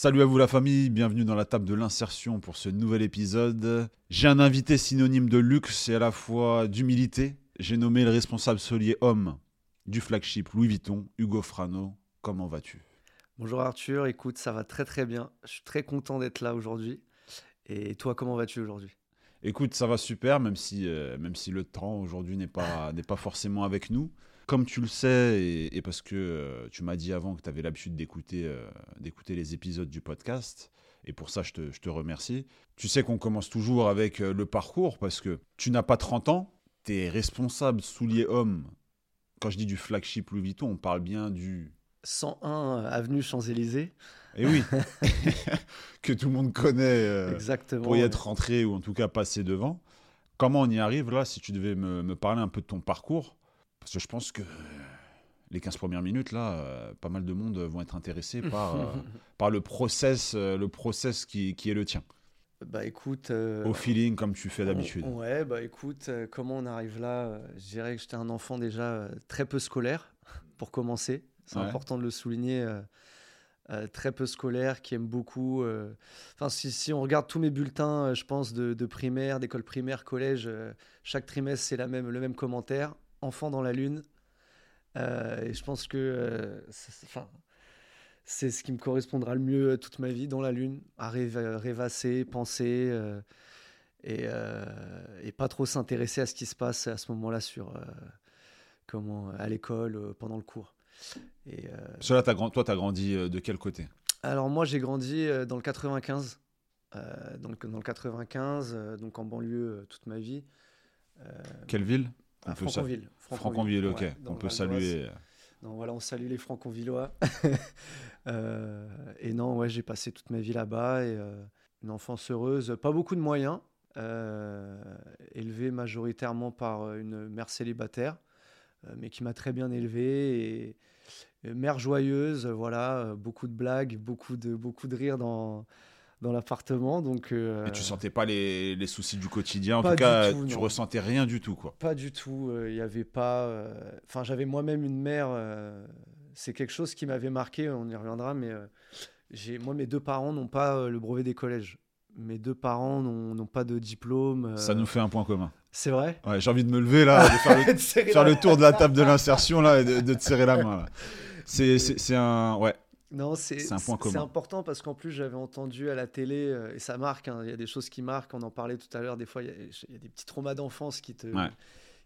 Salut à vous la famille, bienvenue dans la table de l'insertion pour ce nouvel épisode. J'ai un invité synonyme de luxe et à la fois d'humilité. J'ai nommé le responsable solier homme du flagship Louis Vuitton, Hugo Frano. Comment vas-tu? Bonjour Arthur, écoute, ça va très très bien. Je suis très content d'être là aujourd'hui. Et toi, comment vas-tu aujourd'hui? Écoute, ça va super, même si, euh, même si le temps aujourd'hui n'est pas, n'est pas forcément avec nous comme tu le sais, et, parce que euh, tu m'as dit avant que tu avais l'habitude d'écouter euh, d'écouter les épisodes du podcast, et pour ça je te, je te remercie, tu sais qu'on commence toujours avec le parcours, parce que tu n'as pas 30 ans, tu es responsable soulier homme. Quand je dis du flagship Louis Vuitton, on parle bien du... 101 avenue Champs-Élysées. Et eh oui, que tout le monde connaît Exactement, pour y être rentré, ou en tout cas passer devant. Comment on y arrive là, si tu devais me, me parler un peu de ton parcours? Parce que je pense que les 15 premières minutes, là, euh, pas mal de monde vont être intéressés par, euh, par le process, euh, le process qui, qui, est le tien. Bah écoute. Au feeling, comme tu fais d'habitude. Ouais, bah écoute, comment on arrive là? Je dirais que j'étais un enfant déjà très peu scolaire, pour commencer. C'est important de le souligner. très peu scolaire, qui aime beaucoup. Enfin, si, si, on regarde tous mes bulletins, je pense, de, de primaire, d'école primaire, collège, chaque trimestre, c'est même, le même commentaire enfant dans la lune. Euh, et je pense que euh, c'est ce qui me correspondra le mieux toute ma vie dans la lune, à rêvasser, penser euh, et, et, pas trop s'intéresser à ce qui se passe à ce moment-là sur comment à l'école pendant le cours. Et, Cela, as, toi, tu as grandi de quel côté? Alors moi, j'ai grandi dans le 95. donc dans le 95, donc en banlieue toute ma vie. Quelle ville? Ah, Franconville. Franconville, ok. on peut saluer. Non, voilà, on salue les Franconvillois. euh, et non, ouais, j'ai passé toute ma vie là-bas et euh, une enfance heureuse. Pas beaucoup de moyens, euh, élevé majoritairement par une mère célibataire, euh, mais qui m'a très bien élevé et, mère joyeuse. Voilà, beaucoup de blagues, beaucoup de beaucoup de rires dans dans l'appartement. Donc, euh, Et tu sentais pas les, les, soucis du quotidien En tout cas, tu ressentais rien du tout, quoi. Pas du tout. Il euh, y avait pas. Euh, enfin, j'avais moi-même une mère. c'est quelque chose qui m'avait marqué. On y reviendra, mais j'ai moi, mes deux parents n'ont pas le brevet des collèges. Mes deux parents n'ont pas de diplôme. Ça nous fait un point commun. C'est vrai ouais, J'ai envie de me lever là, de faire, le, faire le, tour de la table de l'insertion là, et de, de te serrer la main. C'est un. Ouais. Non, c'est un point commun. C'est important parce qu'en plus, j'avais entendu à la télé, euh, et ça marque, hein, il y a des choses qui marquent, on en parlait tout à l'heure, des fois, il y, a des petits traumas d'enfance qui, te,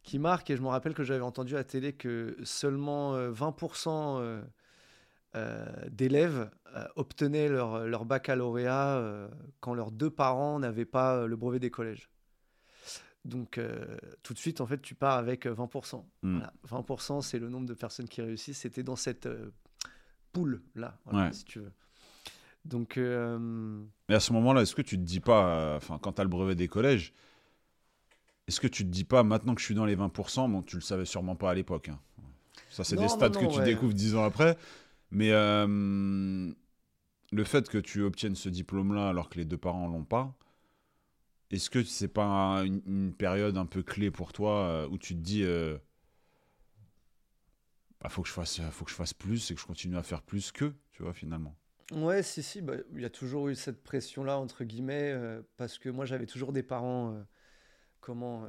qui marquent, et je me rappelle que j'avais entendu à la télé que seulement 20% euh, euh, d'élèves obtenaient leur, leur baccalauréat quand leurs deux parents n'avaient pas le brevet des collèges. Donc, tout de suite, en fait, tu pars avec 20%. 20%, hmm. c'est le nombre de personnes qui réussissent. C'était dans cette poule là, si tu veux. Donc. Euh, Mais à ce moment-là, est-ce que tu te dis pas, euh, enfin, quand tu as le brevet des collèges, est-ce que tu te dis pas, maintenant que je suis dans les 20%, bon, tu le savais sûrement pas à l'époque. Hein. Ça, c'est des stats que tu découvres dix ans après. Mais euh, le fait que tu obtiennes ce diplôme-là alors que les deux parents l'ont pas, est-ce que c'est pas une, période un peu clé pour toi où tu te dis bah, faut que je fasse faut que je fasse plus et que je continue à faire plus que tu vois finalement? Ouais si si bah, il y a toujours eu cette pression là entre guillemets euh, parce que moi j'avais toujours des parents euh, comment euh,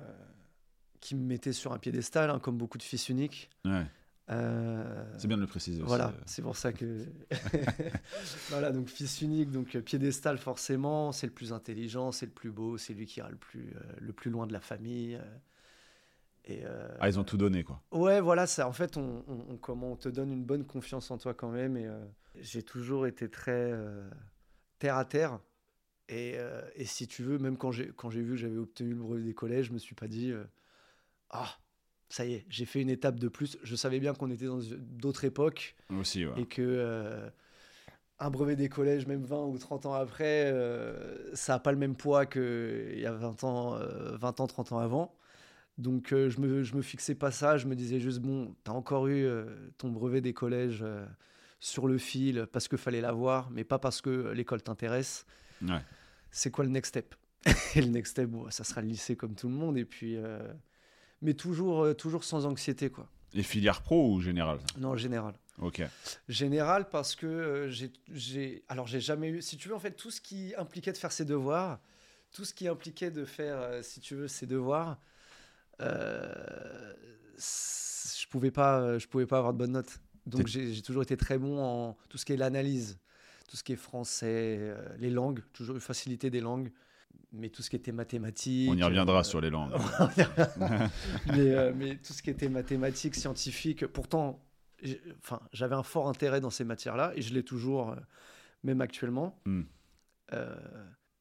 qui me mettaient sur un piédestal hein, comme beaucoup de fils uniques ouais. C'est bien de le préciser aussi. Voilà, c'est pour ça que. voilà, donc fils unique, donc piédestal forcément, c'est le plus intelligent, c'est le plus beau, c'est lui qui ira le plus, le plus loin de la famille. Euh, ah, ils ont tout donné, quoi. Ouais, voilà, ça. En fait, on, comment, on te donne une bonne confiance en toi quand même. Et euh, j'ai toujours été très euh, terre à terre. Et, et, si tu veux, même quand j'ai, quand j'ai vu que j'avais obtenu le brevet des collèges, je me suis pas dit Ah, ça y est, j'ai fait une étape de plus. Je savais bien qu'on était dans d'autres époques. Aussi, Et que un brevet des collèges, même 20 ou 30 ans après, ça n'a pas le même poids qu'il y a 20 ans, 20 ans, 30 ans avant. Donc euh, je, me, je me fixais pas ça, je me disais juste, bon, tu as encore eu euh, ton brevet des collèges euh, sur le fil parce qu'il fallait l'avoir, mais pas parce que l'école t'intéresse. c'est quoi le next step? Et le next step, ça sera le lycée comme tout le monde. Et puis, mais toujours, toujours sans anxiété, quoi. Et filière pro ou général Non, général. Ok. Général parce que j'ai, alors j'ai jamais eu, si tu veux en fait tout ce qui impliquait de faire ses devoirs, tout ce qui impliquait de faire, si tu veux, ses devoirs, je pouvais pas, je pouvais pas avoir de bonnes notes. Donc j'ai toujours été très bon en tout ce qui est l'analyse, tout ce qui est français, euh, les langues, toujours eu facilité des langues, mais tout ce qui était mathématiques. On y reviendra euh, sur les langues. Euh, mais, tout ce qui était mathématiques, scientifiques, pourtant, enfin, j'avais un fort intérêt dans ces matières-là et je l'ai toujours, même actuellement. Hmm.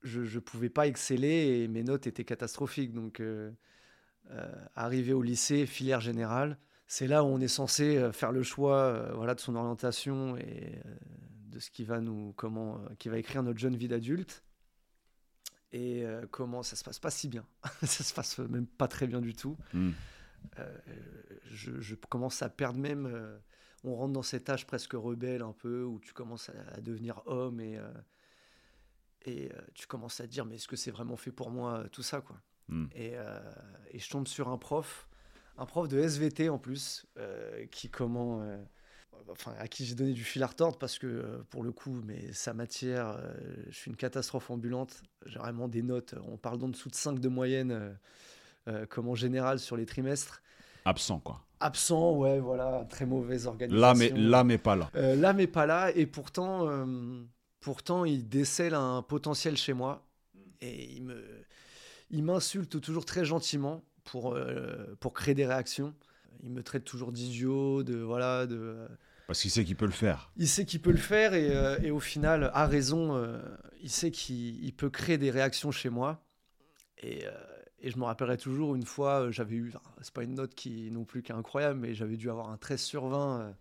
je ne pouvais pas exceller et mes notes étaient catastrophiques. Donc, arrivé au lycée, filière générale, c'est là où on est censé euh, faire le choix euh, voilà, de son orientation et euh, de ce qui va nous comment qui va écrire notre jeune vie d'adulte et comment ça se passe pas si bien ça se passe même pas très bien du tout hmm. je, commence à perdre même on rentre dans cet âge presque rebelle un peu où tu commences à, devenir homme et et tu commences à te dire mais est-ce que c'est vraiment fait pour moi tout ça quoi hmm. et, et, je tombe sur un prof un prof de SVT en plus, euh, qui comment, euh, enfin à qui j'ai donné du fil à retordre parce que euh, pour le coup, mais sa matière, je suis une catastrophe ambulante. J'ai vraiment des notes. On parle d'en dessous de 5 de moyenne, comme en général sur les trimestres. Absent quoi. Absent, ouais, voilà, très mauvaise organisation. Là, mais là, mais pas là. là, mais pas là. Et pourtant, pourtant, il décèle un potentiel chez moi et il me, il m'insulte toujours très gentiment pour, euh, pour créer des réactions. Il me traite toujours d'idiot, de voilà, de. Parce qu'il sait qu'il peut le faire. Il sait qu'il peut le faire et, euh, et, au final, a raison. Euh, il sait qu'il peut créer des réactions chez moi. Et, et je me rappellerai toujours une fois, j'avais eu, c'est pas une note qui non plus qui est incroyable, mais j'avais dû avoir un 13 sur 20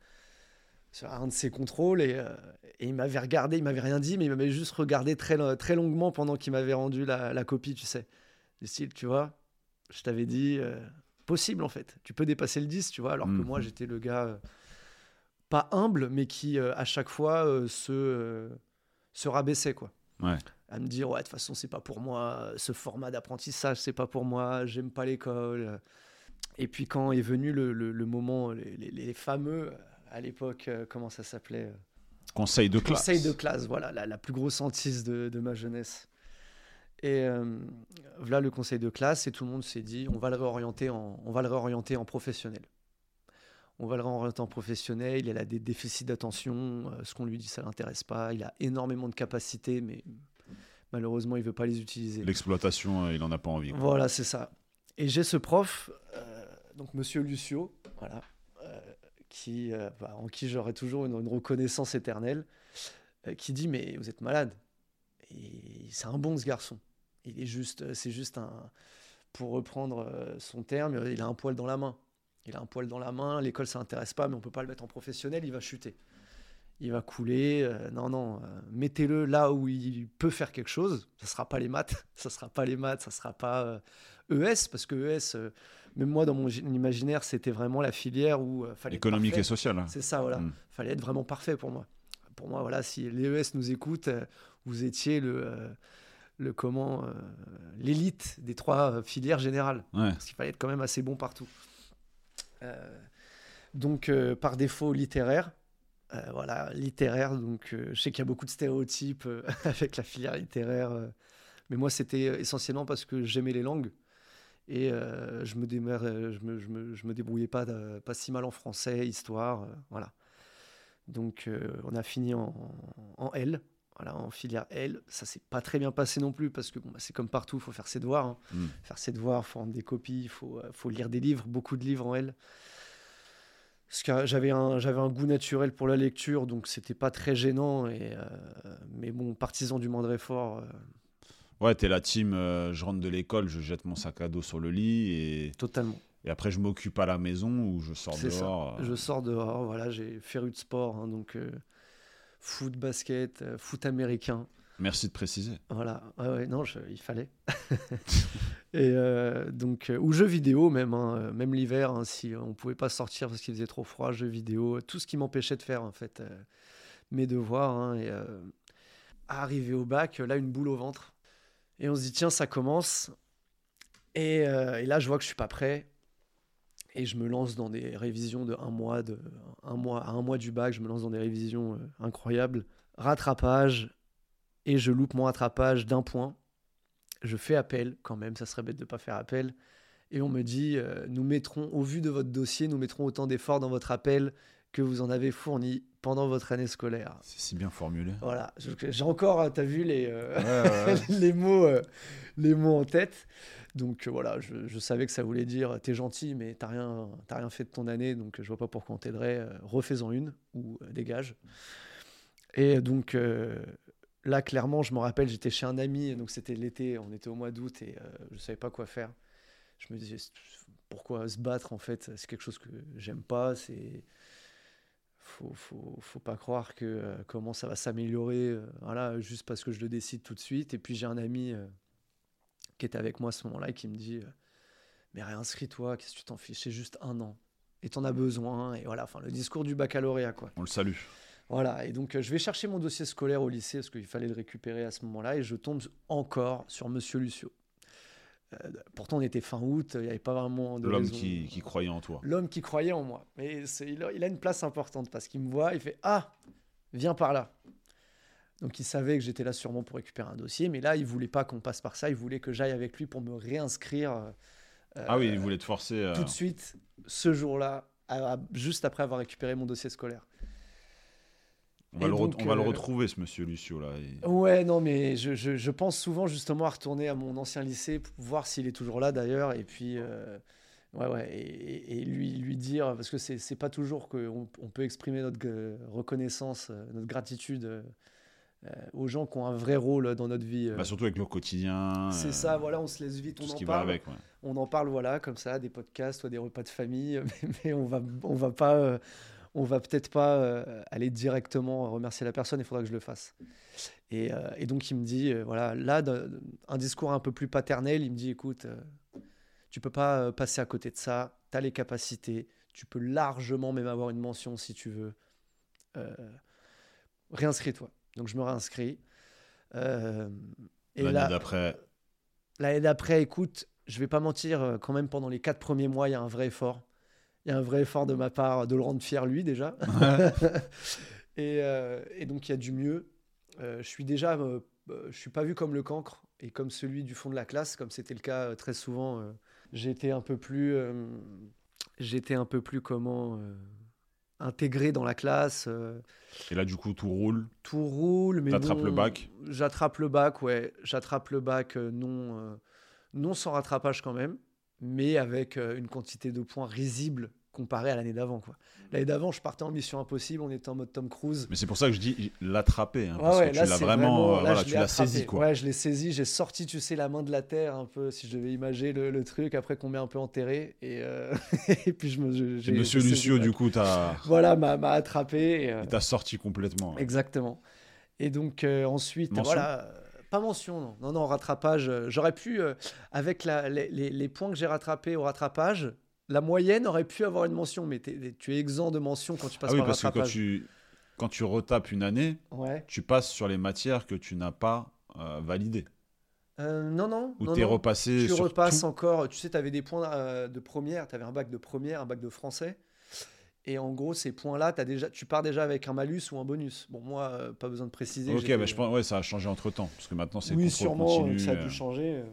sur un de ses contrôles et, et il m'avait regardé, il m'avait rien dit, mais il m'avait juste regardé très, très longuement pendant qu'il m'avait rendu la, la, copie, tu sais. Du style, tu vois, je t'avais dit, euh, possible en fait. Tu peux dépasser le 10, tu vois, alors que moi mhm. j'étais le gars euh, pas humble, mais qui euh, à chaque fois se, se rabaissait quoi. Ouais. À me dire, ouais, de toute façon, c'est pas pour moi, ce format d'apprentissage, c'est pas pour moi, j'aime pas l'école. Et puis quand est venu le, le, moment, les, les, fameux, à l'époque, comment ça s'appelait Conseil de classe. Conseil de classe, voilà, la, la plus grosse hantise de, de ma jeunesse. Et euh, voilà le conseil de classe, et tout le monde s'est dit on va le réorienter en, on va le réorienter en professionnel. On va le réorienter en professionnel, il a des déficits d'attention, euh, ce qu'on lui dit ça l'intéresse pas, il a énormément de capacités, mais malheureusement il veut pas les utiliser. L'exploitation, euh, il en a pas envie. Voilà, c'est ça. Et j'ai ce prof, donc Monsieur Lucio, voilà, qui, bah, en qui j'aurai toujours une, une, reconnaissance éternelle, qui dit mais vous êtes malade. Et c'est un bon ce garçon. Il est juste, euh, c'est juste un, pour reprendre euh, son terme, il a un poil dans la main. Il a un poil dans la main, l'école ça intéresse pas, mais on peut pas le mettre en professionnel, il va chuter. Il va couler. Euh, non, non, mettez-le là où il peut faire quelque chose. Ça sera pas les maths, ça sera pas les maths, ça sera pas ES, parce que ES, même moi dans mon imaginaire, c'était vraiment la filière où fallait économique et sociale. Hein. C'est ça, voilà. Il hmm. Fallait être vraiment parfait pour moi. Pour moi, voilà, si les ES nous écoutent, vous étiez le le comment euh, l'élite des trois euh, filières générales. Parce qu'il fallait être quand même assez bon partout. Euh, donc par défaut littéraire voilà littéraire donc je sais qu'il y a beaucoup de stéréotypes avec la filière littéraire mais moi c'était essentiellement parce que j'aimais les langues. Et je me, je, me, je, me, je, me, débrouillais pas, pas si mal en français, histoire, voilà. Donc on a fini en, en L, en filière L, ça s'est pas très bien passé non plus parce que bon, bah, c'est comme partout, il faut faire ses devoirs. Hein. Mm. Faire ses devoirs, il faut rendre des copies, il faut, euh, faut lire des livres, beaucoup de livres en L. Parce que j'avais un, j'avais un goût naturel pour la lecture, donc c'était pas très gênant. Et, euh, mais bon, partisan du moindre effort. Euh. Ouais, t'es la team, je rentre de l'école, je jette mon sac à dos sur le lit et. Totalement. Et après, je m'occupe à la maison ou je sors dehors. Je sors dehors, voilà, j'ai féru de sport, hein, donc foot, basket, euh, foot américain. Merci de préciser. Voilà, ouais, non, il fallait. et euh, donc, euh, ou jeux vidéo même, hein, même l'hiver, hein, si on pouvait pas sortir parce qu'il faisait trop froid, jeux vidéo, tout ce qui m'empêchait de faire en fait mes devoirs. Hein, et arriver au bac, là une boule au ventre. Et on se dit, tiens, ça commence. Et, et là, je vois que je suis pas prêt. Et je me lance dans des révisions de un mois, de, un mois à un mois du bac. Je me lance dans des révisions euh, incroyables. Rattrapage. Et je loupe mon rattrapage d'un point. Je fais appel quand même. Ça serait bête de pas faire appel. Et on me dit, euh, nous mettrons, au vu de votre dossier, nous mettrons autant d'efforts dans votre appel que vous en avez fourni pendant votre année scolaire. C'est si bien formulé. Voilà, j'ai encore, tu as vu les, euh, ouais, ouais. les, mots, euh, les mots en tête. Donc euh, voilà, je, savais que ça voulait dire t'es gentil, mais t'as rien, as rien fait de ton année, donc je vois pas pourquoi on t'aiderait. Refais-en une ou dégage. Et donc là, clairement, je me rappelle, j'étais chez un ami, donc c'était l'été, on était au mois d'août et je savais pas quoi faire. Je me disais pourquoi se battre en fait, c'est quelque chose que j'aime pas, c'est faut, faut, faut, pas croire que euh, comment ça va s'améliorer euh, voilà, juste parce que je le décide tout de suite. Et puis j'ai un ami euh, qui était avec moi à ce moment-là et qui me dit Mais réinscris-toi, qu'est-ce que tu t'en fiches C'est juste un an. Et t'en as besoin. Et voilà, enfin, le discours du baccalauréat. Quoi. On le salue. Voilà, et donc je vais chercher mon dossier scolaire au lycée parce qu'il fallait le récupérer à ce moment-là. Et je tombe encore sur Monsieur Lucio. Euh, pourtant, on était fin août, il n'y avait pas vraiment de. L'homme qui, qui, croyait en toi. L'homme qui croyait en moi. Mais il a, il a, une place importante parce qu'il me voit, il fait Ah, viens par là. Donc il savait que j'étais là sûrement pour récupérer un dossier, mais là, il voulait pas qu'on passe par ça, il voulait que j'aille avec lui pour me réinscrire. Euh, ah oui, il voulait te forcer. Euh... Tout de suite, ce jour-là, juste après avoir récupéré mon dossier scolaire. On, va, le, donc, on va, le, retrouver, ce monsieur Lucio. Là. Et... Ouais, non, mais je, je, je, pense souvent justement à retourner à mon ancien lycée, pour voir s'il est toujours là d'ailleurs, et puis. Euh, ouais, ouais, et, et, lui, lui dire, parce que c'est pas toujours qu'on on peut exprimer notre reconnaissance, euh, notre gratitude euh, aux gens qui ont un vrai rôle dans notre vie. Bah, surtout avec leur quotidien. C'est ça, voilà, on se laisse vite, on en parle. Avec, ouais. On en parle, voilà, comme ça, des podcasts, ou des repas de famille, mais, mais on va, on va pas on va peut-être pas euh, aller directement remercier la personne, il faudra que je le fasse. Et, euh, et donc il me dit, euh, voilà, là, un discours un peu plus paternel, il me dit, écoute, tu peux pas passer à côté de ça, tu as les capacités, tu peux largement même avoir une mention si tu veux. réinscris-toi. Donc je me réinscris. L'année d'après L'année d'après, écoute, je vais pas mentir, quand même pendant les quatre premiers mois, il y a un vrai effort il y a un vrai effort de ma part de le rendre fier lui déjà. et, euh, et, donc il y a du mieux. Euh, je suis déjà, euh, je suis pas vu comme le cancre et comme celui du fond de la classe, comme c'était le cas très souvent. j'étais un peu plus, j'étais un peu plus comment intégré dans la classe. Et là, du coup, tout roule. Tout roule, mais t'attrapes le bac. J'attrape le bac, ouais. J'attrape le bac, non, non sans rattrapage quand même mais avec euh, une quantité de points risible comparé à l'année d'avant. Quoi. L'année d'avant, je partais en mission impossible, on était en mode Tom Cruise. Mais c'est pour ça que je dis l'attraper, hein, parce que tu l'as vraiment, euh, voilà, tu l'as saisi. Quoi. Ouais, je l'ai saisi, j'ai sorti, tu sais, la main de la terre, un peu, si je devais imager le, truc, après qu'on m'ait un peu enterré. Et, euh, et puis je me. J'ai, Monsieur Lucio, du coup, t'as. Voilà, m'a, attrapé. Et, euh... t'a sorti complètement. Exactement. Et donc, ensuite, voilà pas mention, non. Non, non, rattrapage. J'aurais pu, euh, avec la, les, les, points que j'ai rattrapés au rattrapage, la moyenne aurait pu avoir une mention, mais tu es exempt de mention quand tu passes ah oui, par parce rattrapage. Que quand tu, quand tu retapes une année, ouais. tu passes sur les matières que tu n'as pas euh, validées. Euh, non, non. Ou t'es repassé Tu sur repasses tout. encore. Tu sais, tu avais des points de première, tu avais un bac de première, un bac de français. Et en gros, ces points-là, as déjà, tu pars déjà avec un malus ou un bonus. Bon, moi, euh, pas besoin de préciser. Ok, bah, je pense, ouais, ça a changé entre temps. Parce que maintenant, c'est Oui, sûrement, continu, ça a dû changer.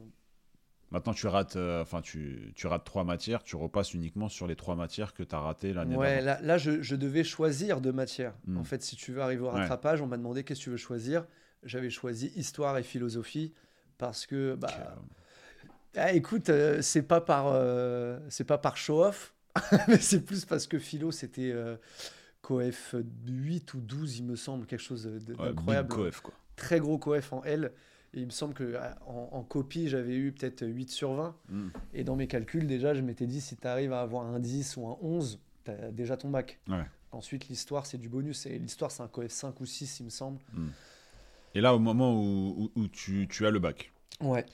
Maintenant, tu rates, euh, enfin, tu, tu rates trois matières, tu repasses uniquement sur les trois matières que tu as ratées l'année Ouais, d'avant. là, là je, je devais choisir deux matières. Hmm. En fait, si tu veux arriver au Ouais. rattrapage, on m'a demandé qu'est-ce que tu veux choisir. J'avais choisi histoire et philosophie parce que, bah, ah, écoute, euh, c'est pas par, euh, c'est pas par show-off, mais c'est plus parce que philo, c'était euh, coef 8 ou 12, il me semble, quelque chose Ouais, d'incroyable. big coef, quoi. Très gros coef en L. Et il me semble que ah, en, en copie, j'avais eu peut-être 8 sur 20. Hmm. Et dans mes calculs, déjà, je m'étais dit, si tu arrives à avoir un 10 ou un 11, tu as déjà ton bac. Ouais. Ensuite, l'histoire, c'est du bonus. Et l'histoire, c'est un coef 5 ou 6, il me semble. Et là, au moment où, où- où tu, tu as le bac, Ouais.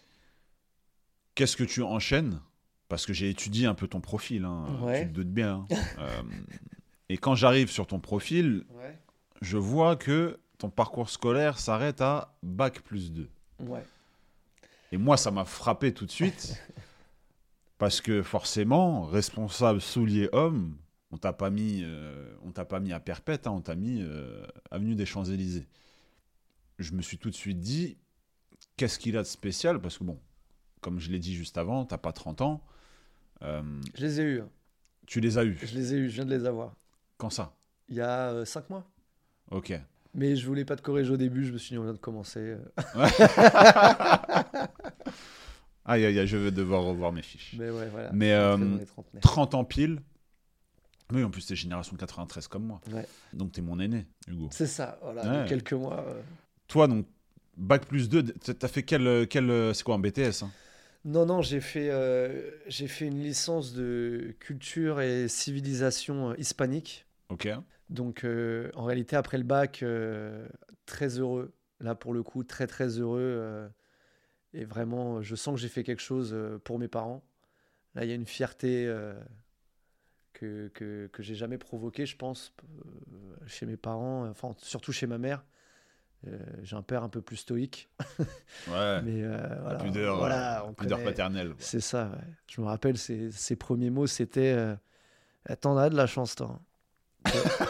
qu'est-ce que tu enchaînes? Parce que j'ai étudié un peu ton profil, hein, Ouais. tu te doutes bien. hein. Euh, et quand j'arrive sur ton profil, Ouais. je vois que ton parcours scolaire s'arrête à bac plus 2. Ouais. Et moi, ça m'a frappé tout de suite. parce que forcément, responsable, soulier, homme, on t'a pas mis, euh, on t'a pas mis à perpète, hein, on t'a mis euh, avenue des Champs-Élysées. Je me suis tout de suite dit, qu'est-ce qu'il a de spécial? Parce que bon, comme je l'ai dit juste avant, t'as pas 30 ans. Euh, je les ai eus. Hein. Tu les as eus? Je les ai eus, je viens de les avoir. Quand ça? Il y a 5 mois. Ok. Mais je voulais pas te corriger au début, je me suis dit on vient de commencer. aïe aïe aïe, je vais devoir revoir mes fiches. Mais ouais, voilà. Mais 30 ans pile, oui, en plus, t'es génération 93 comme moi. Ouais. Donc, t'es mon aîné, Hugo. C'est ça, voilà, quelques mois. Euh. Toi, donc, Bac plus 2, t'as fait quel. quel c'est quoi, un BTS hein? Non, non, j'ai fait, euh, j'ai fait une licence de culture et civilisation euh, hispanique. Ok. Donc, en réalité, après le bac, très heureux. Là, pour le coup, très, très heureux. et vraiment, je sens que j'ai fait quelque chose pour mes parents. Là, il y a une fierté que, que, que j'ai jamais provoqué, je pense, euh, chez mes parents, enfin, surtout chez ma mère. Euh, j'ai un père un peu plus stoïque. Ouais. Mais euh, voilà, pudeur, voilà, pudeur paternelle. C'est ça. Ouais. Je me rappelle ses, ses premiers mots, c'était euh, "T'en as de la chance, toi."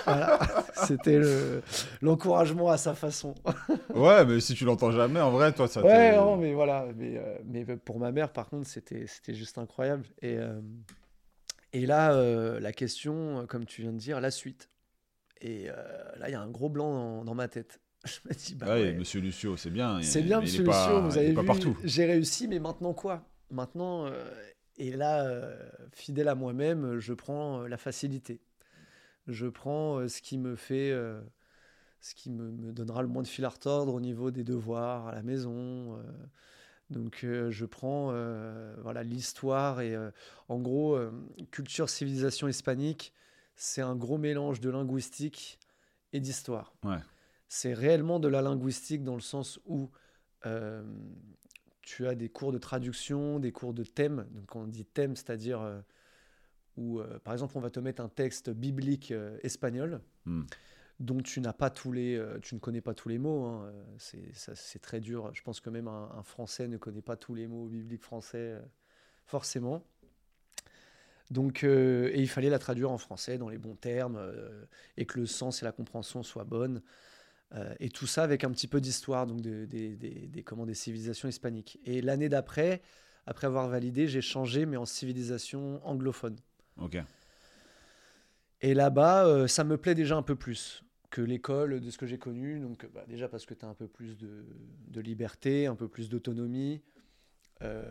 Voilà. C'était l'encouragement à sa façon. ouais, mais si tu l'entends jamais, en vrai, toi, ça. Ouais, non, mais voilà. Mais, mais pour ma mère, par contre, c'était juste incroyable. Et et là, euh, la question, euh, comme tu viens de dire, la suite. Et euh, là, il y a un gros blanc dans, ma tête. Je me dis, bah ouais, Monsieur Lucio, c'est bien. C'est bien, Monsieur Lucio, vous avez vu. J'ai réussi, mais maintenant quoi? Maintenant, et là, fidèle à moi-même, je prends la facilité. Je prends ce qui me fait, ce qui me, me, donnera le moins de fil à retordre au niveau des devoirs à la maison donc euh, je prends euh, voilà l'histoire et euh, en gros culture civilisation hispanique, c'est un gros mélange de linguistique et d'histoire. C'est réellement de la linguistique dans le sens où tu as des cours de traduction, des cours de thème. Donc on dit thème, c'est-à-dire où par exemple on va te mettre un texte biblique espagnol. Hmm dont tu n'as pas tous les, euh, tu ne connais pas tous les mots. Hein. C'est très dur. Je pense que même un, Français ne connaît pas tous les mots bibliques français euh, forcément. Donc, euh, et il fallait la traduire en français dans les bons termes et que le sens et la compréhension soient bonnes. et tout ça avec un petit peu d'histoire, donc des, des, des, des civilisations hispaniques. Et l'année d'après, après avoir validé, j'ai changé, mais en civilisation anglophone. Ok. Et là-bas, ça me plaît déjà un peu plus que l'école de ce que j'ai connu. Donc, bah, déjà parce que tu as un peu plus de, de, liberté, un peu plus d'autonomie. Euh,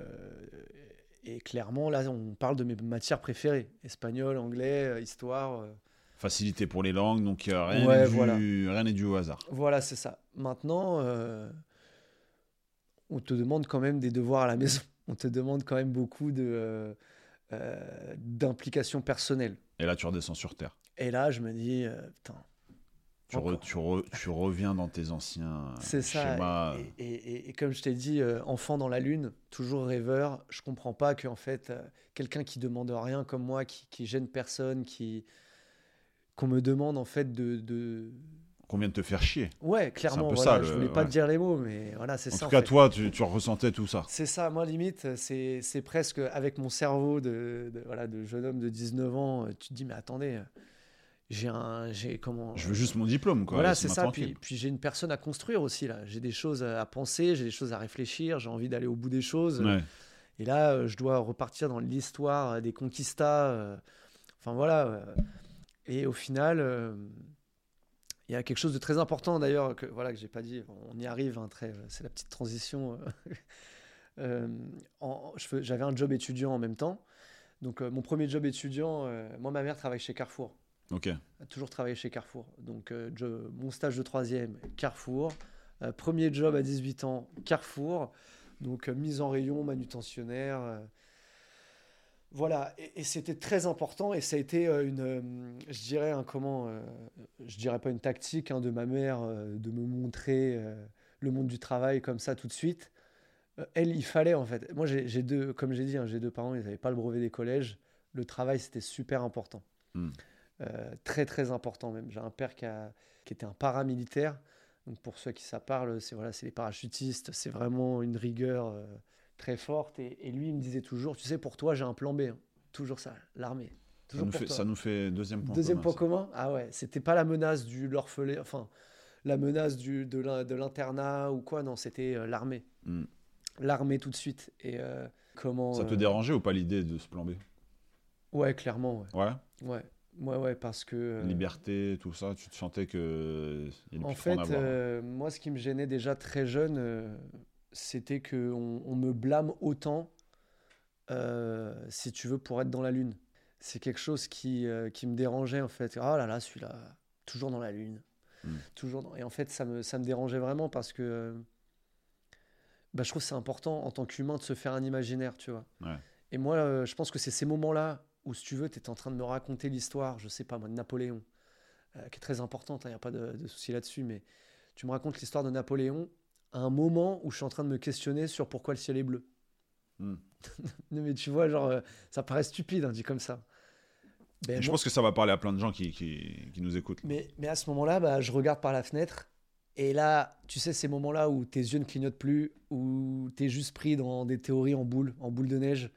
et clairement, là, on parle de mes matières préférées espagnol, anglais, euh, histoire. Euh. Facilité pour les langues, donc rien n'est voilà. dû, dû, au hasard. Voilà, c'est ça. Maintenant, on te demande quand même des devoirs à la maison. On te demande quand même beaucoup de d'implication personnelle. Et là, tu redescends sur Terre. Et là, je me dis, putain, tu, reviens dans tes anciens C'est ça. Et, et, comme je t'ai dit, euh, enfant dans la lune, toujours rêveur, je comprends pas qu'en fait, euh, quelqu'un qui demande rien comme moi, qui, qui gêne personne, qui qu'on me demande en fait de, de... qu'on vient de te faire chier. Ouais, clairement. Un ça, je voulais pas te dire les mots, mais voilà, c'est ça. En tout cas, toi, tu, tu, ressentais tout ça. C'est ça. Moi, limite, c'est presque avec mon cerveau de, de, voilà, de jeune homme de 19 ans, tu te dis, mais attendez j'ai un j'ai comment je veux juste mon diplôme quoi voilà c'est ça puis, puis j'ai une personne à construire aussi là j'ai des choses à penser j'ai des choses à réfléchir j'ai envie d'aller au bout des choses et là euh, je dois repartir dans l'histoire des conquistas euh, enfin voilà euh. et au final il y a quelque chose de très important d'ailleurs que voilà que j'ai pas dit on y arrive hein, très c'est la petite transition j'avais un job étudiant en même temps donc mon premier job étudiant moi ma mère travaille chez Carrefour Ok. Toujours travaillé chez Carrefour. Donc, euh, mon stage de troisième, Carrefour. Euh, premier job à 18 ans, Carrefour. Donc, euh, mise en rayon, manutentionnaire. Voilà. Et, c'était très important. Et ça a été une, je dirais, un comment, je dirais pas une tactique hein, de ma mère de me montrer le monde du travail comme ça tout de suite. elle, il fallait en fait. Moi, j'ai deux, comme j'ai dit, hein, j'ai deux parents, ils n'avaient pas le brevet des collèges. Le travail, c'était super important. Hmm. Euh, très très important même. J'ai un père qui, a, qui était un paramilitaire. Donc pour ceux qui ça parle, c'est voilà, c'est les parachutistes, c'est vraiment une rigueur. Euh, très forte. Et, lui, il me disait toujours, tu sais, pour toi, j'ai un plan B. Hein. Toujours ça, l'armée. Ça nous, fait, ça nous fait deuxième point deuxième point commun Ah ouais, c'était pas la menace du l'orphelin, enfin, la menace du, de l'internat ou quoi, non, c'était euh, l'armée. Hmm. L'armée tout de suite. Et euh, comment. Ça te dérangeait ou pas l'idée de ce plan B? Ouais, clairement. Ouais. Ouais? Ouais, ouais, parce que. Euh, Liberté, tout ça, tu te sentais que. en fait, euh, moi, ce qui me gênait déjà très jeune, euh, c'était qu'on on me blâme autant, si tu veux, pour être dans la Lune. C'est quelque chose qui, qui me dérangeait, en fait. Oh là là, celui-là, toujours dans la Lune. Hmm. Toujours dans... Et en fait, ça me, ça me dérangeait vraiment parce que. Bah, je trouve que c'est important en tant qu'humain de se faire un imaginaire, tu vois. Et moi, je pense que c'est ces moments-là ou si tu veux, tu es en train de me raconter l'histoire, je sais pas moi, de Napoléon, euh, qui est très importante, il hein, n'y a pas de, souci là-dessus, mais tu me racontes l'histoire de Napoléon à un moment où je suis en train de me questionner sur pourquoi le ciel est bleu. Hmm. mais tu vois, genre, euh, ça paraît stupide, hein, dit comme ça. Ben, je pense que ça va parler à plein de gens qui, qui, qui nous écoutent. Mais, mais à ce moment-là, bah, je regarde par la fenêtre et là, tu sais, ces moments-là où tes yeux ne clignotent plus, où tu es juste pris dans des théories en boule, en boule de neige,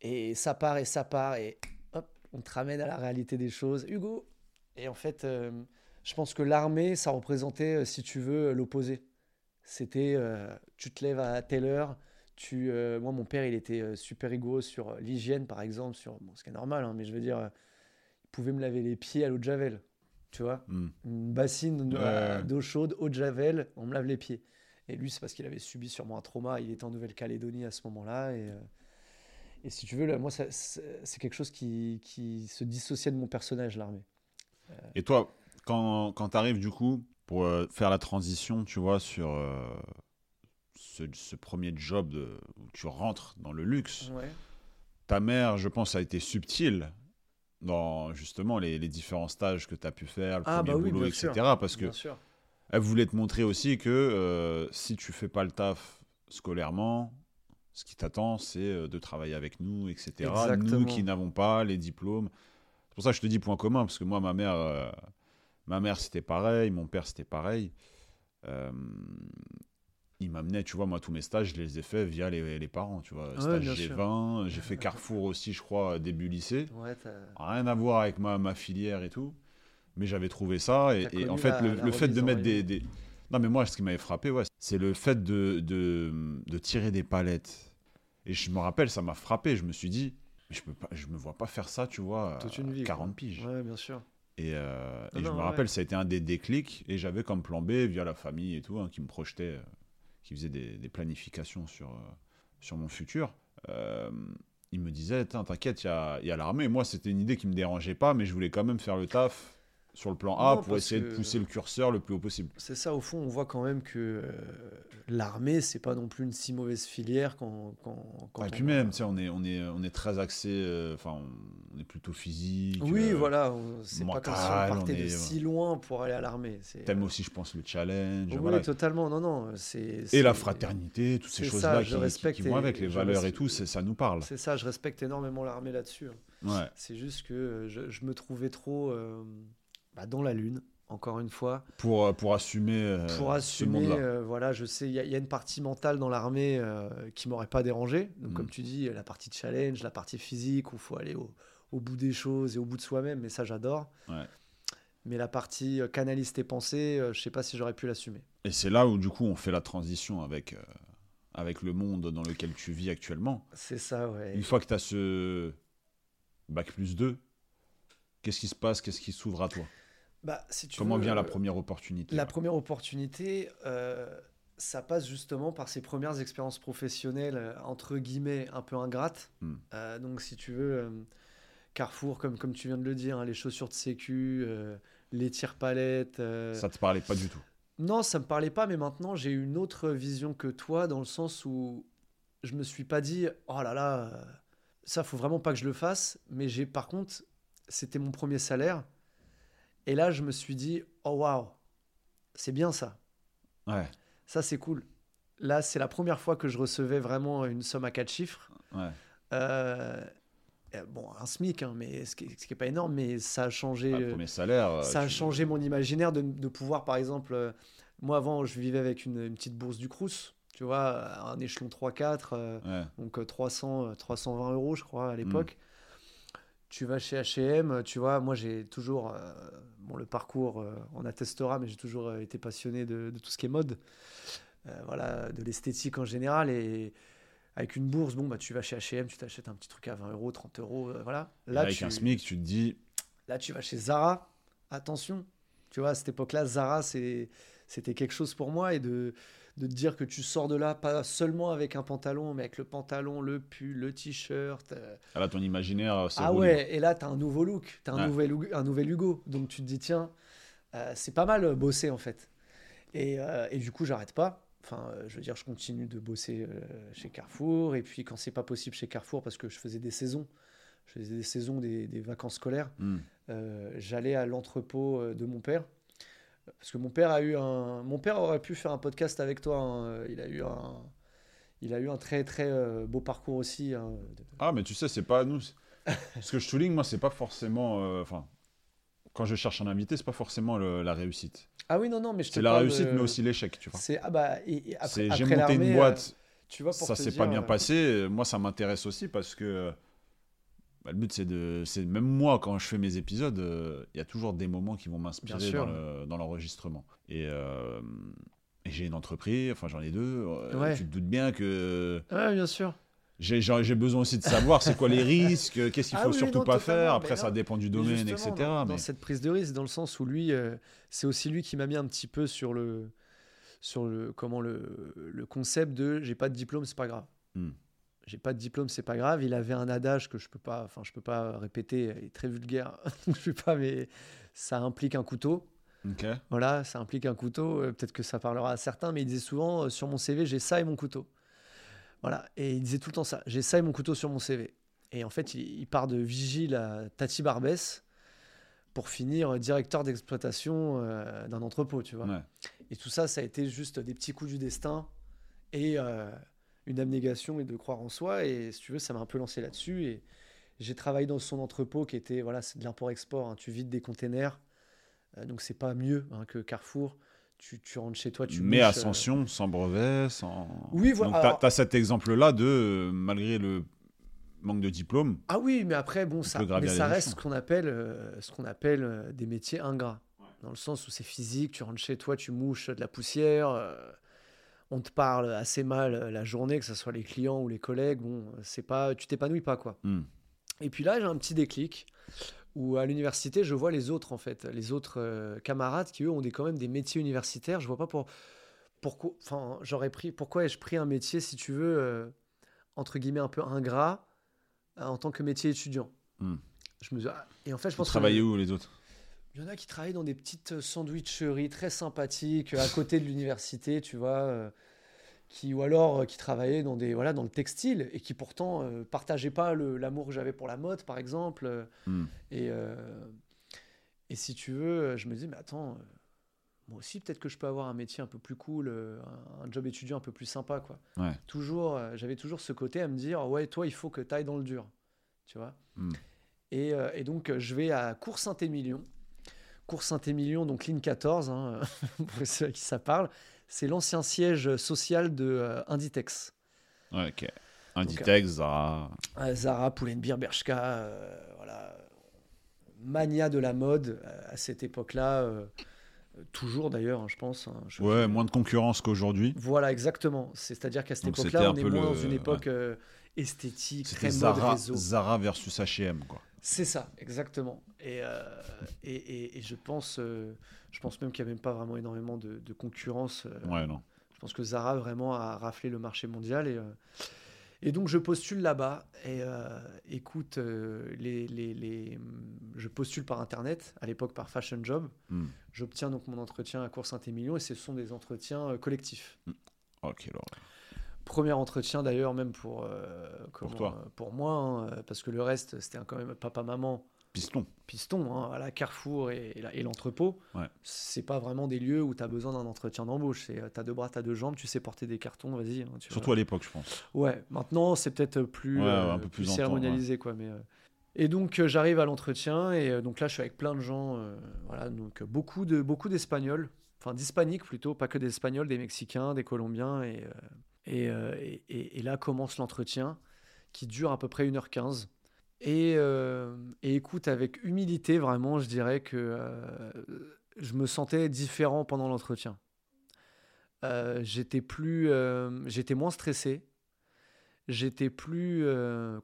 et ça part et ça part et hop, on te ramène à la réalité des choses. Hugo Et en fait, euh, je pense que l'armée, ça représentait, euh, si tu veux, l'opposé. C'était, euh, tu te lèves à telle heure. Tu, moi, mon père, il était super rigoureux sur l'hygiène, par exemple, sur bon, ce qui est normal, hein, mais je veux dire, il pouvait me laver les pieds à l'eau de javel. Tu vois hmm. Une bassine d'eau chaude, eau de javel, on me lave les pieds. Et lui, c'est parce qu'il avait subi sûrement un trauma. Il était en Nouvelle-Calédonie à ce moment-là. Et, et si tu veux, moi, c'est quelque chose qui, qui, se dissociait de mon personnage, l'armée. Et toi, quand, quand tu arrives du coup pour euh, faire la transition, tu vois, sur euh, ce, premier job de, où tu rentres dans le luxe, ta mère, je pense, a été subtile dans justement les, les différents stages que tu as pu faire, le ah, premier bah boulot, etc. Parce que elle voulait te montrer aussi que euh, si tu fais pas le taf scolairement, ce qui t'attend, c'est de travailler avec nous, etc. Nous qui n'avons pas les diplômes. C'est pour ça que je te dis point commun, parce que moi, ma mère, ma mère c'était pareil, mon père, c'était pareil. Euh, il m'amenait, tu vois, moi, tous mes stages, je les ai faits via les, les parents, tu vois. Stage G20, j'ai fait Carrefour aussi, je crois, début lycée. Rien à voir avec ma, ma filière et tout. Mais j'avais trouvé ça. Et, en fait, le, fait de mettre des, des, Non, mais moi, ce qui m'avait frappé, ouais, c'est le fait de, de, de, tirer des palettes et je me rappelle, ça m'a frappé. Je me suis dit, je ne je me vois pas faire ça, tu vois, Toute une vie, 40 piges. Ouais, bien sûr. Et, euh, et je me rappelle, ça a été un des déclics. Et j'avais comme plan B, via la famille et tout, hein, qui me projetait, euh, qui faisait des, des planifications sur, euh, sur mon futur. il me disait, t'inquiète, il y a, y a l'armée. Moi, c'était une idée qui me dérangeait pas, mais je voulais quand même faire le taf sur le plan A pour essayer de pousser le curseur le plus haut possible. C'est ça, au fond, on voit quand même que euh, l'armée, c'est pas non plus une si mauvaise filière quand. quand, quand et puis même, tu sais, on est, on, est, on est très axé, euh, enfin, on est plutôt physique. Oui, euh, voilà, c'est pas comme si on partait de si loin pour aller à l'armée. T'aimes aussi, je pense, le challenge. Oui, totalement, non, non. Et la fraternité, toutes ces choses-là qui, qui, vont avec, les valeurs et tout, ça nous parle. C'est ça, je respecte énormément l'armée là-dessus. Hein. Ouais. C'est juste que je, je, me trouvais trop bah, dans la Lune, encore une fois. Pour, euh, pour assumer. Euh, pour assumer, euh, voilà, je sais, il y, a une partie mentale dans l'armée qui m'aurait pas dérangé. Donc, mm. comme tu dis, la partie challenge, la partie physique où il faut aller au, au, bout des choses et au bout de soi-même, mais ça, j'adore. Mais la partie canaliste et pensée, je sais pas si j'aurais pu l'assumer. Et c'est là où, du coup, on fait la transition avec, avec le monde dans lequel tu vis actuellement. C'est ça, ouais. Une fois que tu as ce bac plus 2, qu'est-ce qui se passe Qu'est-ce qui s'ouvre à toi? Bah, si tu Comment vient la première opportunité La première opportunité, euh, ça passe justement par ses premières expériences professionnelles, euh, entre guillemets, un peu ingrates. Hmm. Euh, donc, si tu veux, Carrefour, comme, comme tu viens de le dire, hein, les chaussures de sécu, les tire-palettes. ça te parlait pas du tout Non, ça me parlait pas, mais maintenant, j'ai une autre vision que toi, dans le sens où je me suis pas dit, oh là là, ça, faut vraiment pas que je le fasse. Mais j'ai, par contre, c'était mon premier salaire. Et là, je me suis dit, oh waouh, c'est bien ça. Ouais. Ça, c'est cool. Là, c'est la première fois que je recevais vraiment une somme à quatre chiffres. Ouais. Euh, bon, un SMIC, hein, mais ce qui n'est pas énorme, mais ça a changé. Premier salaire. Euh, ça a changé mon imaginaire de, de, pouvoir, par exemple, euh, moi avant, je vivais avec une, petite bourse du Crous, Tu vois, un échelon 3-4, donc 300, 320 euros, je crois, à l'époque. Mm. Tu vas chez HM, tu vois, moi j'ai toujours, bon, le parcours, on attestera, mais j'ai toujours été passionné de, tout ce qui est mode, voilà, de l'esthétique en général. Et avec une bourse, bon, bah, tu vas chez H&M, tu t'achètes un petit truc à 20 euros, 30 euros, euh, voilà. Là, avec un SMIC, tu te dis... Là, tu vas chez Zara, attention. Tu vois, à cette époque-là, Zara, c'était quelque chose pour moi. Et de, de te dire que tu sors de là, pas seulement avec un pantalon, mais avec le pantalon, le pull, le t-shirt. Euh. Ah là, ton imaginaire, c'est Ah ouais, et là, tu as un nouveau look, tu as un, nouvel, un nouvel Hugo. Donc tu te dis, tiens, euh, c'est pas mal bosser en fait. Et, et du coup, j'arrête pas. Enfin, euh, je veux dire, je continue de bosser euh, chez Carrefour. Et puis, quand c'est pas possible chez Carrefour, parce que je faisais des saisons, je faisais des saisons des, vacances scolaires, hmm. euh, j'allais à l'entrepôt de mon père. Parce que mon père a eu un. Mon père aurait pu faire un podcast avec toi. Hein. Il a eu un. Il a eu un très très beau parcours aussi. Hein, ah, mais tu sais, c'est pas à nous. Ce que je souligne, moi, c'est pas forcément. Enfin, quand je cherche un invité, c'est pas forcément la réussite. Ah oui, non, non, mais je C'est la réussite, mais aussi l'échec, tu vois. C'est ah bah après, j'ai monté une boîte. Euh, tu vois, ça s'est pas bien euh, passé. Moi, ça m'intéresse aussi parce que bah, le but, c'est de, c'est même moi quand je fais mes épisodes, euh, il y a toujours des moments qui vont m'inspirer dans, l'enregistrement. Et, j'ai une entreprise, enfin j'en ai deux. Tu te doutes bien que. Ouais, bien sûr j'ai besoin aussi de savoir c'est quoi les risques, qu'est-ce qu'il ah faut surtout pas faire. Après, ça dépend du domaine, etc. Dans, cette prise de risque, dans le sens où lui, euh, c'est aussi lui qui m'a mis un petit peu sur le, sur le, comment le, le concept de j'ai pas de diplôme, c'est pas grave. Hmm. J'ai pas de diplôme, c'est pas grave. Il avait un adage que je peux pas, enfin, je peux pas répéter, il est très vulgaire, je sais pas, mais ça implique un couteau. Voilà, ça implique un couteau. Euh, peut-être que ça parlera à certains, mais il disait souvent euh, sur mon CV, j'ai ça et mon couteau. Voilà. Et il disait tout le temps ça. J'ai ça et mon couteau sur mon CV. Et en fait, il, part de vigile à Tati Barbès pour finir directeur d'exploitation euh, d'un entrepôt, tu vois. Et tout ça, ça a été juste des petits coups du destin et euh, une abnégation et de croire en soi. Et si tu veux, ça m'a un peu lancé là-dessus. Et j'ai travaillé dans son entrepôt qui était, voilà, c'est de l'import-export. Hein. Tu vides des containers. Euh, donc, c'est pas mieux hein, que Carrefour tu, rentres chez toi, tu Mais euh, ascension, sans brevet, sans. Oui, voilà. Donc, tu as, cet exemple-là de, euh, malgré le manque de diplôme. Ah oui, mais après, bon, ça, mais ça reste ce qu'on appelle, euh, ce qu'on appelle des métiers ingrats. Dans le sens où c'est physique, tu rentres chez toi, tu mouches de la poussière, on te parle assez mal la journée, que ce soit les clients ou les collègues. Bon, c'est pas, tu t'épanouis pas, quoi. Hmm. Et puis là, j'ai un petit déclic où à l'université, je vois les autres, en fait, les autres euh, camarades qui, eux, ont des, quand même des métiers universitaires. Je vois pas pour, pourquoi, enfin, j'aurais pris, pourquoi ai-je pris un métier, si tu veux, euh, entre guillemets, un peu ingrat euh, en tant que métier étudiant? Hmm. Je me ah, et en fait, je pense. Travailler où les autres? Il y en a qui travaillent dans des petites sandwicheries très sympathiques à côté de l'université, tu vois qui ou alors euh, qui travaillaient dans des voilà dans le textile et qui pourtant euh, partageaient pas l'amour que j'avais pour la mode par exemple. Euh, hmm. et et si tu veux je me dis mais attends moi aussi peut-être que je peux avoir un métier un peu plus cool un, job étudiant un peu plus sympa quoi. Toujours j'avais toujours ce côté à me dire ouais toi il faut que tu ailles dans le dur tu vois. Hmm. et, et, donc je vais à Cours Saint-Émilion Cours Saint-Émilion donc ligne 14 hein, pour ceux à qui ça parle c'est l'ancien siège social de euh, Inditex. ok. Inditex, Zara. Zara, Pull&Bear, Bershka, euh, voilà. Mania de la mode euh, à cette époque-là. toujours d'ailleurs, hein, je pense. Hein, ouais, moins de concurrence qu'aujourd'hui. Voilà, exactement. C'est-à-dire qu'à cette époque-là, on est moins dans une époque esthétique, très Zara, mode Zara versus H&M, quoi. C'est ça, exactement. Et, et, et, je pense, je pense même qu'il n'y a même pas vraiment énormément de, concurrence. Euh, ouais, non. Je pense que Zara vraiment a raflé le marché mondial. Et, euh, et donc je postule là-bas. Et euh, écoute, les, les, les, je postule par Internet, à l'époque par Fashion Job. Hmm. J'obtiens donc mon entretien à Cours Saint-Émilion et ce sont des entretiens collectifs. Hmm. Ok, alors. Premier entretien d'ailleurs, même pour, pour, toi. pour moi, hein, parce que le reste, c'était quand même papa-maman Piston. Piston, hein, à la Carrefour et, et l'entrepôt. Ouais. C'est pas vraiment des lieux où tu as besoin d'un entretien d'embauche. Tu as deux bras, tu as deux jambes, tu sais porter des cartons, vas-y. Hein, Surtout à l'époque, je pense. Ouais, maintenant c'est peut-être plus, un euh, peu plus, cérémonialisé. Quoi, mais, euh. Et donc euh, j'arrive à l'entretien et donc là je suis avec plein de gens, voilà, donc beaucoup de beaucoup d'Espagnols. enfin d'hispaniques plutôt, pas que des Espagnols, des Mexicains, des Colombiens. Et, et, et, là commence l'entretien qui dure à peu près 1h15. Et, et, écoute, avec humilité, vraiment, je dirais que je me sentais différent pendant l'entretien. j'étais plus, j'étais moins stressé, j'étais plus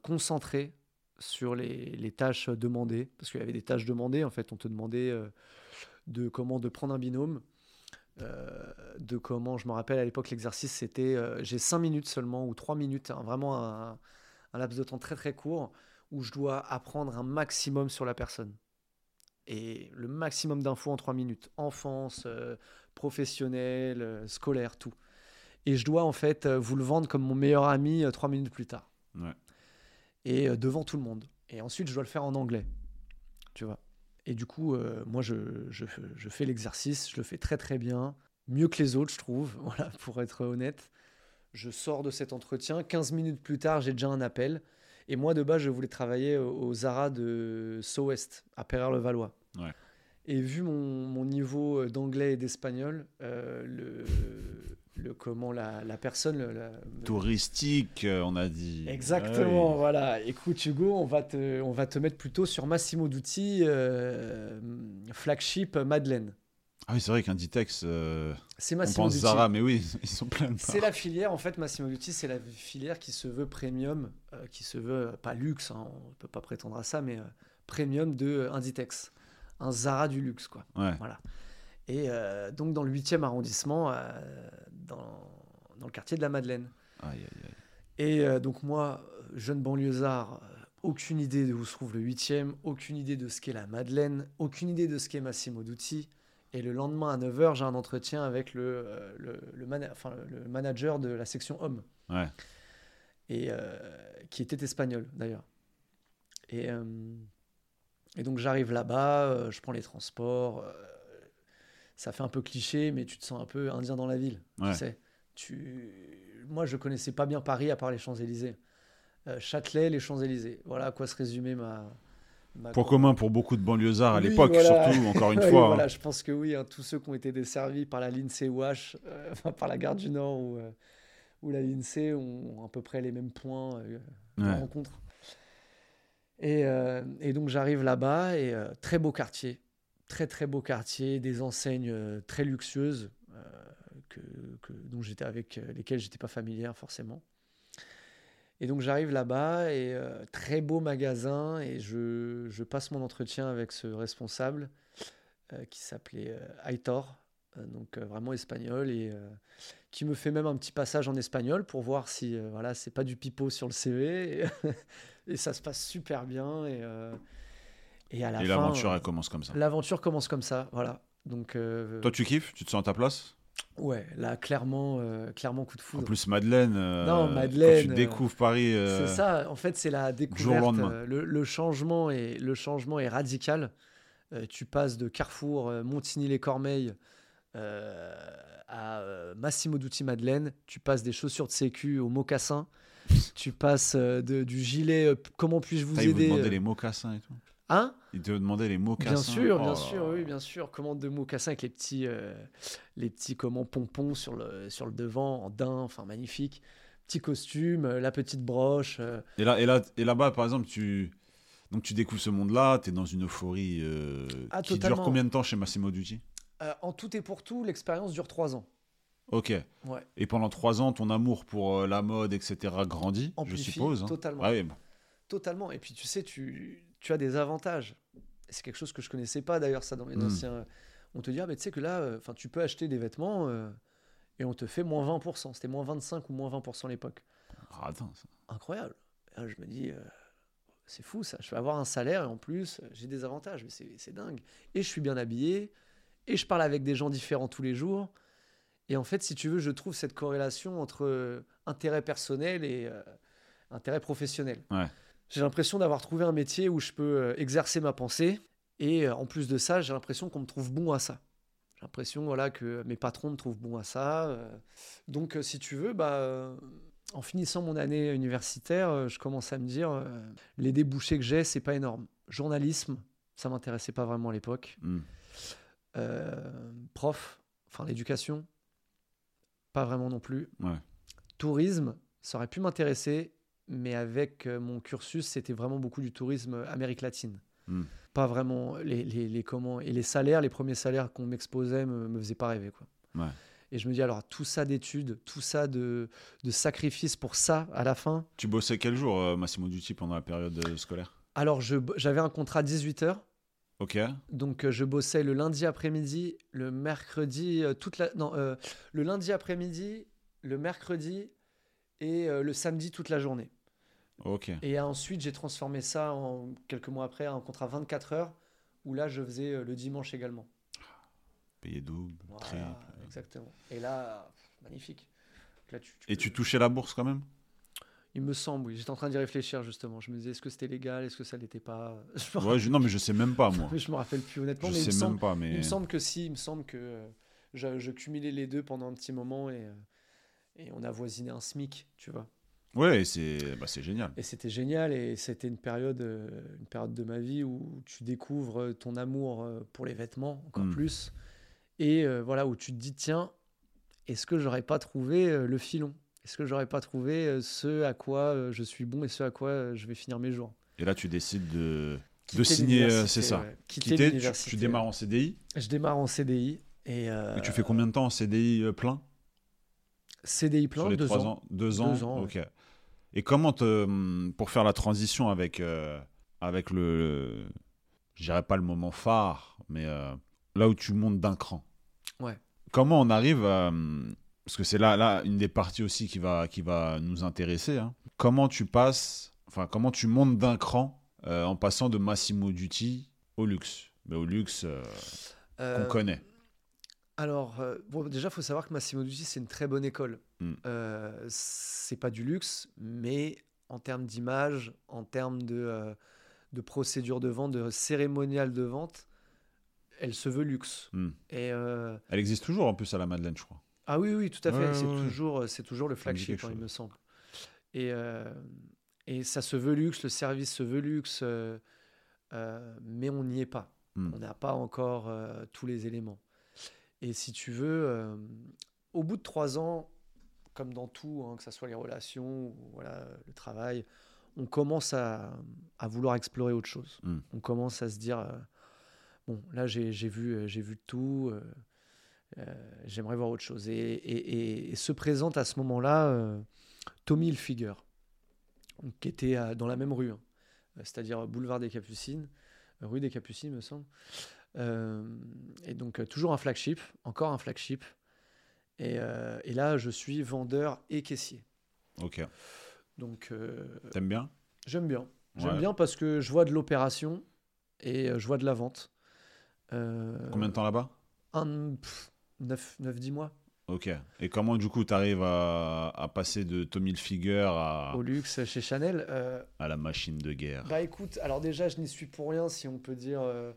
concentré sur les, les, tâches demandées, parce qu'il y avait des tâches demandées, en fait, on te demandait de comment de prendre un binôme, de comment, je me rappelle à l'époque l'exercice c'était, j'ai 5 minutes seulement, ou 3 minutes, hein, vraiment un, un laps de temps très très court, où je dois apprendre un maximum sur la personne. Et le maximum d'infos en 3 minutes. Enfance, euh, professionnel, euh, scolaire, tout. Et je dois en fait euh, vous le vendre comme mon meilleur ami 3 minutes plus tard. Et devant tout le monde. Et ensuite, je dois le faire en anglais. Tu vois. Et du coup, moi, je, je, je fais l'exercice, je le fais très très bien. Mieux que les autres, je trouve, voilà, pour être honnête. Je sors de cet entretien. 15 minutes plus tard, j'ai déjà un appel. Et moi, de base, je voulais travailler au Zara de Sceaux-Ouest, à Perrère-le-Valois. Et vu mon, niveau euh, d'anglais et d'espagnol, euh, le, le, comment la, la personne. Touristique, euh, on a dit. Exactement, voilà. Écoute, Hugo, on va, te, on va te mettre plutôt sur Massimo Dutti, flagship Madeleine. Ah oui, c'est vrai qu'Inditex, euh, c'est Massimo on pense Zara, mais oui, ils sont pleins de C'est la filière, en fait, Massimo Dutti, c'est la filière qui se veut premium, euh, qui se veut, euh, pas luxe, hein, on ne peut pas prétendre à ça, mais euh, premium de Inditex. Un Zara du luxe, quoi. Voilà. Et donc, dans le 8e arrondissement, dans, dans, le quartier de la Madeleine. Aïe, aïe, aïe. Et donc, moi, jeune banlieusard, aucune idée de où se trouve le 8e, aucune idée de ce qu'est la Madeleine, aucune idée de ce qu'est Massimo Dutti. Et le lendemain à 9h, j'ai un entretien avec le, euh, le, le, enfin, le, manager de la section homme. Ouais. Et euh, qui était espagnol d'ailleurs. Et, euh, et donc j'arrive là-bas, je prends les transports. Ça fait un peu cliché, mais tu te sens un peu indien dans la ville. Tu sais. Tu... Moi, je connaissais pas bien Paris à part les Champs-Élysées. Châtelet, les Champs-Élysées. Voilà à quoi se résumait ma, Point commun pour beaucoup de banlieusards à l'époque, surtout, encore une fois. Voilà, hein. je pense que oui, hein, tous ceux qui ont été desservis par la ligne COH, euh, par la gare du Nord ou, euh, ou la ligne C ont à peu près les mêmes points euh, de rencontre. Et, et donc j'arrive là-bas et très beau quartier, très très beau quartier, des enseignes très luxueuses que, que, dont j'étais avec lesquelles j'étais pas familière forcément. Et donc j'arrive là-bas et euh, très beau magasin et je, passe mon entretien avec ce responsable euh, qui s'appelait euh, Aitor, donc vraiment espagnol et qui me fait même un petit passage en espagnol pour voir si voilà c'est pas du pipeau sur le CV et, ça se passe super bien et et à la et l'aventure elle commence comme ça. L'aventure commence comme ça, voilà. Donc toi tu kiffes, tu te sens à ta place? Ouais, là, clairement, euh, clairement coup de foudre. En plus, Madeleine, euh, non, Madeleine quand tu découvres Paris. Euh, c'est ça, en fait, c'est la découverte. Le, le, changement est, le changement est radical. tu passes de Carrefour, Montigny-les-Cormeilles à Massimo Dutti Madeleine. Tu passes des chaussures de sécu aux mocassins. tu passes de, du gilet. comment puis-je vous aider Vous les mocassins et tout. Hein Il te demandait les mocassins. Bien sûr, bien oh sûr, oui, bien sûr. Commande de mocassins avec les petits, euh, les petits comment, pompons sur le, sur le devant, en daim, enfin magnifique. Petit costume, euh, la petite broche. Euh. Et là, et là, et là-bas, par exemple, tu, donc tu découvres ce monde-là, tu es dans une euphorie ah, qui dure combien de temps chez Massimo Dutti? En tout et pour tout, l'expérience dure trois ans. Ok. Ouais. Et pendant trois ans, ton amour pour la mode, etc., grandit, je suppose. Hein. Totalement. Totalement. Et puis, tu sais, tu tu as des avantages. C'est quelque chose que je connaissais pas d'ailleurs, ça, dans les hmm. anciens. On te dit, ah, mais tu sais que là, euh, enfin, tu peux acheter des vêtements euh, et on te fait moins 20%. C'était moins 25 ou moins 20% à l'époque. Ah, ça. Incroyable. je me dis, euh, c'est fou ça. Je vais avoir un salaire et en plus, j'ai des avantages. Mais c'est dingue. Et je suis bien habillé et je parle avec des gens différents tous les jours. Et en fait, si tu veux, je trouve cette corrélation entre intérêt personnel et intérêt professionnel. Ouais. J'ai l'impression d'avoir trouvé un métier où je peux euh, exercer ma pensée. Et euh, en plus de ça, j'ai l'impression qu'on me trouve bon à ça. J'ai l'impression voilà, que mes patrons me trouvent bon à ça. Euh. Donc, si tu veux, bah, en finissant mon année universitaire, je commence à me dire les débouchés que j'ai, c'est pas énorme. Journalisme, ça m'intéressait pas vraiment à l'époque. Hmm. prof, enfin l'éducation, pas vraiment non plus. Ouais. Tourisme, ça aurait pu m'intéresser, mais avec euh, mon cursus, c'était vraiment beaucoup du tourisme Amérique latine. Hmm. Pas vraiment les, les, les comment et les salaires, les premiers salaires qu'on m'exposait me, me faisaient pas rêver quoi. Ouais. Et je me dis alors tout ça d'études, tout ça de, de sacrifices pour ça à la fin. Tu bossais quel jour, euh, Massimo Dutti, pendant la période euh, scolaire? Alors j'avais un contrat 18 heures, Ok. donc euh, je bossais le lundi après-midi, le mercredi euh, toute la non euh, le lundi après-midi, le mercredi et euh, le samedi toute la journée. Et ensuite, j'ai transformé ça en quelques mois après en contrat 24 heures où là, je faisais euh, le dimanche également. Payé double, Voilà, triple. exactement. Et là, magnifique. Là, tu- Et peux- tu touchais la bourse quand même? Il me semble, oui. J'étais en train d'y réfléchir justement. Je me disais, est-ce que c'était légal? Est-ce que ça l'était pas? Je me, Ouais, je- non, mais je sais même pas, moi. je me rappelle plus honnêtement, Je mais il me, sais semble, même pas, il me semble que si. Il me semble que euh, je, je cumulais les deux pendant un petit moment et, et on avoisinait un SMIC, tu vois. Ouais, c'est bah, génial. Et c'était génial et c'était une période, euh, une période de ma vie où tu découvres ton amour euh, pour les vêtements encore Mm. plus. Et euh, voilà, où tu te dis, tiens, est-ce que j'aurais pas trouvé euh, le filon? Est-ce que j'aurais pas trouvé euh, ce à quoi euh, je suis bon et ce à quoi euh, je vais finir mes jours? Et là, tu décides de. Quitter signer, euh, c'est ça. ouais. Quitter, quitter. Tu, démarres en CDI. Je démarre en CDI. Et, euh, Et tu fais combien de temps en CDI euh, plein? CDI plein, Sur les deux trois ans. Deux ans. Deux ans, ok. Et comment te, hum, pour faire la transition avec euh, avec le, je dirais pas le moment phare, mais euh, là où tu montes d'un cran. Ouais. Comment on arrive à, hum, parce que c'est là là une des parties aussi qui va qui va nous intéresser. hein. Comment tu passes, enfin comment tu montes d'un cran euh, en passant de Massimo Dutti au luxe, mais au luxe qu'on connaît. Alors, euh, bon, déjà, il faut savoir que Massimo Dutti, c'est une très bonne école. Mm. Euh, c'est pas du luxe, mais en termes d'image, en termes de, euh, de procédure de vente, de cérémonial de vente, elle se veut luxe. Hmm. Et euh, Elle existe toujours en plus à la Madeleine, je crois. ah oui, oui, tout à fait. Ouais, c'est ouais, ouais. toujours, c'est toujours le Ça me dit flagship, hein, il me semble. Et, euh, et ça se veut luxe, le service se veut luxe, euh, euh, mais on n'y est pas. Hmm. On n'a pas encore euh, tous les éléments. Et si tu veux, euh, au bout de trois ans, comme dans tout, hein, que ce soit les relations ou voilà, le travail, on commence à, à vouloir explorer autre chose. Mm. On commence à se dire, euh, bon, là j'ai vu, j'ai vu tout, euh, euh, j'aimerais voir autre chose. Et, et- et- et se présente à ce moment-là Tommy Hilfiger, qui était à- dans la même rue, hein, c'est-à-dire boulevard des Capucines, rue des Capucines, me semble. Euh, et donc, euh, toujours un flagship, encore un flagship. Et, euh, et là, je suis vendeur et caissier. Ok. Donc, T'aimes bien? j'aime bien. J'aime Ouais. bien parce que je vois de l'opération et je vois de la vente. Euh, Combien de temps là-bas? 9-10 mois Ok. Et comment du coup tu arrives à, à passer de Tommy Hilfiger à, au luxe chez Chanel. Euh, à la machine de guerre? Bah écoute, alors déjà, je n'y suis pour rien, si on peut dire. euh,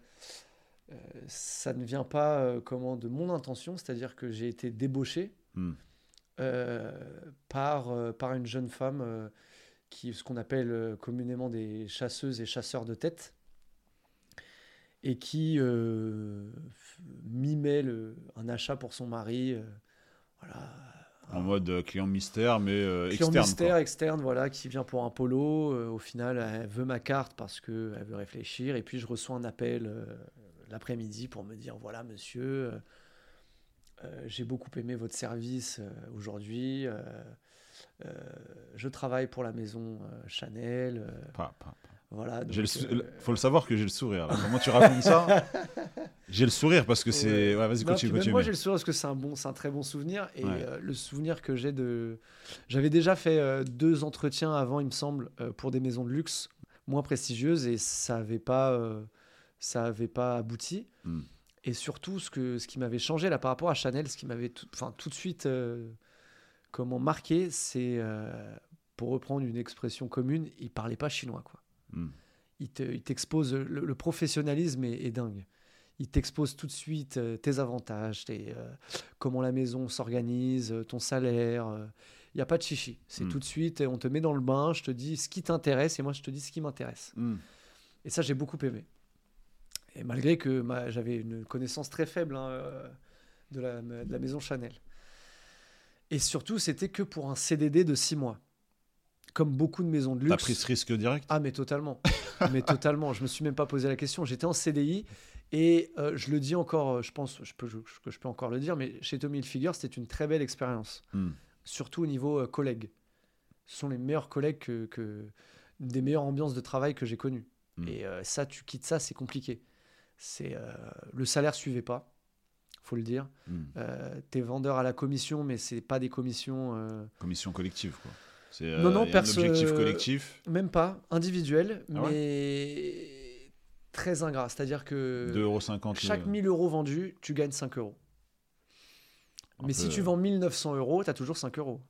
euh, ça ne vient pas euh, comment de mon intention, c'est-à-dire que j'ai été débauché Hmm. euh, par, par une jeune femme qui ce qu'on appelle communément des chasseuses et chasseurs de tête et qui mimait le- un achat pour son mari. voilà. En mode client mystère, mais euh, Client externe. mystère quoi. externe, voilà, qui vient pour un polo. euh, au final, elle veut ma carte parce qu'elle veut réfléchir. Et puis, je reçois un appel euh, l'après-midi pour me dire voilà, monsieur, euh, euh, j'ai beaucoup aimé votre service euh, aujourd'hui. je travaille pour la maison Chanel. Pas- pas- pas. voilà. Le donc, euh, Faut le savoir que j'ai le sourire. là. Comment tu racontes ça J'ai le sourire parce que c'est. Ouais. Vas-y, continue, moi, j'ai le sourire parce que c'est un, bon, c'est un très bon souvenir. Et Ouais. euh, le souvenir que j'ai de. J'avais déjà fait euh, deux entretiens avant, il me semble, euh, pour des maisons de luxe moins prestigieuses et ça n'avait pas, ça avait pas abouti. Hmm. Et surtout, ce, que, ce qui m'avait changé là par rapport à Chanel, ce qui m'avait tout, tout de suite euh, comment marqué, c'est, euh, pour reprendre une expression commune, il parlait pas chinois. quoi Hmm. il te- il t'expose, le, le professionnalisme est, est dingue. Il t'expose tout de suite euh, tes avantages, tes, comment la maison s'organise, ton salaire. Il n'y a pas de chichi. C'est Mm. tout de suite, on te met dans le bain, je te dis ce qui t'intéresse et moi je te dis ce qui m'intéresse. Hmm. Et ça, j'ai beaucoup aimé. Et malgré que ma- j'avais une connaissance très faible hein, euh, de la, de la maison Chanel. Et surtout, c'était que pour un CDD de six mois. Comme beaucoup de maisons de luxe. T'as pris ce risque direct? Ah, mais totalement. mais totalement. Je me suis même pas posé la question. J'étais en CDI et euh, je le dis encore, je pense je peux, je, que je peux encore le dire, mais chez Tommy Hilfiger, c'était une très belle expérience. Hmm. Surtout au niveau euh, collègues. Ce sont les meilleurs collègues que, que des meilleures ambiances de travail que j'ai connues. Hmm. Et euh, ça, tu quittes ça, c'est compliqué. C'est le salaire suivait pas, faut le dire. Hmm. T'es vendeur à la commission, mais c'est pas des commissions. Commission collective, quoi. C'est non, non, un objectif collectif. Même pas, individuel, Ah ouais mais très ingrat. C'est-à-dire que 2,50€ chaque le- 1000 euros vendus, tu gagnes 5 euros. un Mais si peu- tu vends 1900 euros, tu as toujours 5 euros.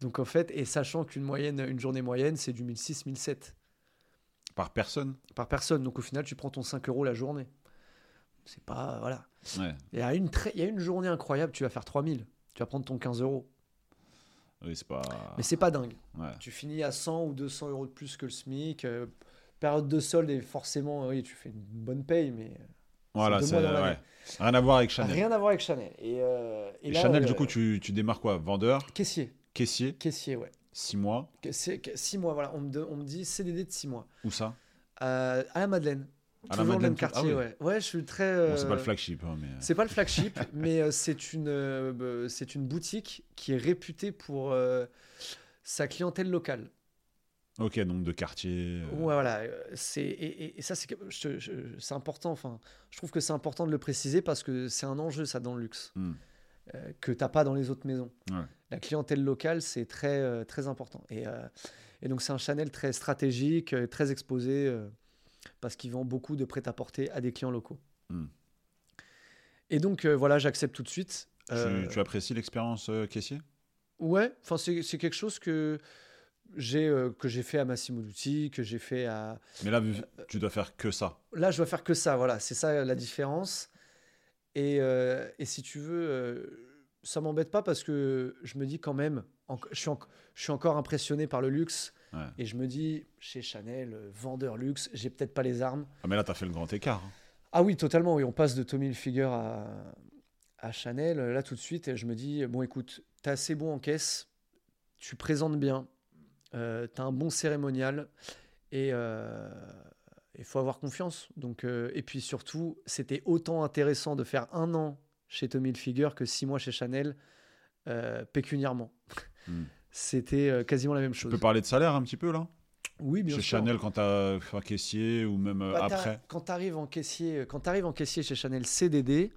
Donc en fait, et sachant qu'une moyenne, une journée moyenne, c'est du 1006, 1007 Par personne par personne. Donc au final, tu prends ton 5 euros la journée. C'est pas. Voilà. Ouais. Il y, a une il y a une journée incroyable, tu vas faire 3000. Tu vas prendre ton 15 euros. Oui, c'est pas. Mais c'est pas dingue. Ouais. Tu finis à 100 ou 200 euros de plus que le SMIC. euh, période de solde, et forcément, oui, tu fais une bonne paye, mais euh, Voilà, c'est. ouais. Rien à voir avec Chanel. rien à voir avec Chanel. Et, euh, et Et là, Chanel, euh, du coup, tu, tu démarres quoi? Vendeur, Caissier. caissier, Caissier, ouais. 6 mois. C'est 6 mois, voilà. On me, de- on me dit CDD de 6 mois. Où ça? Euh, à la Madeleine. À la Toujours le même quartier, ah oui. ouais. Ouais, je suis très. Bon, c'est pas le euh, flagship, hein, mais. C'est pas le flagship, mais euh, c'est une, euh, euh, c'est une boutique qui est réputée pour euh, sa clientèle locale. Ok, donc de quartier. euh, Ouais, voilà. euh, C'est, et, et- et ça, c'est, que- c'est important. Enfin, je trouve que c'est important de le préciser parce que c'est un enjeu, ça, dans le luxe, euh, que t'as pas dans les autres maisons. Ouais. La clientèle locale, c'est très, euh, très important. Et, euh, et donc, c'est un Chanel très stratégique, euh, très exposé, parce qu'il vend beaucoup de prêt-à-porter à des clients locaux. Hmm. Et donc, voilà, j'accepte tout de suite. Tu, tu apprécies l'expérience caissier? Ouais, enfin c'est c'est quelque chose que j'ai euh, que j'ai fait à Massimo Dutti, que j'ai fait à Mais là, tu dois faire que ça. là je dois faire que ça, voilà, c'est ça la différence. Et, euh, et si tu veux, euh, ça m'embête pas parce que je me dis quand même, en- je, suis en- je suis encore impressionné par le luxe Ouais. et je me dis chez Chanel, euh, vendeur luxe, j'ai peut-être pas les armes. Ah, mais là, tu as fait le grand écart. hein. Ah oui, totalement. Oui, on passe de Tommy Hilfiger à, à Chanel. Là, tout de suite, je me dis bon, écoute, t'es assez bon en caisse, tu présentes bien, euh, t'as un bon cérémonial et il faut avoir confiance. Donc, euh, et puis surtout, c'était autant intéressant de faire un an chez Tommy Hilfiger que six mois chez Chanel, euh, pécuniairement. Hmm. C'était euh, quasiment la même Tu chose. peux parler de salaire un petit peu, là? Oui, bien Chez sûr. Chanel, quand tu as fait caissier ou même euh, Bah, après Quand tu arrives en caissier, quand arrives en caissier chez Chanel CDD,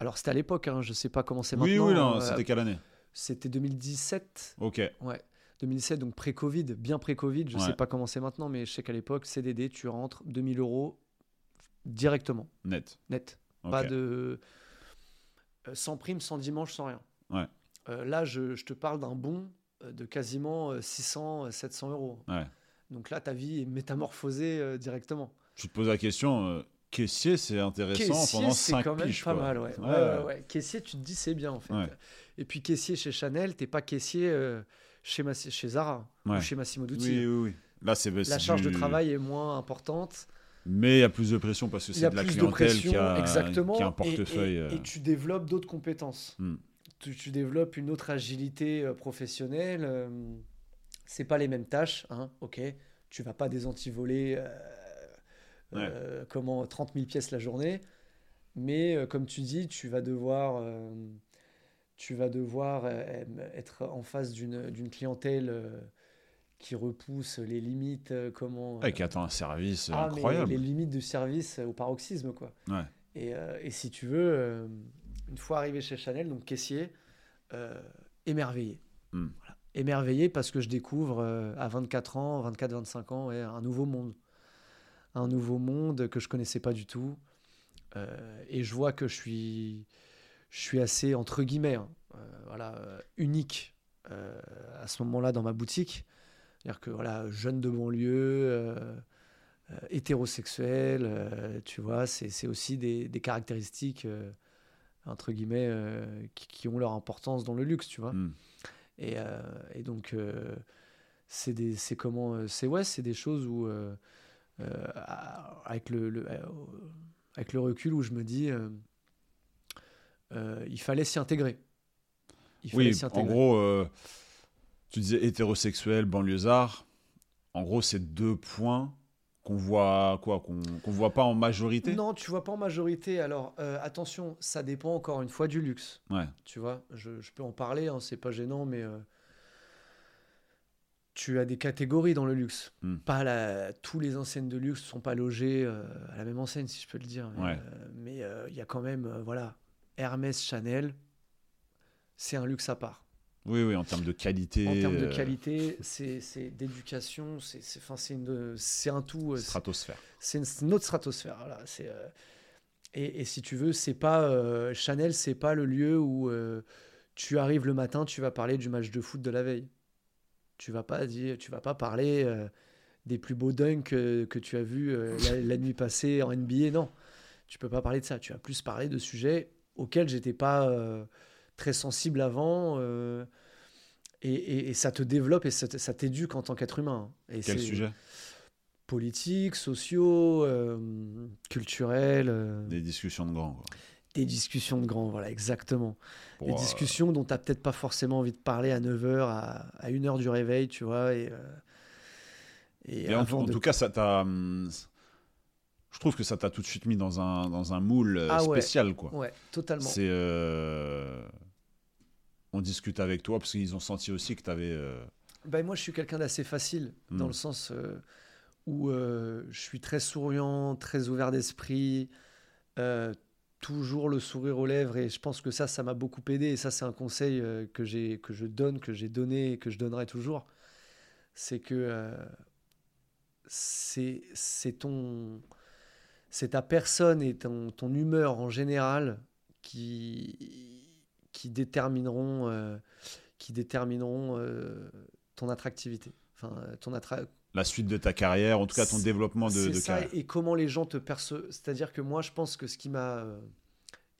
alors c'était à l'époque, hein, je sais pas comment c'est Oui, maintenant. oui, non, euh, c'était quelle année? c'était 2017, Ok. ouais. 2017, donc pré-Covid, bien pré-Covid. Je Ouais. sais pas comment c'est maintenant, mais je sais qu'à l'époque, CDD, tu rentres 2000 euros directement, Net. net. Pas de. Euh, sans prime, sans dimanche, sans rien. Ouais. Euh, là, je, je te parle d'un bon euh, de quasiment euh, 600, euh, 700 euros. Ouais. Donc là, ta vie est métamorphosée directement. Tu te poses la question, caissier, c'est intéressant Caissier, pendant c'est 5 quand même piges. pas quoi. mal, ouais. Ouais, Ouais, ouais, ouais. Caissier, tu te dis c'est bien en fait. Et puis caissier chez Chanel, t'es pas caissier euh, chez, Zara ou chez Massimo Dutti. Oui, oui, oui. Là, c'est La charge du- de travail est moins importante. Mais il y a plus de pression parce que c'est de la de clientèle pression, qui, a, exactement. qui a un portefeuille. Et, euh, et tu développes d'autres compétences. Hmm. Tu, tu développes une autre agilité euh, professionnelle. euh, c'est pas les mêmes tâches, hein, ok. Tu vas pas des antivolés, euh, euh, comment 30 000 pièces la journée, mais euh, comme tu dis, tu vas devoir, tu vas devoir être en face d'une d'une clientèle qui repousse les limites, euh, comment. ouais, qui attend un service Ah, mais incroyable. les limites du service au paroxysme, quoi. Ouais. Et, euh, et si tu veux, euh, une fois arrivé chez Chanel, donc caissier, euh, émerveillé. Hmm. Voilà. Émerveillé parce que je découvre euh, à 24 ans, 24-25 ans, ouais, un nouveau monde. Un nouveau monde que je connaissais pas du tout. Euh, et je vois que je suis, je suis assez, entre guillemets, hein, euh, voilà, euh, unique euh, à ce moment-là dans ma boutique. C'est-à-dire que voilà, jeune de banlieue, euh, euh, hétérosexuel, euh, tu vois, c'est aussi des, des caractéristiques, euh, entre guillemets, qui, qui ont leur importance dans le luxe, tu vois. Hmm. Et, et donc, c'est des- c'est comment, c'est ouais, c'est des choses où, avec le, le- avec le recul, où je me dis, il fallait s'y intégrer. oui, en gros, tu disais hétérosexuel, banlieusard. En gros, c'est deux points qu'on voit quoi qu'on voit pas en majorité? Non, tu vois pas en majorité. Alors attention, ça dépend encore une fois du luxe. Ouais. Tu vois, je, je peux en parler, hein, c'est pas gênant, mais tu as des catégories dans le luxe. Hmm. Pas la, tous les enseignes de luxe ne sont pas logées euh, à la même enseigne, si je peux le dire. Mais euh, euh, il y a quand même, voilà, Hermès, Chanel, c'est un luxe à part. Oui, oui, en termes de qualité. En termes de qualité, c'est d'éducation, c'est un tout. Stratosphère. C'est une, autre stratosphère. Voilà, et, et, si tu veux, c'est pas Chanel, c'est pas le lieu où tu arrives le matin, tu vas parler du match de foot de la veille. Tu vas pas dire, tu vas pas parler euh, des plus beaux dunks euh, que tu as vus euh, la, nuit passée en NBA. Non, tu peux pas parler de ça. Tu vas plus parler de sujets auxquels j'étais pas très sensible avant. Et, et, ça te développe et ça, t'éduque en tant qu'être humain. Et Quel sujet? Politiques, sociaux, culturels. Des discussions de grands. Des discussions de grands, voilà, exactement. des discussions dont tu n'as peut-être pas forcément envie de parler à 9h, à, à 1h du réveil, tu vois. Et, euh, et, en, tout cas, ça t'a. Hum, je trouve que ça t'a tout de suite mis dans un, dans un moule euh, ah spécial, quoi. Ouais, totalement. C'est. Euh, on discute avec toi parce qu'ils ont senti aussi que tu avais. Ben, moi, je suis quelqu'un d'assez facile, dans hmm. le sens où je suis très souriant, très ouvert d'esprit toujours le sourire aux lèvres et je pense que ça, ça m'a beaucoup aidé et ça, c'est un conseil euh, que, j'ai, que je donne, que j'ai donné et que je donnerai toujours. C'est que euh, c'est, c'est ton c'est ta personne et ton, ton, humeur en général qui, qui détermineront, euh, qui détermineront ton attractivité. Enfin, ton attra la suite de ta carrière, en tout cas ton développement de, de carrière. Et comment les gens te perçoivent. C'est-à-dire que moi, je pense que ce qui m'a euh,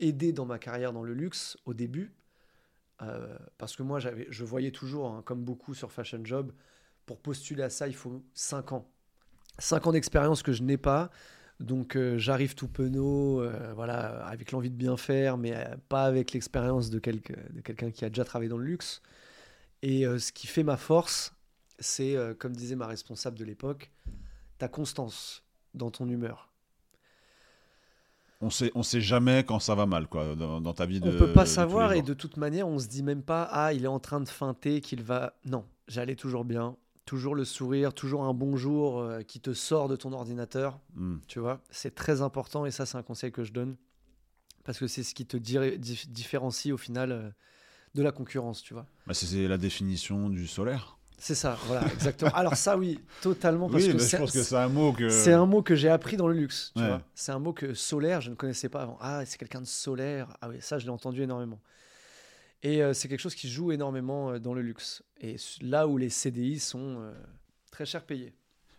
aidé dans ma carrière dans le luxe au début, euh, parce que moi, je voyais toujours, hein, comme beaucoup sur Fashion Job, pour postuler à ça, il faut 5 ans. 5 ans d'expérience que je n'ai pas. Donc euh, j'arrive tout penaud, voilà, avec l'envie de bien faire, mais pas avec l'expérience de, de quelqu'un qui a déjà travaillé dans le luxe. Et ce qui fait ma force, c'est, euh, comme disait ma responsable de l'époque, ta constance dans ton humeur. On sait, on sait jamais quand ça va mal, quoi, dans, ta vie de. On peut pas savoir et de toute manière, on se dit même pas, ah, il est en train de feinter, qu'il va. Non, j'allais toujours bien, toujours le sourire, toujours un bonjour euh, qui te sort de ton ordinateur. Hmm. Tu vois, c'est très important et ça, c'est un conseil que je donne parce que c'est ce qui te différencie au final euh, de la concurrence, tu vois. Bah, c'est la définition du solaire. C'est ça, voilà, exactement. Alors ça, oui, totalement. Parce oui, que je pense que c'est un mot que... C'est un mot que j'ai appris dans le luxe. C'est un mot que solaire, je ne connaissais pas avant. Ah, c'est quelqu'un de solaire. Ah oui, ça, je l'ai entendu énormément. Et euh, c'est quelque chose qui joue énormément euh, dans le luxe. Et là où les CDI sont euh, très cher payés.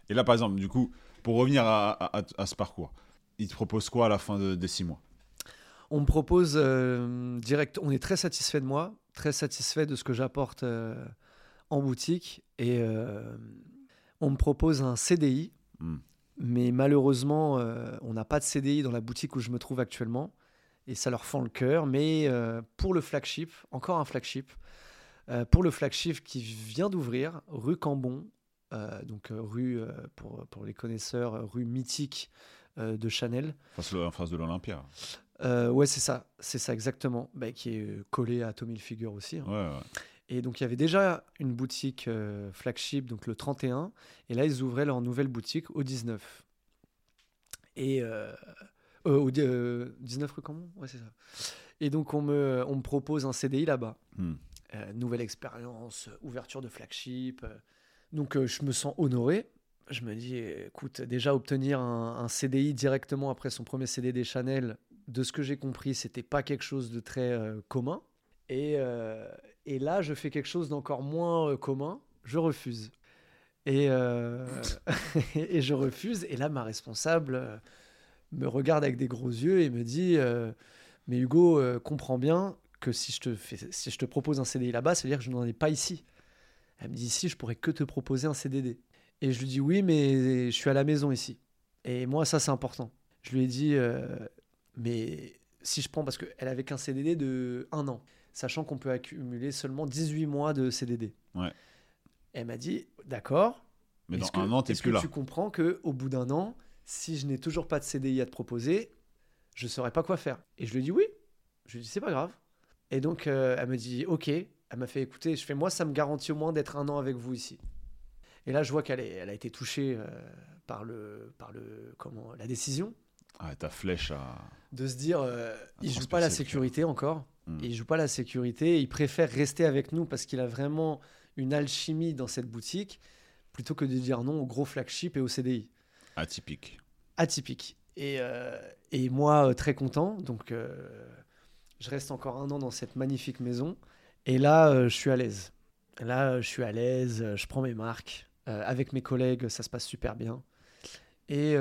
Et là, par exemple, du coup, pour revenir à, à, ce parcours, il te propose quoi à la fin de, des six mois? On me propose direct... On est très satisfait de moi, très satisfait de ce que j'apporte en boutique et euh, on me propose un CDI. Hmm. Mais malheureusement, on n'a pas de CDI dans la boutique où je me trouve actuellement. Et ça leur fend le cœur. Mais euh, pour le flagship, encore un flagship, pour le flagship qui vient d'ouvrir, rue Cambon, donc rue, pour, pour, les connaisseurs, rue mythique de Chanel. En face de l'Olympia. ouais, c'est ça, c'est ça exactement, bah, qui est collé à Tommy Figure aussi. Hein. Ouais, ouais. Et donc, il y avait déjà une boutique euh, flagship, donc le 31. Et là, ils ouvraient leur nouvelle boutique au 19. Et. Euh, euh, au 19 rue comment Ouais, c'est ça. Et donc, on me, on me propose un CDI là-bas. Hmm. nouvelle expérience, ouverture de flagship. donc, je me sens honoré. Je me dis, écoute, déjà obtenir un, un CDI directement après son premier CD des Chanel, de ce que j'ai compris, c'était pas quelque chose de très commun. Et, et là, je fais quelque chose d'encore moins euh, commun. Je refuse. Et, euh, et je refuse. Et là, ma responsable euh, me regarde avec des gros yeux et me dit Mais Hugo, comprends bien que si je te, fais, si je te propose un CDI là-bas, ça veut dire que je n'en ai pas ici. Elle me dit Ici, je pourrais que te proposer un CDD. Et je lui dis Oui, mais je suis à la maison ici. Et moi, ça, c'est important. Je lui ai dit Mais si je prends, parce qu'elle avait qu'un CDD de un an, sachant qu'on peut accumuler seulement 18 mois de CDD. Ouais. Elle m'a dit, d'accord. Mais dans que- un an, est-ce plus que là. tu comprends qu'au bout d'un an, si je n'ai toujours pas de CDI à te proposer, je ne saurais pas quoi faire Et je lui dit oui. Je lui dit, c'est pas grave. Et donc, euh, elle me dit, ok. Elle m'a fait écouter. Je fais, moi, ça me garantit au moins d'être un an avec vous ici. Et là, je vois qu'elle elle a été touchée euh, par, le, par le, comment, la décision Ah, ta flèche à. de se dire, euh, il joue pas la sécurité encore. Hmm. Il joue pas la sécurité. Il préfère rester avec nous parce qu'il a vraiment une alchimie dans cette boutique plutôt que de dire non au gros flagship et au CDI. Atypique. Atypique. Et, euh, et moi, euh, très content. Donc, euh, je reste encore un an dans cette magnifique maison. Et là, je suis à l'aise. Là, je suis à l'aise. Je prends mes marques. Avec mes collègues, ça se passe super bien. Et,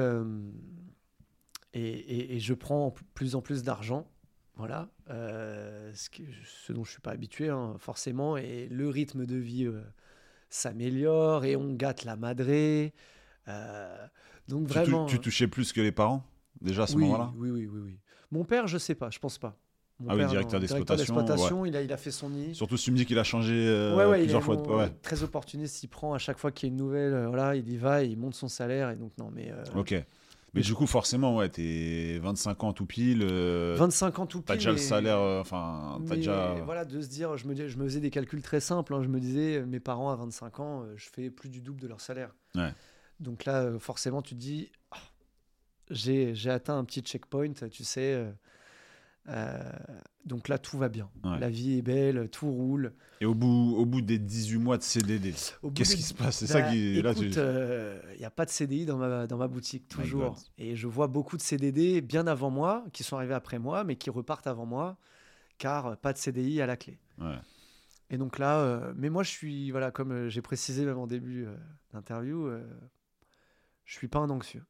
et, et- je prends plus en plus d'argent. Voilà. Ce, dont je ne suis pas habitué, hein, forcément. Et le rythme de vie s'améliore et on gâte la madrée. Euh, donc vraiment. Tu, touchais plus que les parents Déjà à ce oui, moment-là? oui, oui, oui, oui. Mon père, je sais pas, je pense pas. Mon Ah oui, directeur d'exploitation, d'exploitation, il, a, il a fait son nid. Surtout si tu me dis qu'il a changé euh, ouais, ouais, plusieurs fois. Ouais. très opportuniste. Il prend à chaque fois qu'il y a une nouvelle, euh, voilà, il y va, et il monte son salaire. Et donc, non, mais. euh, Ok. Mais du coup, forcément, ouais, t'es 25 ans tout pile. euh, 25 ans tout T'as pile. déjà le salaire, euh, enfin, t'as déjà. Voilà, de se dire, je me, dis- je me faisais des calculs très simples. hein. Je me disais, euh, mes parents à 25 ans, euh, je fais plus du double de leur salaire. Ouais. Donc là, euh, forcément, tu te dis, Ah, j'ai atteint un petit checkpoint, tu sais. euh, euh, donc là, tout va bien. Ouais. La vie est belle, tout roule. Et au bout, au bout des 18 mois de CDD, qu'est-ce des- qui se passe? C'est Bah, ça qui. Tu- écoute, il n'y a pas de CDI dans ma, dans ma boutique, toujours. Et je vois beaucoup de CDD bien avant moi, qui sont arrivés après moi, mais qui repartent avant moi, car pas de CDI à la clé. Ouais. Et donc là, euh, mais moi je suis, voilà, comme j'ai précisé même en début d'interview, je suis pas un anxieux.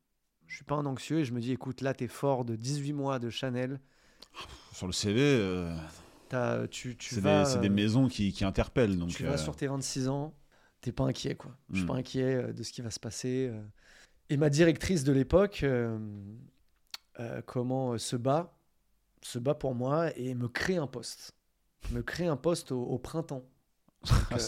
Je suis pas un anxieux et je me dis, écoute, là, tu es fort de 18 mois de Chanel. Sur le CV, euh, T'as- tu, tu c'est vas, des, c'est des euh, maisons qui, qui interpellent. Donc, tu euh, vas sur tes 26 ans, t'es pas inquiet, quoi. Je suis Hmm. pas inquiet euh, de ce qui va se passer. euh. Et ma directrice de l'époque, euh, euh, comment euh, se bat, se bat pour moi et me crée un poste. Me crée un poste au, au printemps. Euh,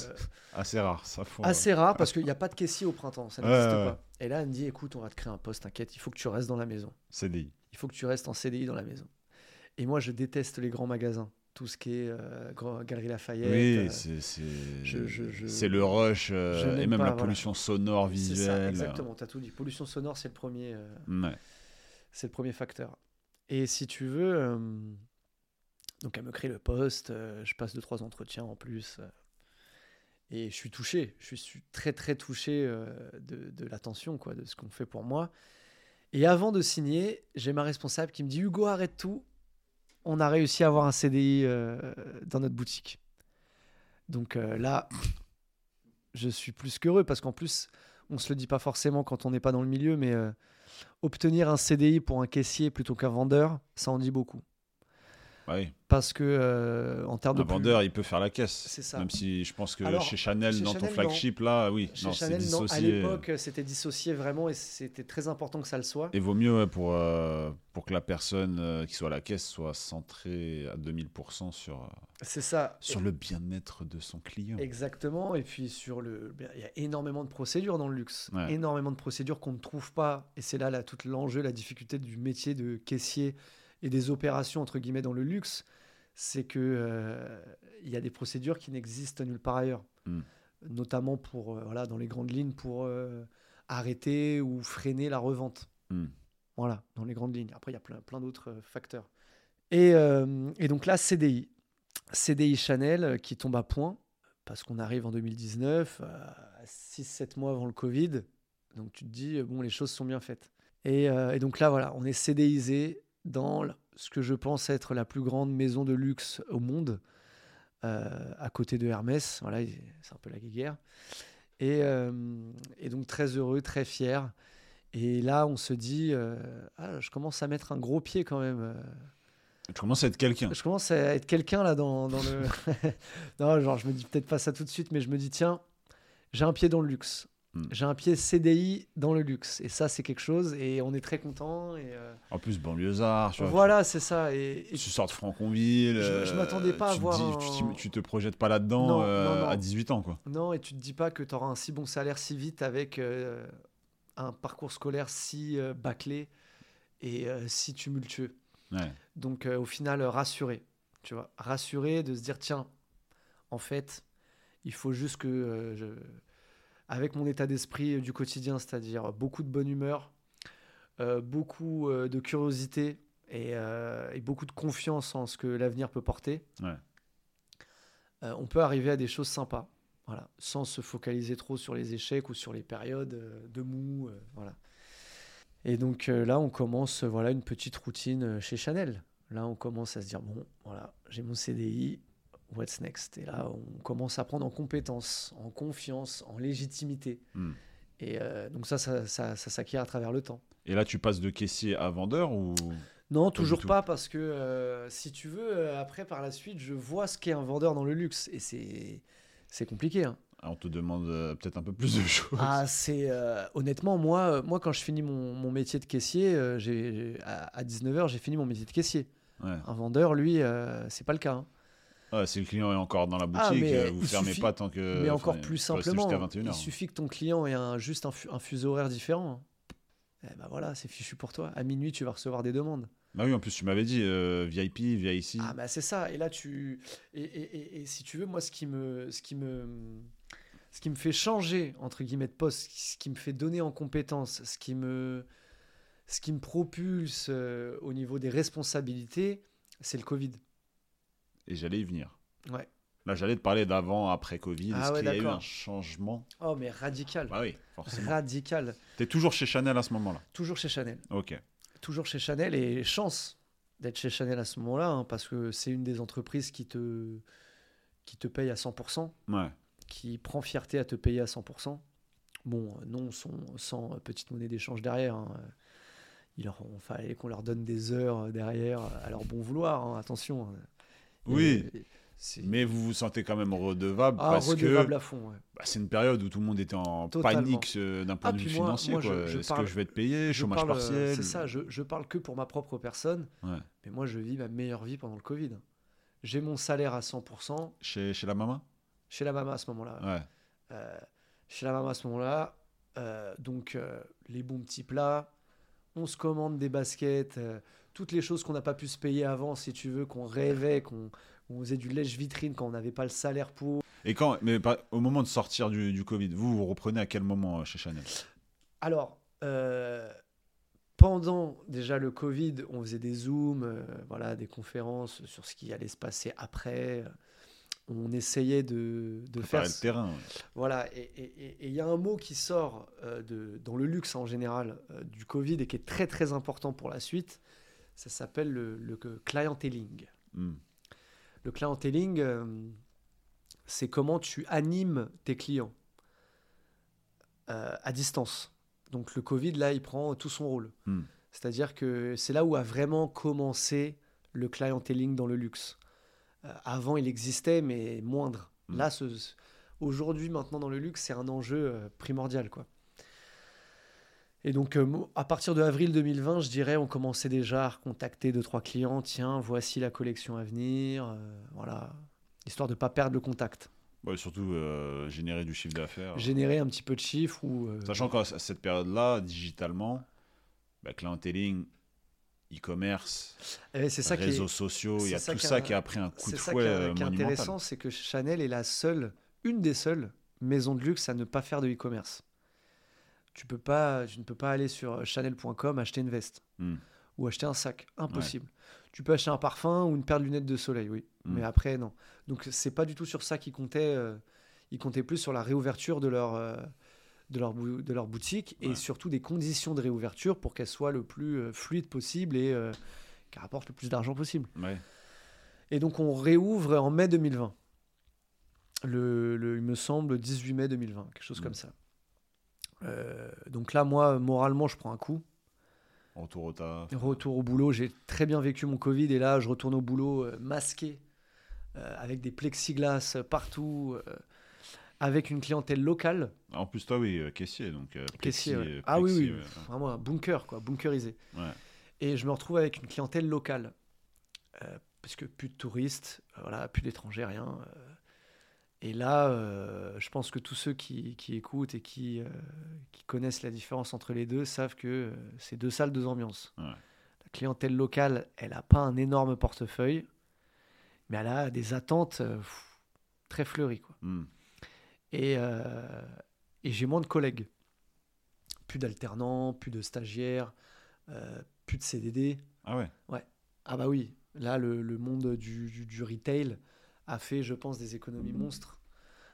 assez rare, ça faut. assez rare parce qu'il n'y a pas de caissier au printemps, ça n'existe pas. Et là, elle me dit, écoute, on va te créer un poste, t'inquiète, il faut que tu restes dans la maison. CDI. Il faut que tu restes en CDI dans la maison. Et moi, je déteste les grands magasins. Tout ce qui est euh, Galerie Lafayette. Oui, euh, c'est le rush euh, et même pas, la voilà. pollution sonore, c'est visuelle. ça, exactement, tu as tout dit. Pollution sonore, c'est le premier. Ouais. C'est le premier facteur. Et si tu veux, donc elle me crée le poste, je passe deux trois entretiens en plus, et je suis touché. Je suis très très touché euh, de, l'attention quoi, de ce qu'on fait pour moi. Et avant de signer, j'ai ma responsable qui me dit Hugo arrête tout. On a réussi à avoir un CDI euh, dans notre boutique. Donc euh, là, je suis plus qu'heureux parce qu'en plus, on se le dit pas forcément quand on n'est pas dans le milieu, mais obtenir un CDI pour un caissier plutôt qu'un vendeur, ça en dit beaucoup. Ouais. Parce que euh, en termes Un de plus- vendeur, il peut faire la caisse. C'est ça. Même si je pense que Alors, chez Chanel, chez dans ton Chanel, flagship, là, oui, chez non, c'est Chanel, non, à l'époque, c'était dissocié vraiment et c'était très important que ça le soit. Et vaut mieux pour, euh, pour que la personne euh, qui soit à la caisse soit centrée à 2000% sur, euh, C'est ça. sur le bien-être de son client. Exactement. Et puis sur le, il y a énormément de procédures dans le luxe, Ouais. énormément de procédures qu'on ne trouve pas. Et c'est là, là tout l'enjeu, la difficulté du métier de caissier et des opérations entre guillemets dans le luxe, c'est que euh, il y a des procédures qui n'existent nulle part ailleurs, Mm. notamment pour euh, voilà dans les grandes lignes pour euh, arrêter ou freiner la revente. Mm. Voilà, dans les grandes lignes. Après, il y a plein, plein d'autres facteurs. Et, et donc là, CDI. CDI Chanel qui tombe à point, parce qu'on arrive en 2019, euh, à 6-7 mois avant le Covid. Donc tu te dis, bon, les choses sont bien faites. Et, et donc là, voilà, on est CDIsé dans ce que je pense être la plus grande maison de luxe au monde, euh, à côté de Hermès. Voilà, c'est un peu la guéguerre. Et, euh, et donc très heureux, très fier. Et là, on se dit, euh, ah, je commence à mettre un gros pied quand même. Tu commences à être quelqu'un. je commence à être quelqu'un là dans, dans le. non, genre, je me dis peut-être pas ça tout de suite, mais je me dis, tiens, j'ai un pied dans le luxe. Hmm. J'ai un pied CDI dans le luxe. Et ça, c'est quelque chose. Et on est très content. Et euh, En plus, banlieusard. Tu voilà, c'est ça. Et, Tu sors de Franconville. Je, ne m'attendais pas à voir. tu, te projettes pas là-dedans à 18 ans, quoi. Non, et tu te dis pas que tu auras un si bon salaire si vite avec un parcours scolaire si bâclé et si tumultueux. Donc, au final, rassuré. Tu vois, rassuré de se dire tiens, en fait, il faut juste que, euh, je, avec mon état d'esprit du quotidien, c'est-à-dire beaucoup de bonne humeur, euh, beaucoup euh, de curiosité et, beaucoup de confiance en ce que l'avenir peut porter, on peut arriver à des choses sympas. Voilà, sans se focaliser trop sur les échecs ou sur les périodes de mou. voilà. Et donc là, on commence voilà, une petite routine chez Chanel. Là, on commence à se dire bon, voilà, j'ai mon CDI, what's next? Et là, on commence à prendre en compétence, en confiance, en légitimité. Hmm. Et euh, donc ça, ça, ça, s'acquiert à travers le temps. Et là, tu passes de caissier à vendeur ou Non, toujours pas, parce que euh, si tu veux, euh, après, par la suite, je vois ce qu'est un vendeur dans le luxe. Et c'est, c'est compliqué. Hein. Ah, on te demande peut-être un peu plus de choses. Ah, c'est honnêtement moi, moi quand je finis mon, mon métier de caissier, j'ai à, 19h j'ai fini mon métier de caissier. Un vendeur, lui, c'est pas le cas. Hein. Ah, si le client est encore dans la ah, boutique, euh, vous ne fermez pas tant que. Mais encore plus simplement, il suffit que ton client ait un, juste un, fuseau horaire différent. Eh ben voilà, c'est fichu pour toi. À minuit, tu vas recevoir des demandes. Bah oui, en plus, tu m'avais dit euh, VIP, ici. Ah, bah c'est ça. Et là, tu. Et, et, et, si tu veux, moi, ce qui me. Ce qui me ce qui me fait changer, entre guillemets, de poste, ce qui me fait donner en compétence, ce qui me, ce qui me propulse euh, au niveau des responsabilités, c'est le Covid et j'allais y venir. Ouais. Là, j'allais te parler d'avant, après Covid. Ah Est-ce qu'il y a eu un changement? Oh, mais radical. Bah oui, forcément. Radical. Tu es toujours chez Chanel à ce moment-là? Toujours chez Chanel. Ok. Toujours chez Chanel et chance d'être chez Chanel à ce moment-là, hein, parce que c'est une des entreprises qui te, qui te paye à 100%, ouais. qui prend fierté à te payer à 100%. Bon, non, sans, sans petite monnaie d'échange derrière. Hein. Il leur, fallait qu'on leur donne des heures derrière à leur bon vouloir, hein, attention. Oui. Mais vous vous sentez quand même redevable ah, parce redevable à fond. Bah, c'est une période où tout le monde était en panique euh, d'un point ah, de vue financier. Est-ce que je vais être payé Chômage partiel C'est ça, je, je, parle que pour ma propre personne. Mais moi, je vis ma meilleure vie pendant le Covid. J'ai mon salaire à 100%. Chez, chez la maman? Chez la maman à ce moment-là. Ouais. Euh, chez la maman à ce moment-là. Euh, donc, les bons petits plats. On se commande des baskets toutes les choses qu'on n'a pas pu se payer avant, si tu veux, qu'on rêvait, qu'on faisait du lèche-vitrine quand on n'avait pas le salaire pour. Et quand, mais au moment de sortir du, du Covid, vous, vous reprenez à quel moment euh, chez Chanel? Alors, euh, pendant déjà le Covid, on faisait des zooms, euh, voilà, des conférences sur ce qui allait se passer après. On essayait de, de faire le terrain. Voilà, et il y a un mot qui sort de, dans le luxe en général du Covid et qui est très très important pour la suite, ça s'appelle le, le, clienteling. Hmm. Le clienteling, euh, c'est comment tu animes tes clients euh, à distance. Donc le Covid, là, il prend tout son rôle. Hmm. C'est-à-dire que c'est là où a vraiment commencé le clienteling dans le luxe. Euh, avant, il existait, mais moindre. Hmm. Là, aujourd'hui, maintenant, dans le luxe, c'est un enjeu primordial. quoi. Et donc, euh, à partir de avril 2020, je dirais, on commençait déjà à contacter deux, trois clients. Tiens, voici la collection à venir. Euh, voilà. Histoire de ne pas perdre le contact. surtout euh, générer du chiffre d'affaires. Générer un petit peu de chiffre. Ou, Sachant qu'à cette période-là, digitalement, bah, clienteling, e-commerce, eh, réseaux sociaux, il y a tout ça qui a pris un coup de fouet. C'est ça qui est intéressant, c'est que Chanel est la seule, une des seules maisons de luxe à ne pas faire de e-commerce tu peux pas, ne peux pas aller sur chanel.com acheter une veste hmm. ou acheter un sac, impossible. Tu peux acheter un parfum ou une paire de lunettes de soleil, oui, hmm. mais après non. Donc c'est pas du tout sur ça qu'ils comptaient. Euh, ils comptaient plus sur la réouverture de leur euh, de leur, de leur boutique et surtout des conditions de réouverture pour qu'elles soient le plus euh, fluide possible et qu'elles rapportent le plus d'argent possible. Et donc on réouvre en mai 2020. Le, il me semble 18 mai 2020, quelque chose hmm. comme ça. Euh, donc là, moi, moralement, je prends un coup. Retour au taf. Retour au boulot. J'ai très bien vécu mon Covid et là, je retourne au boulot euh, masqué, euh, avec des plexiglas partout. avec une clientèle locale. En plus, toi, oui, caissier. Donc, caissier, Ah oui, oui, vraiment un bunker, quoi, bunkerisé. Et je me retrouve avec une clientèle locale. parce que plus de touristes, voilà, plus d'étrangers, rien. Et là, euh, je pense que tous ceux qui, écoutent et qui, euh, qui, connaissent la différence entre les deux savent que euh, c'est deux salles, deux ambiances. La clientèle locale, elle n'a pas un énorme portefeuille, mais elle a des attentes très fleuries. Quoi. Hmm. Et, et j'ai moins de collègues. Plus d'alternants, plus de stagiaires, plus de CDD. Ah ouais Ouais. Ah bah oui. Là, le, le monde du, du retail, a fait, je pense, des économies monstres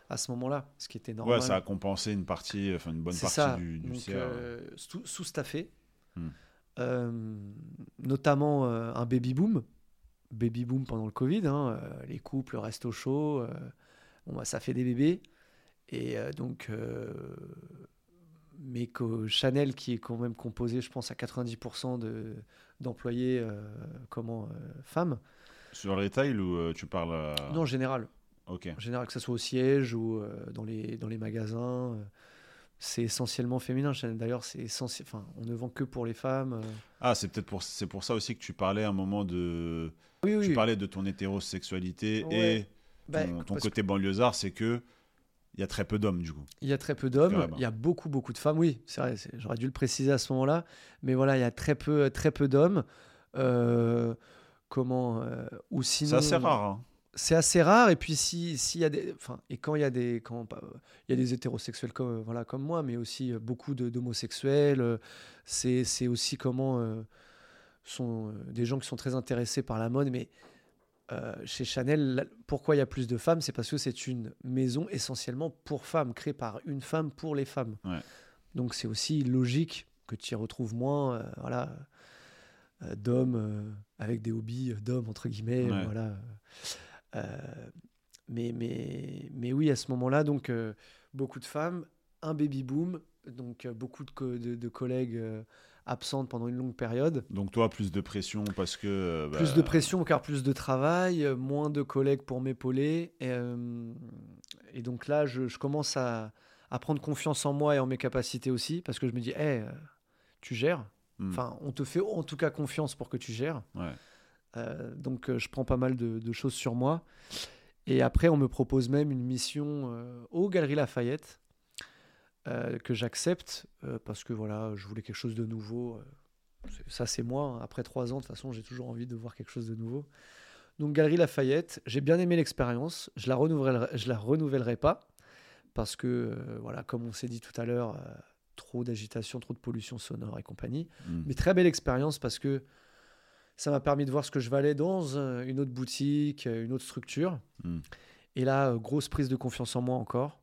à ce moment-là, ce qui était normal. Ouais, ça a compensé une partie, enfin une bonne partie du, du euh, Sous-staffé, hmm. euh, notamment euh, un baby boom, baby boom pendant le Covid, hein, les couples restent au chaud, bon, bah, ça fait des bébés, et donc mais que Chanel, qui est quand même composé, je pense, à 90% de, d'employés comment, femmes, sur le retail ou euh, tu parles. Euh, non, en général. Ok. En général, que ce soit au siège ou euh, dans, les, dans les magasins. c'est essentiellement féminin. D'ailleurs, c'est essentiel. Enfin, on ne vend que pour les femmes. Ah, c'est peut-être pour c'est pour ça aussi que tu parlais un moment de. Oui, oui. Tu parlais de ton hétérosexualité et bah, ton, côté banlieusard, c'est que il y a très peu d'hommes du coup. Il y a très peu d'hommes. Il y a beaucoup beaucoup de femmes. Oui, c'est vrai. J'aurais dû le préciser à ce moment-là, mais voilà, il y a très peu très peu d'hommes. Euh, comment euh, ou sinon c'est assez rare hein. c'est assez rare et puis si s'il y a des enfin et quand il y a des quand il y a des hétérosexuels comme voilà comme moi mais aussi euh, beaucoup d'homosexuels euh, c'est c'est aussi comment sont des gens qui sont très intéressés par la mode mais chez Chanel, pourquoi il y a plus de femmes C'est parce que c'est une maison essentiellement pour femmes, créée par une femme pour les femmes. Donc c'est aussi logique que tu y retrouves moins. voilà, euh, d'hommes euh, avec des hobbies euh, d'hommes entre guillemets voilà mais mais mais oui à ce moment-là donc beaucoup de femmes un baby boom donc beaucoup de, de, collègues absentes pendant une longue période. Donc toi, plus de pression parce que... Plus de bah, pression car plus de travail, moins de collègues pour m'épauler. Et, et, donc là, je, je commence à, à, prendre confiance en moi et en mes capacités aussi parce que je me dis, hé, tu gères, Hmm. Enfin, on te fait en tout cas confiance pour que tu gères. Euh, donc, euh, je prends pas mal de, choses sur moi. Et après, on me propose même une mission euh, aux Galeries Lafayette que j'accepte parce que voilà, je voulais quelque chose de nouveau. ça, c'est moi. Après trois ans, de toute façon, j'ai toujours envie de voir quelque chose de nouveau. Donc, Galerie Lafayette, j'ai bien aimé l'expérience. Je la renouvellerai, je la renouvellerai pas parce que voilà, comme on s'est dit tout à l'heure trop d'agitation, trop de pollution sonore et compagnie. Hmm. Mais très belle expérience parce que ça m'a permis de voir ce que je valais dans euh, une autre boutique, euh, une autre structure. Hmm. Et là, euh, grosse prise de confiance en moi encore.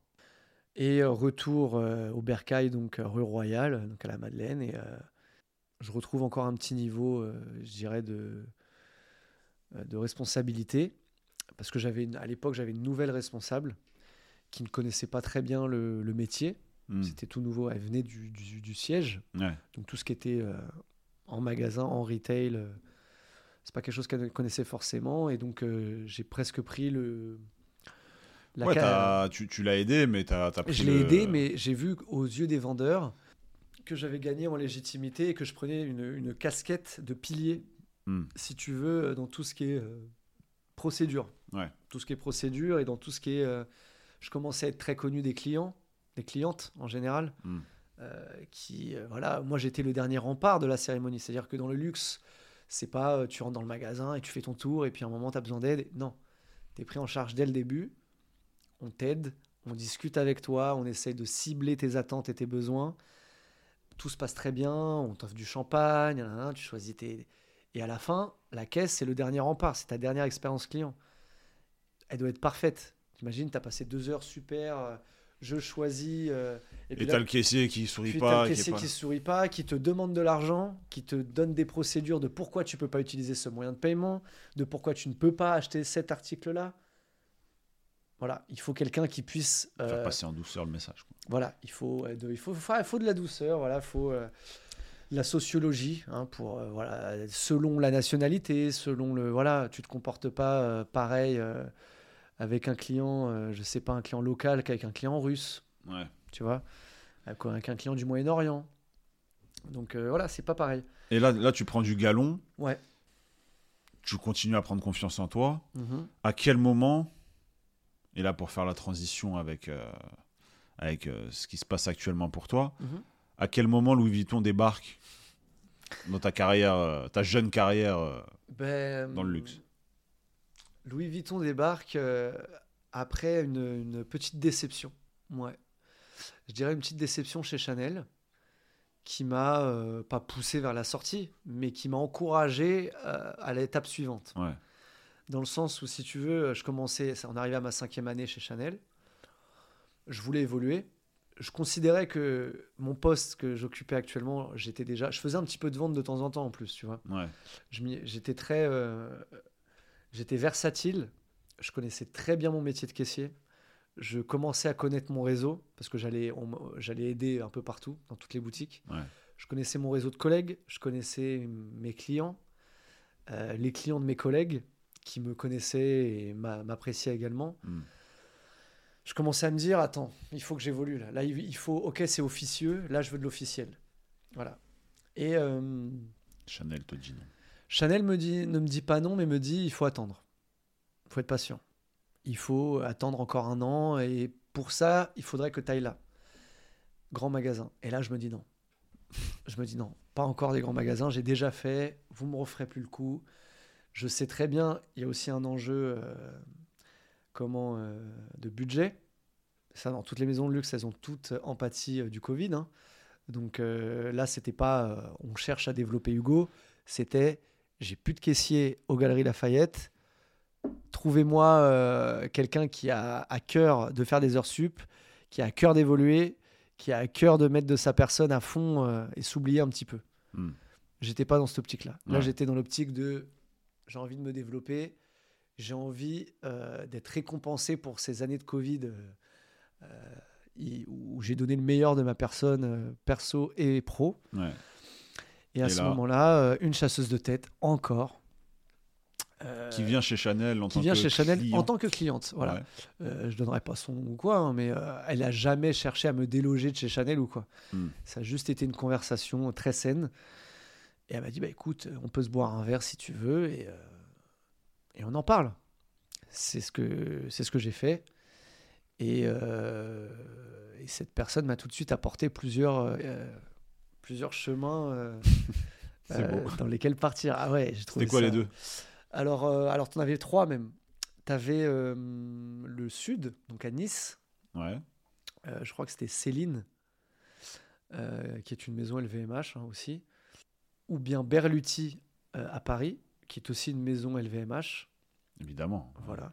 Et retour au Bercail, donc rue Royale, donc à la Madeleine. Et je retrouve encore un petit niveau, je dirais, de, de responsabilité. Parce que j'avais à l'époque, j'avais une nouvelle responsable qui ne connaissait pas très bien le, le métier. Hmm. C'était tout nouveau. Elle venait du, du, siège. Donc tout ce qui était euh, en magasin, en retail, euh, c'est pas quelque chose qu'elle connaissait forcément. Et donc euh, j'ai presque pris le. La ouais, tu, tu l'as aidé, mais tu as, pris. Je l'ai aidé, mais j'ai vu aux yeux des vendeurs que j'avais gagné en légitimité et que je prenais une, une casquette de pilier, hmm. si tu veux, dans tout ce qui est procédure. Ouais. Tout ce qui est procédure et dans tout ce qui est. je commençais à être très connu des clients des clientes en général. Hmm. Euh, qui, euh, voilà, moi j'étais le dernier rempart de la cérémonie. C'est-à-dire que dans le luxe, c'est pas euh, tu rentres dans le magasin et tu fais ton tour et puis à un moment tu as besoin d'aide. Non, tu es pris en charge dès le début. On t'aide, on discute avec toi, on essaye de cibler tes attentes et tes besoins. Tout se passe très bien, on t'offre du champagne, tu choisis tes. Et à la fin, la caisse, c'est le dernier rempart, c'est ta dernière expérience client. Elle doit être parfaite. T'imagines, tu as passé deux heures super je choisis. Euh, et puis t'as le caissier qui sourit pas. le caissier qui, sourit pas, qui te demande de l'argent, qui te donne des procédures de pourquoi tu peux pas utiliser ce moyen de paiement, de pourquoi tu ne peux pas acheter cet article-là. Voilà, il faut quelqu'un qui puisse euh, faire passer en douceur le message. Voilà, il faut, de, il faut, il faut de la douceur. Voilà, il faut euh, la sociologie hein, pour voilà, selon la nationalité, selon le voilà, tu te comportes pas pareil avec un client, euh, je sais pas, un client local qu'avec un client russe. Ouais. Tu vois Avec un client du Moyen-Orient. Donc euh, voilà, c'est pas pareil. Et là, là, tu prends du galon. Ouais. Tu continues à prendre confiance en toi. Mhm. À quel moment, et là pour faire la transition avec, euh, avec euh, ce qui se passe actuellement pour toi, Mhm. à quel moment Louis Vuitton débarque dans ta carrière, euh, ta jeune carrière Ben, Dans le luxe? Louis Vuitton débarque euh, après une, une petite déception. Ouais. Je dirais une petite déception chez Chanel qui m'a euh, pas poussé vers la sortie, mais qui m'a encouragé euh, à l'étape suivante. Ouais. Dans le sens où, si tu veux, je commençais, ça, on arrivait à ma cinquième année chez Chanel. Je voulais évoluer. Je considérais que mon poste que j'occupais actuellement, j'étais déjà. Je faisais un petit peu de vente de temps en temps en plus, tu vois. Ouais. J'étais très. J'étais versatile. Je connaissais très bien mon métier de caissier. Je commençais à connaître mon réseau parce que j'allais aider un peu partout, dans toutes les boutiques. Ouais. Je connaissais mon réseau de collègues, je connaissais mes clients, euh, les clients de mes collègues qui me connaissaient et m'a- m'appréciaient également. Mm. Je commençais à me dire attends, il faut que j'évolue là. Là, il il faut. Ok, c'est officieux. Là, je veux de l'officiel. Voilà. Et. euh, Chanel te dit non. Chanel me dit, ne me dit pas non, mais me dit il faut attendre. Il faut être patient. Il faut attendre encore un an et pour ça, il faudrait que tu ailles là. Grand magasin. Et là, je me dis non. Je me dis non, pas encore des grands magasins. J'ai déjà fait. Vous me referez plus le coup. Je sais très bien. Il y a aussi un enjeu euh, comment euh, de budget. Ça, dans toutes les maisons de luxe, elles ont toutes empathie euh, du Covid. hein. Donc là, c'était pas on cherche à développer Hugo. C'était j'ai plus de caissier aux Galeries Lafayette. Trouvez-moi euh, quelqu'un qui a à cœur de faire des heures sup, qui a à cœur d'évoluer, qui a à cœur de mettre de sa personne à fond euh, et s'oublier un petit peu. Mm. J'étais pas dans cette optique-là. Là, Ouais. j'étais dans l'optique de j'ai envie de me développer, j'ai envie euh, d'être récompensé pour ces années de Covid où j'ai donné le meilleur de ma personne perso et pro. Ouais. Et à Et ce là- moment-là, euh, une chasseuse de tête encore. euh, Qui vient chez Chanel en qui tant vient que chez Chanel client. en tant que cliente. Voilà. Ouais. Euh, je donnerai pas son ou quoi, hein, mais elle a jamais cherché à me déloger de chez Chanel ou quoi. Hmm. Ça a juste été une conversation très saine. Et elle m'a dit bah écoute, on peut se boire un verre si tu veux et, euh, et on en parle. C'est ce que c'est ce que j'ai fait. Et, euh, et cette personne m'a tout de suite apporté plusieurs euh, plusieurs chemins euh, euh, dans lesquels partir. Ah ouais, j'ai trouvé C'était quoi ça- les deux? Alors, euh, alors tu en avais trois même. Tu avais le sud, donc à Nice. Ouais. Je crois que c'était Céline, qui est une maison LVMH hein, aussi. Ou bien Berluti à Paris, qui est aussi une maison LVMH. Évidemment. Voilà.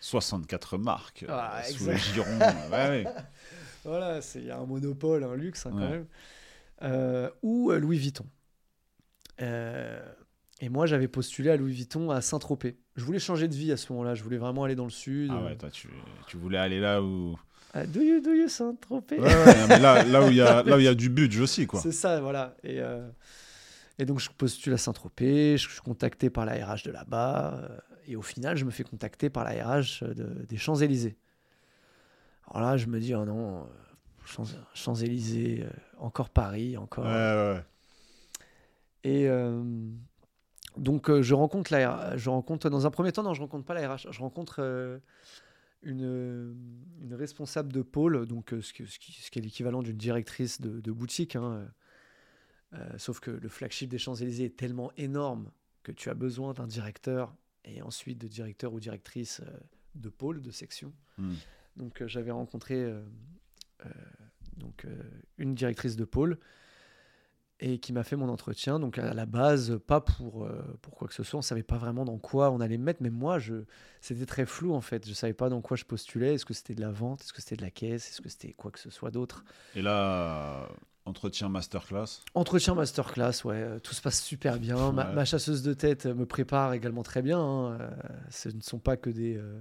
64 marques Ah, sous exact. le giron. ouais, ouais. Voilà, il y a un monopole, un luxe hein, quand Ouais. même. Euh, ou euh, Louis Vuitton. Euh, et moi, j'avais postulé à Louis Vuitton à Saint-Tropez. Je voulais changer de vie à ce moment-là. Je voulais vraiment aller dans le sud. Ah ouais, toi, tu, tu voulais aller là où. Ah, do you, do you Saint-Tropez? Ouais, ouais, non, mais là, là où il y a, là où il y a du budget aussi, quoi. C'est ça, voilà. Et, euh, et donc, je postule à Saint-Tropez, je suis contacté par la RH de là-bas, euh, et au final, je me fais contacter par la RH de- des Champs-Élysées. Alors là, je me dis, oh non, Champs- Champs-Élysées, euh, encore Paris, encore. Ouais, ouais. Et euh, donc, euh, je rencontre la je rencontre, dans un premier temps, non, je rencontre pas la RH, je rencontre euh, une, une responsable de pôle, donc ce, qui, ce qui- ce qui est l'équivalent d'une directrice de, de boutique. hein, euh, sauf que le flagship des Champs-Élysées est tellement énorme que tu as besoin d'un directeur et ensuite de directeur ou directrice euh, de pôle, de section. Hmm. Donc euh, j'avais rencontré donc, euh, une directrice de pôle et qui m'a fait mon entretien. Donc à la base, pas pour, euh, pour quoi que ce soit, on savait pas vraiment dans quoi on allait me mettre, mais moi, je, c'était très flou en fait. Je savais pas dans quoi je postulais. Est-ce que c'était de la vente? Est-ce que c'était de la caisse? Est-ce que c'était quoi que ce soit d'autre? Et là, entretien masterclass? Entretien masterclass, ouais, euh, tout se passe super bien. Ma, Ouais. ma chasseuse de tête me prépare également très bien. hein. Ce ne sont pas que des, euh,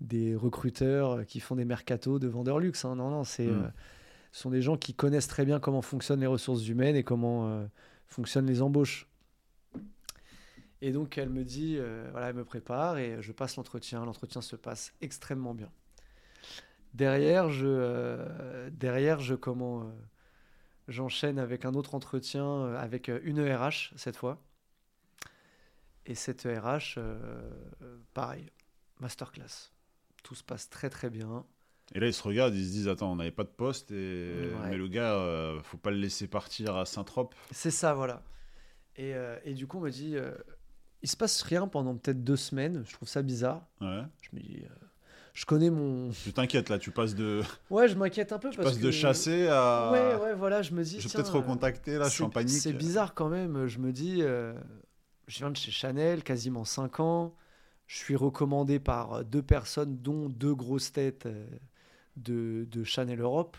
des recruteurs qui font des mercatos de vendeurs luxe. hein. Non, non, c'est, Mm. euh, ce sont des gens qui connaissent très bien comment fonctionnent les ressources humaines et comment euh, fonctionnent les embauches. Et donc, elle me dit, euh, voilà, elle me prépare et je passe l'entretien. L'entretien se passe extrêmement bien. Derrière, je, euh, derrière, je comment, j'enchaîne avec un autre entretien avec une ERH cette fois. Et cette ERH, pareil, masterclass. Tout se passe très très bien. Et là, ils se regardent, ils se disent Attends, on n'avait pas de poste, et... mais le gars, euh, faut pas le laisser partir à Saint-Trope. C'est ça, voilà. Et, euh, et, du coup, on me dit euh, Il se passe rien pendant peut-être deux semaines. Je trouve ça bizarre. Ouais. Je me dis Je connais mon. Tu t'inquiètes là, tu passes de. Ouais, je m'inquiète un peu. Tu parce passes de chasser à. Ouais, ouais, voilà, je me dis. Je vais peut-être recontacter là, je suis en panique. C'est bizarre quand même. Je me dis Je viens de chez Chanel, quasiment 5 ans. Je suis recommandé par deux personnes, dont deux grosses têtes de, de Chanel Europe.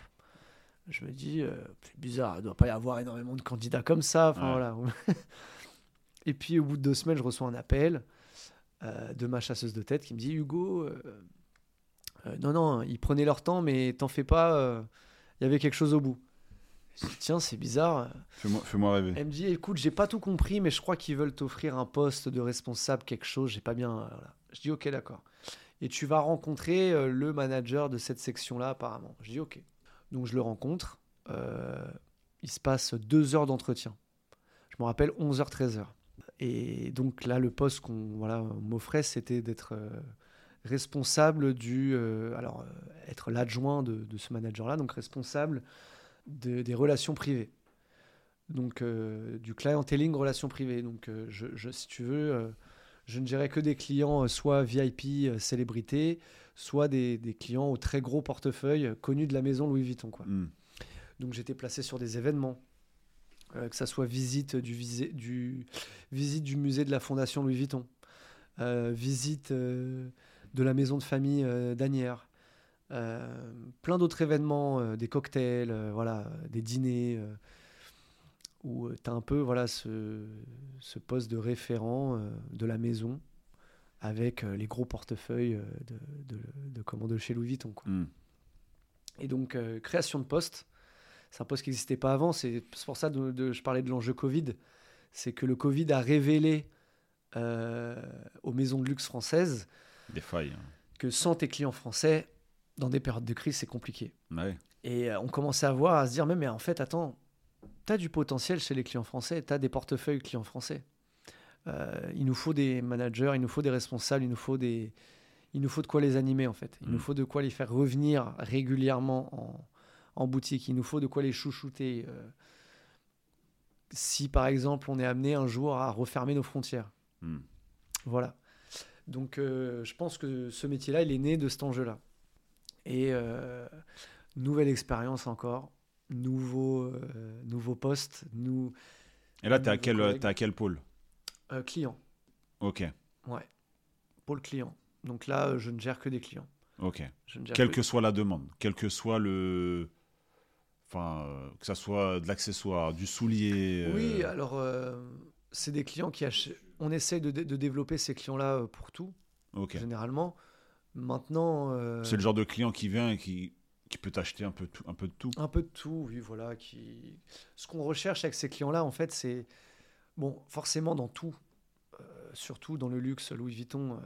Je me dis, euh, c'est bizarre, il ne doit pas y avoir énormément de candidats comme ça. Enfin, voilà. Et puis au bout de deux semaines, je reçois un appel euh, de ma chasseuse de tête qui me dit, Hugo, euh, non, non, ils prenaient leur temps, mais t'en fais pas, il y avait quelque chose au bout. Je dis, tiens, c'est bizarre. Fais-moi fais rêver. Elle me dit, écoute, j'ai pas tout compris, mais je crois qu'ils veulent t'offrir un poste de responsable, quelque chose, j'ai pas bien. Voilà. Je dis, ok, d'accord et tu vas rencontrer euh, le manager de cette section-là apparemment. Je dis ok. Donc je le rencontre. Euh, il se passe deux heures d'entretien. Je me rappelle 11h, 13h. Et donc là, le poste qu'on voilà, m'offrait, c'était d'être euh, responsable du... alors, être l'adjoint de, ce manager-là, donc responsable de, des relations privées. Donc, du clienteling, relations privées. Donc, je, je, si tu veux je ne gérais que des clients euh, soit VIP, euh, célébrités, soit des, clients au très gros portefeuille euh, connus de la maison Louis Vuitton. Quoi. Hmm. Donc j'étais placé sur des événements, que ça soit visite du, du, visite du musée de la Fondation Louis Vuitton, visite de la maison de famille d'Anières, plein d'autres événements, des cocktails, voilà, des dîners où tu as un peu voilà, ce, ce poste de référent euh, de la maison avec euh, les gros portefeuilles euh, de, de, de chez Louis Vuitton. Quoi. Hmm. Et donc, création de poste, c'est un poste qui n'existait pas avant. C'est pour ça que je parlais de l'enjeu Covid. C'est que le Covid a révélé aux maisons de luxe françaises des failles. Hein. Que sans tes clients français, dans des périodes de crise, c'est compliqué. Ouais. Et on commençait à voir, à se dire, mais, mais en fait, attends, tu as du potentiel chez les clients français, tu as des portefeuilles clients français. Euh, il nous faut des managers, il nous faut des responsables, il nous faut, des... il nous faut de quoi les animer en fait. Il nous mm. faut de quoi les faire revenir régulièrement en, en boutique. Il nous faut de quoi les chouchouter. Euh, si par exemple on est amené un jour à refermer nos frontières. Mm. Voilà. Donc euh, je pense que ce métier-là, il est né de cet enjeu-là. Et nouvelle expérience encore nouveau, euh, nouveau poste. Nous, Et là, tu es, à quel, à quel pôle? Euh, Client. Ok. Ouais. Pôle client. Donc là, euh, je ne gère que des clients. Ok. Quelle que... soit la demande, quel que soit le. Enfin, que ça soit de l'accessoire, du soulier. Oui, alors, c'est des clients qui achètent. On essaie de, de développer ces clients-là pour tout, Ok. généralement. Maintenant. C'est le genre de client qui vient et qui qui peut t'acheter un peu, un peu de tout. Un peu de tout, oui, voilà. Qui... Ce qu'on recherche avec ces clients-là, en fait, c'est. Bon, forcément, dans tout, euh, surtout dans le luxe, Louis Vuitton, euh,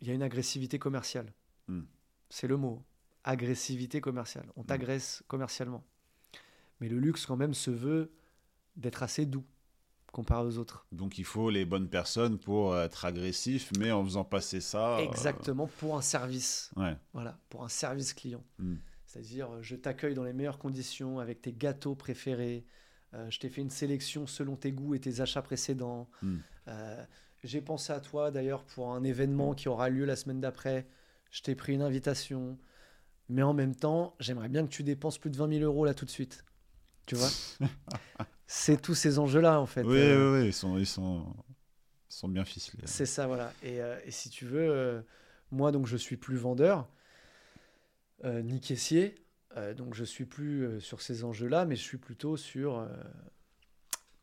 il y a une agressivité commerciale. Hmm. C'est le mot. Agressivité commerciale. On hmm. t'agresse commercialement. Mais le luxe, quand même, se veut d'être assez doux comparé aux autres. Donc il faut les bonnes personnes pour être agressif, mais en faisant passer ça. Euh, Exactement, pour un service. Voilà, pour un service client. Hmm. C'est-à-dire, je t'accueille dans les meilleures conditions avec tes gâteaux préférés. Euh, je t'ai fait une sélection selon tes goûts et tes achats précédents. Hmm. Euh, j'ai pensé à toi d'ailleurs pour un événement qui aura lieu la semaine d'après. Je t'ai pris une invitation. Mais en même temps, j'aimerais bien que tu dépenses plus de 20 000 euros là tout de suite. Tu vois? c'est tous ces enjeux-là, en fait. Oui, euh. oui, ils sont, ils sont, sont bien ficelés. C'est ça, voilà. Et, euh, et, si tu veux, euh, moi, donc, je suis plus vendeur, ni caissier, donc je suis plus sur ces enjeux-là, mais je suis plutôt sur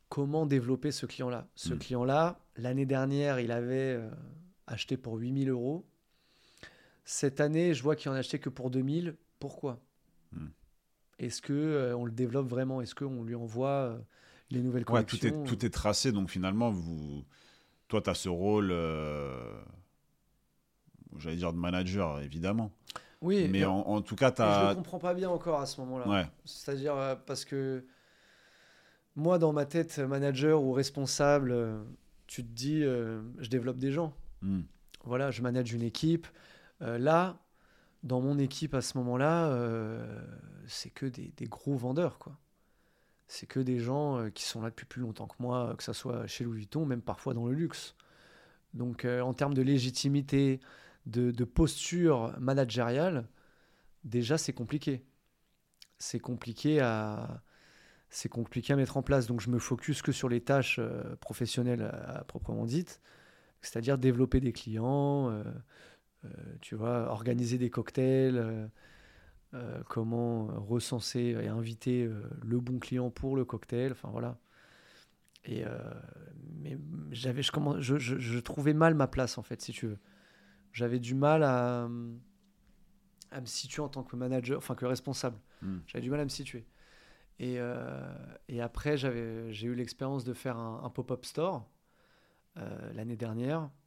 comment développer ce client-là. Ce hmm. client-là, l'année dernière, il avait acheté pour 8000 euros. Cette année, je vois qu'il en a acheté que pour 2000. Pourquoi? Hmm. Est-ce que euh, on le développe vraiment? Est-ce qu'on lui envoie euh, les nouvelles collections tout, est, tout est tracé, donc finalement, vous, toi, tu as ce rôle, j'allais dire de manager, évidemment. Oui, mais en, tout cas, tu as. Je ne comprends pas bien encore à ce moment-là. C'est-à-dire parce que moi, dans ma tête, manager ou responsable, tu te dis, je développe des gens. Hmm. Voilà, je manage une équipe. là, dans mon équipe à ce moment-là, euh, c'est que des, gros vendeurs, quoi. C'est que des gens euh, qui sont là depuis plus longtemps que moi, que ce soit chez Louis Vuitton, même parfois dans le luxe. Donc, euh, en termes de légitimité, de, posture managériale, déjà, c'est compliqué. C'est compliqué à, c'est compliqué à mettre en place. Donc, je me focus que sur les tâches professionnelles proprement dites, c'est-à-dire développer des clients tu vois, organiser des cocktails, euh, euh, comment recenser et inviter le bon client pour le cocktail, enfin voilà. Et mais j'avais, je, je, je, trouvais mal ma place en fait, si tu veux. J'avais du mal à, à, me situer en tant que manager, enfin que responsable. Hmm. J'avais du mal à me situer. Et, et après, j'avais, j'ai eu l'expérience de faire un, un pop-up store l'année dernière euh,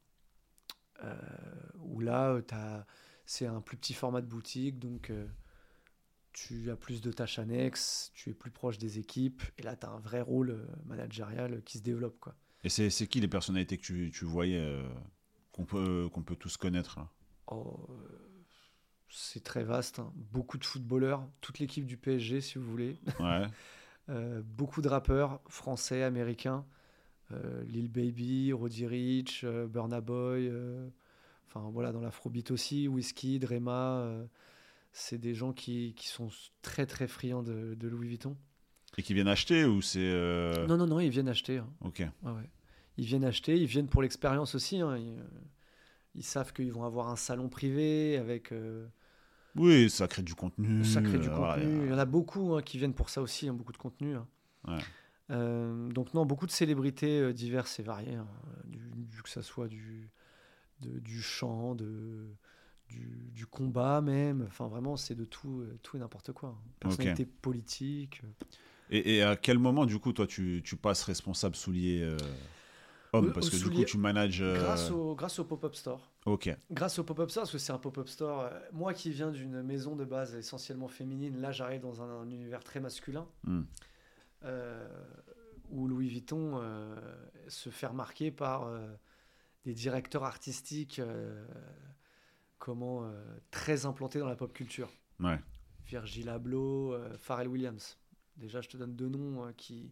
où là, euh, c'est un plus petit format de boutique, donc euh, tu as plus de tâches annexes, tu es plus proche des équipes, et là, tu as un vrai rôle managérial qui se développe. Quoi. Et c'est, qui les personnalités que tu, tu voyais qu'on, peut, qu'on peut tous connaître oh, C'est très vaste. Hein. Beaucoup de footballeurs, toute l'équipe du PSG, si vous voulez. Ouais. beaucoup de rappeurs français, américains. Euh, Lil Baby, Roddy Rich, euh, Burna Boy, euh, enfin voilà, dans l'afrobeat aussi, Whiskey, Drema, c'est des gens qui, qui, sont très très friands de, de, Louis Vuitton. Et qui viennent acheter ou c'est... Non, non, non, ils viennent acheter. Hein. Ok. Ouais, ouais. Ils viennent acheter, ils viennent pour l'expérience aussi. Hein. Ils, savent qu'ils vont avoir un salon privé avec... Oui, ça crée du contenu. Ça crée du contenu. Il y en a beaucoup hein, qui viennent pour ça aussi, beaucoup de contenu. Euh, donc non, beaucoup de célébrités euh, diverses et variées, hein, du, que ça soit du, du chant, de, du, combat même. Enfin vraiment, c'est de tout, euh, tout et n'importe quoi. Hein. Personnalité politique. Et, à quel moment, du coup, toi, tu, tu passes responsable soulier homme? Parce que du coup, tu manages... Grâce au, grâce au pop-up store. Ok. Grâce au pop-up store, parce que c'est un pop-up store. moi qui viens d'une maison de base essentiellement féminine, là, j'arrive dans un, univers très masculin. Hmm. Euh, où Louis Vuitton euh, se fait remarquer par euh, des directeurs artistiques comment très implantés dans la pop culture. Ouais. Virgil Abloh, Pharrell Williams. Déjà, je te donne deux noms qui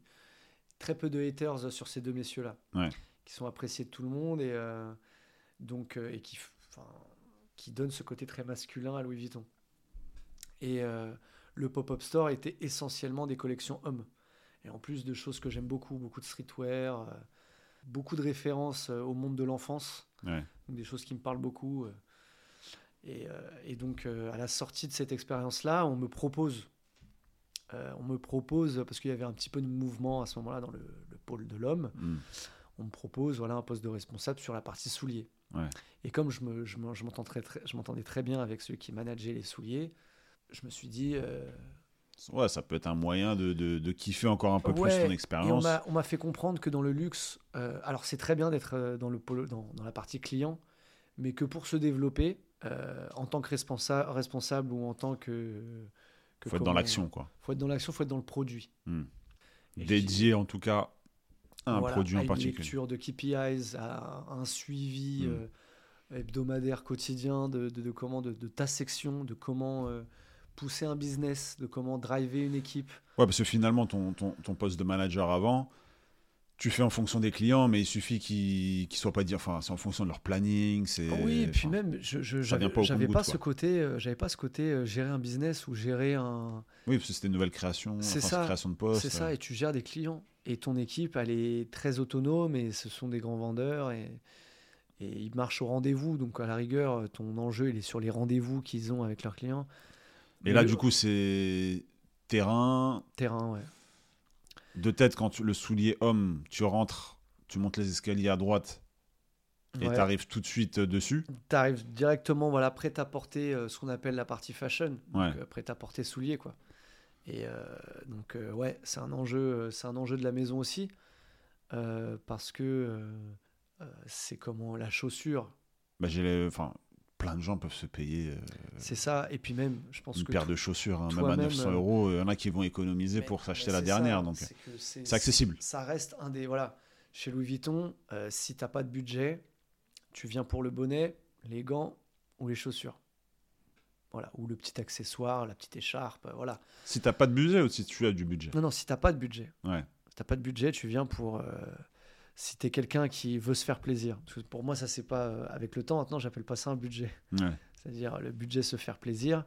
très peu de haters sur ces deux messieurs-là, qui sont appréciés de tout le monde et donc et qui, qui donnent ce côté très masculin à Louis Vuitton. Et le pop-up store était essentiellement des collections hommes. Et en plus de choses que j'aime beaucoup, beaucoup de streetwear, euh, beaucoup de références euh, au monde de l'enfance, des choses qui me parlent beaucoup. Euh. Et, donc, à la sortie de cette expérience-là, on me propose, on me propose, parce qu'il y avait un petit peu de mouvement à ce moment-là dans le, pôle de l'homme, mm. on me propose voilà, un poste de responsable sur la partie souliers. Et comme je, me, je, m'entendais très, très, très bien avec ceux qui manageaient les souliers, je me suis dit, Ouais, ça peut être un moyen de, de, kiffer encore un peu plus ton expérience. On m'a fait comprendre que dans le luxe, euh, alors c'est très bien d'être euh, dans, le dans, dans, la partie client, mais que pour se développer, euh, en tant que responsa responsable ou en tant que. que faut être dans l'action, quoi. faut être dans l'action, faut être dans le produit. Hmm. Dédié en tout cas à un produit en particulier. Une lecture de KPIs, à un suivi hmm. hebdomadaire, quotidien de, de, de comment, de, ta section, de comment pousser un business, de comment driver une équipe. Ouais, parce que finalement, ton, ton, ton poste de manager avant, tu fais en fonction des clients, mais il suffit qu'ils ne soient pas dire, enfin, c'est en fonction de leur planning. C'est, oui, et puis même, je, je j'avais pas, pas ce côté, euh, j'avais pas ce côté euh, gérer un business ou gérer un. Oui, parce que c'était une nouvelle création, c'est ça, création de poste. C'est ça, et tu gères des clients. Et ton équipe, elle est très autonome, et ce sont des grands vendeurs, et, et ils marchent au rendez-vous. Donc à la rigueur, ton enjeu, il est sur les rendez-vous qu'ils ont avec leurs clients. Et là, du coup, c'est terrain. Terrain, ouais. De tête, quand le soulier homme, tu rentres, tu montes les escaliers à droite et tu arrives tout de suite euh, dessus. Tu arrives directement, voilà, prêt à porter euh, ce qu'on appelle la partie fashion, donc, euh, prêt à porter soulier, quoi. Et donc, ouais, c'est un enjeu, c'est un enjeu de la maison aussi, parce que c'est comment la chaussure. Bah, j'ai enfin, plein de gens peuvent se payer. Euh, c'est ça, et puis même, je pense une que. Une paire de chaussures, hein, même à 900 euros, il y en a qui vont économiser pour s'acheter la dernière. donc c'est accessible. Ça reste un des. Voilà, chez Louis Vuitton, si tu n'as pas de budget, tu viens pour le bonnet, les gants ou les chaussures. Voilà, ou le petit accessoire, la petite écharpe, voilà. Si t'as pas de budget ou si tu as du budget Non, non, si t'as pas de budget. Ouais. Si t'as pas de budget, tu viens pour. Euh, si tu es quelqu'un qui veut se faire plaisir. pour moi, ça, c'est pas. Euh, avec le temps, maintenant, j'appelle pas ça un budget. Ouais. C'est-à-dire, le budget se faire plaisir.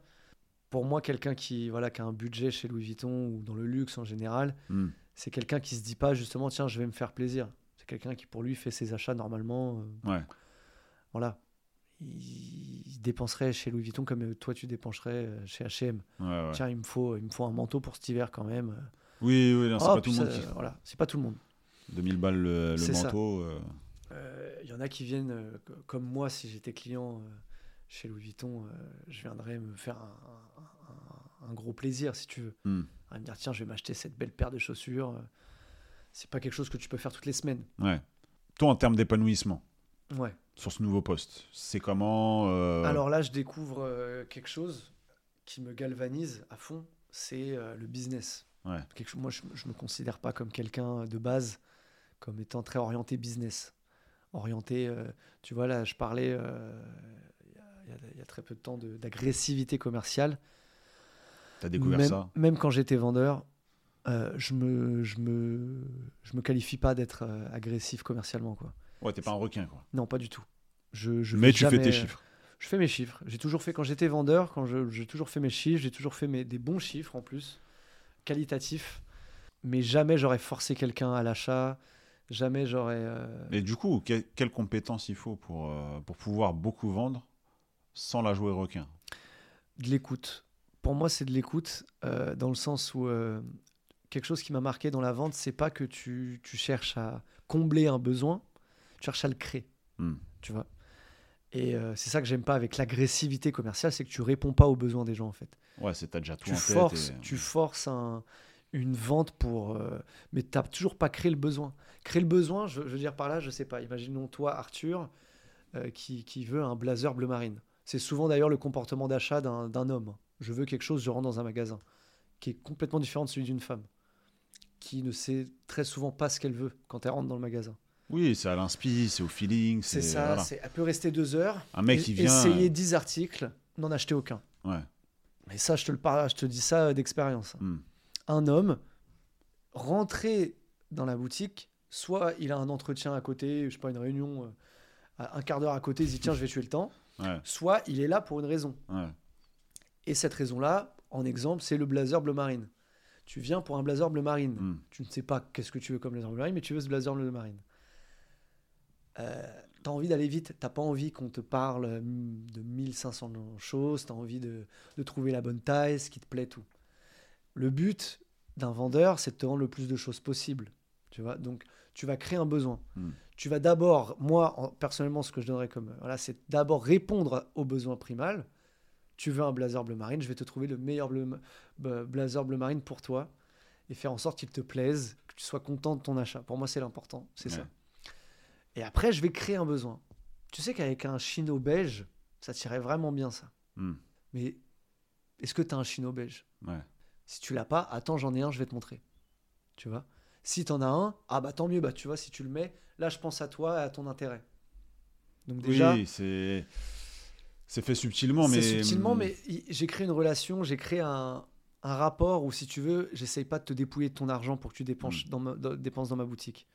Pour moi, quelqu'un qui, voilà, qui a un budget chez Louis Vuitton ou dans le luxe en général, hmm. c'est quelqu'un qui se dit pas justement, tiens, je vais me faire plaisir. C'est quelqu'un qui, pour lui, fait ses achats normalement. Euh, ouais. Voilà il dépenserait chez Louis Vuitton comme toi tu dépenserais euh, chez H&M. Tiens, il me faut, il me faut un manteau pour cet hiver quand même. Oui, oui, c'est pas tout le monde. Voilà, c'est pas tout le monde. 2000 balles le, manteau. Euh. Euh, il y en a qui viennent, comme moi, si j'étais client chez Louis Vuitton, je viendrais me faire un, gros plaisir, si tu veux. Hmm. me dire, tiens, je vais m'acheter cette belle paire de chaussures. c'est pas quelque chose que tu peux faire toutes les semaines. Ouais. Toi, en termes d'épanouissement, Ouais. Sur ce nouveau poste, c'est comment euh, Alors là, je découvre euh, quelque chose qui me galvanise à fond, c'est euh, le business. Ouais. Quelque moi, je, ne me considère pas comme quelqu'un de base, comme étant très orienté business. Orienté, tu vois, là, je parlais il y, a très peu de temps d'agressivité commerciale. Tu as découvert même, ça? Même quand j'étais vendeur, je me, je me, je me qualifie pas d'être agressif commercialement, quoi. Ouais, t'es pas un requin, quoi. Non, pas du tout. Je, je Mais tu fais tes chiffres. Je fais mes chiffres. J'ai toujours fait, quand j'étais vendeur, quand j'ai toujours fait mes chiffres, j'ai toujours fait mes, des bons chiffres en plus, qualitatifs. Mais jamais j'aurais forcé quelqu'un à l'achat. Jamais j'aurais. Euh... Et du coup, quelles compétences il faut pour, euh, pour pouvoir beaucoup vendre sans la jouer requin? De l'écoute. Pour moi, c'est de l'écoute, euh, dans le sens où euh, quelque chose qui m'a marqué dans la vente, c'est pas que tu, tu cherches à combler un besoin, tu cherches à le créer. Hmm. Tu vois? Et euh, c'est ça que j'aime pas avec l'agressivité commerciale, c'est que tu réponds pas aux besoins des gens en fait. Ouais, c'est déjà tout tu forces, Tu forces un, une vente pour. Euh, mais tu n'as toujours pas créé le besoin. Créer le besoin, je, veux dire par là, je sais pas. Imaginons toi, Arthur, euh, qui, qui, veut un blazer bleu marine. C'est souvent d'ailleurs le comportement d'achat d'un homme. Je veux quelque chose, je rentre dans un magasin, qui est complètement différent de celui d'une femme, qui ne sait très souvent pas ce qu'elle veut quand elle rentre dans le magasin. Oui, c'est à l'inspi, c'est au feeling. C'est ça, elle peut rester deux heures. Un mec qui vient. Essayer dix articles, n'en acheter aucun. Ouais. Mais ça, je te le parle, je te dis ça d'expérience. Hmm. Un homme, rentrer dans la boutique, soit il a un entretien à côté, je sais pas, une réunion, euh, un quart d'heure à côté, il dit tiens, je vais tuer le temps. Soit il est là pour une raison. Et cette raison-là, en exemple, c'est le blazer bleu marine. Tu viens pour un blazer bleu marine. Hmm. Tu ne sais pas qu'est-ce que tu veux comme blazer bleu marine, mais tu veux ce blazer bleu marine. Euh, tu as envie d'aller vite, t'as pas envie qu'on te parle hum, de 1500 choses, tu as envie de, trouver la bonne taille, ce qui te plaît, tout. Le but d'un vendeur, c'est de te vendre le plus de choses possible. Tu vois Donc, tu vas créer un besoin. Hmm. Tu vas d'abord, moi, personnellement, ce que je donnerais comme. Voilà, c'est d'abord répondre aux besoins primal. Tu veux un blazer bleu marine, je vais te trouver le meilleur blazer bleu marine pour toi et faire en sorte qu'il te plaise, que tu sois content de ton achat. Pour moi, c'est l'important. C'est ça. Et après, je vais créer un besoin. Tu sais qu'avec un chino beige, ça tirait vraiment bien ça. Hmm. Mais est-ce que tu as un chino beige? Ouais. Si tu l'as pas, attends, j'en ai un, je vais te montrer. Tu vois? Si tu en as un, ah bah tant mieux, bah tu vois, si tu le mets, là je pense à toi et à ton intérêt. Donc déjà. Oui, c'est. C'est fait subtilement, mais. subtilement, mais j'ai créé une relation, j'ai créé un, un, rapport où, si tu veux, j'essaye pas de te dépouiller de ton argent pour que tu dépenses, hmm. dans, dépenses dans ma boutique.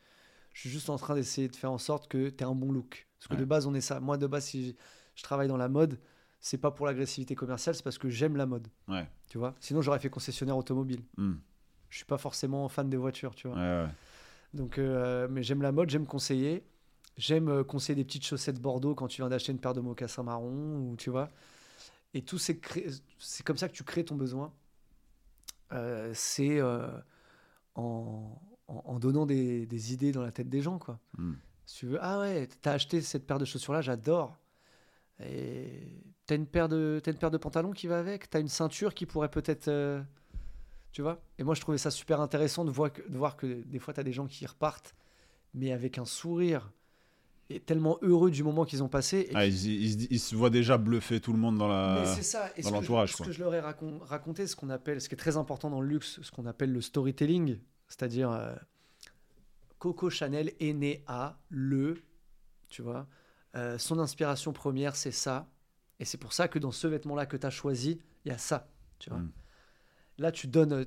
Je suis juste en train d'essayer de faire en sorte que tu aies un bon look. Parce que de base, on est ça. Moi, de base, si je travaille dans la mode, c'est pas pour l'agressivité commerciale, c'est parce que j'aime la mode. Ouais. Tu vois? Sinon, j'aurais fait concessionnaire automobile. Hmm. Je suis pas forcément fan des voitures, tu vois. Ouais, Donc, euh, mais j'aime la mode, j'aime conseiller. J'aime euh, conseiller des petites chaussettes Bordeaux quand tu viens d'acheter une paire de mocassins marron, ou tu vois. Et tout c'est c'est comme ça que tu crées ton besoin. Euh, c'est en en, donnant des, idées dans la tête des gens, quoi. Hmm. Si tu veux, ah ouais, t'as acheté cette paire de chaussures-là, j'adore. Et t'as une paire de, une paire de pantalons qui va avec? T'as une ceinture qui pourrait peut-être, euh, tu vois? Et moi, je trouvais ça super intéressant de voir que, de voir que des fois, t'as des gens qui repartent, mais avec un sourire et tellement heureux du moment qu'ils ont passé. Ah, ils, se voient déjà bluffer tout le monde dans la dans l'entourage. Ce, que je leur ai raconté, ce qu'on appelle, ce qui est très important dans le luxe, ce qu'on appelle le storytelling, c'est-à-dire euh, Coco Chanel est né à le, tu vois, euh, son inspiration première c'est ça, et c'est pour ça que dans ce vêtement-là que tu as choisi, il y a ça, tu vois. Hmm. Là, tu donnes,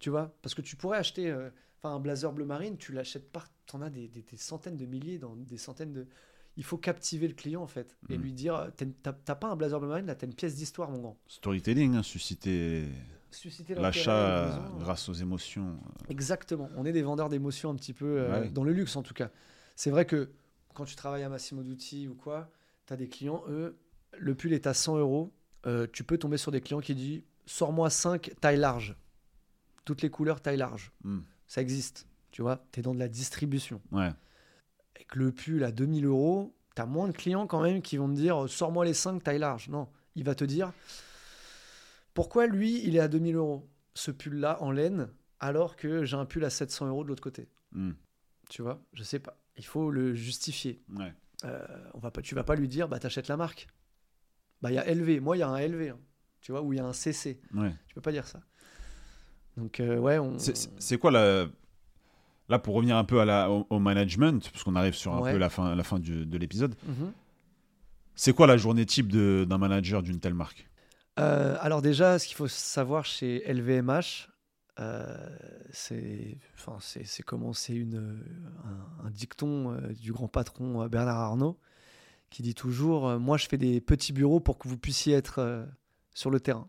tu vois, parce que tu pourrais acheter, euh, un blazer bleu marine, tu l'achètes par, en as des, centaines de milliers, dans des centaines de. Il faut captiver le client en fait et hmm. lui dire, t'as pas un blazer bleu marine, là, t'as une pièce d'histoire, mon grand. Storytelling, hein, susciter l'achat grâce aux émotions. Exactement. On est des vendeurs d'émotions un petit peu euh, dans le luxe en tout cas. C'est vrai que quand tu travailles à Massimo Dutti ou quoi, tu as des clients, eux, le pull est à 100 euros. Euh, tu peux tomber sur des clients qui disent sors-moi 5 taille large. Toutes les couleurs taille large. Hmm. Ça existe. Tu vois, tu es dans de la distribution. Ouais. Avec le pull à 2000 euros, tu as moins de clients quand même qui vont te dire sors-moi les 5 taille large. Non, il va te dire pourquoi lui, il est à 2000 euros, ce pull-là en laine, alors que j'ai un pull à 700 euros de l'autre côté? Hmm. Tu vois, je sais pas. Il faut le justifier. Ouais. Euh, on va pas, tu vas pas lui dire, bah t'achètes la marque. Bah il y a LV, moi il y a un LV, hein. tu vois, ou il y a un CC. Ouais. Tu peux pas dire ça. Donc euh, ouais, on... C'est quoi la... Là, pour revenir un peu à la, au, management, parce qu'on arrive sur un peu la fin, la fin de l'épisode, mhm. c'est quoi la journée type d'un manager d'une telle marque? Euh, alors déjà, ce qu'il faut savoir chez LVMH, euh, c'est enfin, comment c'est une, un, dicton euh, du grand patron Bernard Arnault qui dit toujours Moi, je fais des petits bureaux pour que vous puissiez être sur le terrain.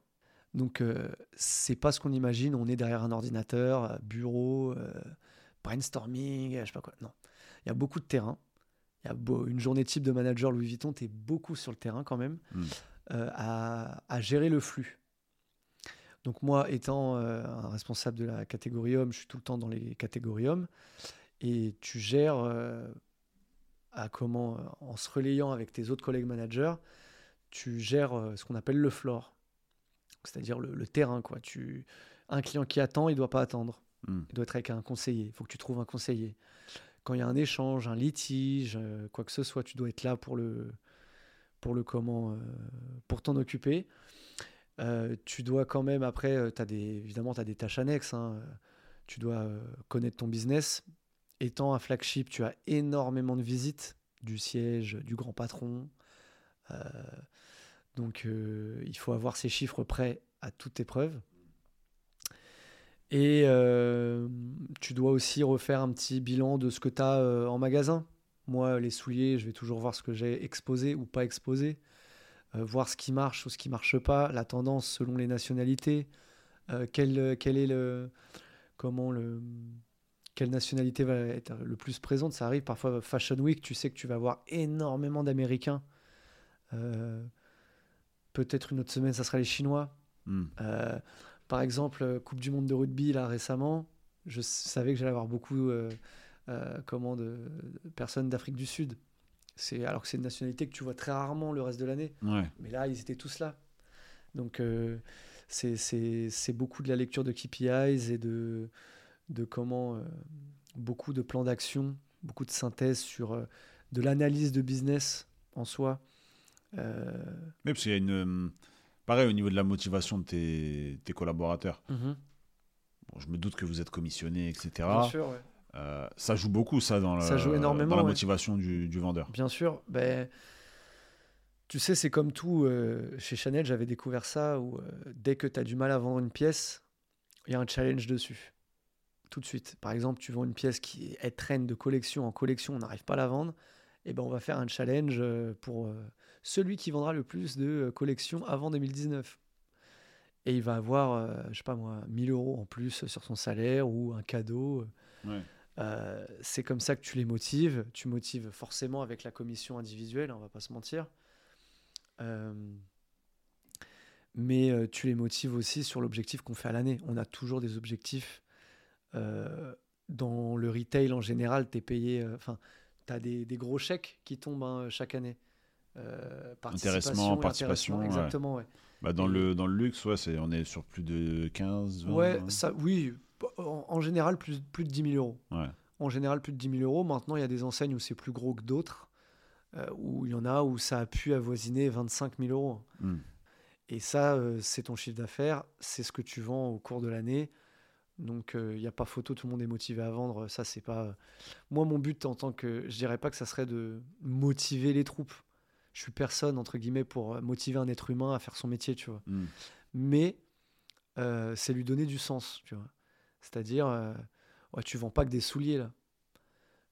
Donc, c'est pas ce qu'on imagine. On est derrière un ordinateur, bureau, brainstorming, je sais pas quoi. Non. Il y a beaucoup de terrain. Il y a une journée type de manager Louis Vuitton, tu es beaucoup sur le terrain quand même. Hmm. Euh, à, gérer le flux. Donc moi, étant euh, un responsable de la catégorie homme, je suis tout le temps dans les catégories hommes, et tu gères euh, à comment, en se relayant avec tes autres collègues managers, tu gères ce qu'on appelle le floor, c'est-à-dire le, terrain. Quoi. Tu, un client qui attend, il ne doit pas attendre. Hmm. Il doit être avec un conseiller. Il faut que tu trouves un conseiller. Quand il y a un échange, un litige, quoi que ce soit, tu dois être là pour le, pour le comment, euh, pour t'en occuper. Euh, tu dois quand même, après, euh, évidemment, tu as des tâches annexes. Hein. Tu dois connaître ton business. Étant un flagship, tu as énormément de visites du siège, du grand patron. donc, il faut avoir ces chiffres prêts à toute épreuve. Et tu dois aussi refaire un petit bilan de ce que tu as en magasin. Moi, les souliers, je vais toujours voir ce que j'ai exposé ou pas exposé, euh, voir ce qui marche ou ce qui marche pas, la tendance selon les nationalités, euh, quel, est le, comment le, quelle nationalité va être le plus présente. Ça arrive parfois Fashion Week, tu sais que tu vas avoir énormément d'Américains. Euh, peut-être une autre semaine, ça sera les Chinois. Hmm. par exemple, Coupe du Monde de rugby là récemment, je savais que j'allais avoir beaucoup euh, comment de, personnes d'Afrique du Sud. C'est alors que c'est une nationalité que tu vois très rarement le reste de l'année. Mais là, ils étaient tous là. Donc euh, c'est beaucoup de la lecture de KPIs et de, de comment euh, beaucoup de plans d'action, beaucoup de synthèse sur de l'analyse de business en soi. Mais parce qu'il y a une pareil au niveau de la motivation de tes, tes collaborateurs. Mm-hmm. bon, je me doute que vous êtes commissionné, etc. Bien sûr, ouais. Euh, ça joue beaucoup, ça, dans, ça joue énormément, dans la motivation du, vendeur. Bien sûr. Ben, tu sais, c'est comme tout. Euh, chez Chanel, j'avais découvert ça où euh, dès que tu as du mal à vendre une pièce, il y a un challenge dessus. Tout de suite. Par exemple, tu vends une pièce qui est traîne de collection en collection, on n'arrive pas à la vendre. Et eh ben, on va faire un challenge pour celui qui vendra le plus de collections avant 2019 et il va avoir, je sais pas moi, 1000 euros en plus sur son salaire ou un cadeau. Ouais. Euh, c'est comme ça que tu les motives. Tu motives forcément avec la commission individuelle, on va pas se mentir. Euh, mais euh, tu les motives aussi sur l'objectif qu'on fait à l'année. On a toujours des objectifs. dans le retail en général, tu es payé. Enfin, tu as des, gros chèques qui tombent hein, chaque année. Intéressement, participation. Exactement, ouais. Bah dans, le, dans le luxe, ouais, on est sur plus de 15, 20, Ouais, ça, oui, en, général, plus, plus de 10 000 euros. En général, plus de 10 000 euros. Maintenant, il y a des enseignes où c'est plus gros que d'autres. où il y en a où ça a pu avoisiner 25 000 euros. Hmm. Et ça, c'est ton chiffre d'affaires, c'est ce que tu vends au cours de l'année. Donc il n'y a pas photo, tout le monde est motivé à vendre. Ça, c'est pas. Moi, mon but en tant que. Je dirais pas que ça serait de motiver les troupes. Je suis personne, entre guillemets, pour motiver un être humain à faire son métier, tu vois. Hmm. Mais c'est lui donner du sens, tu vois. C'est-à-dire, ouais, tu vends pas que des souliers, là.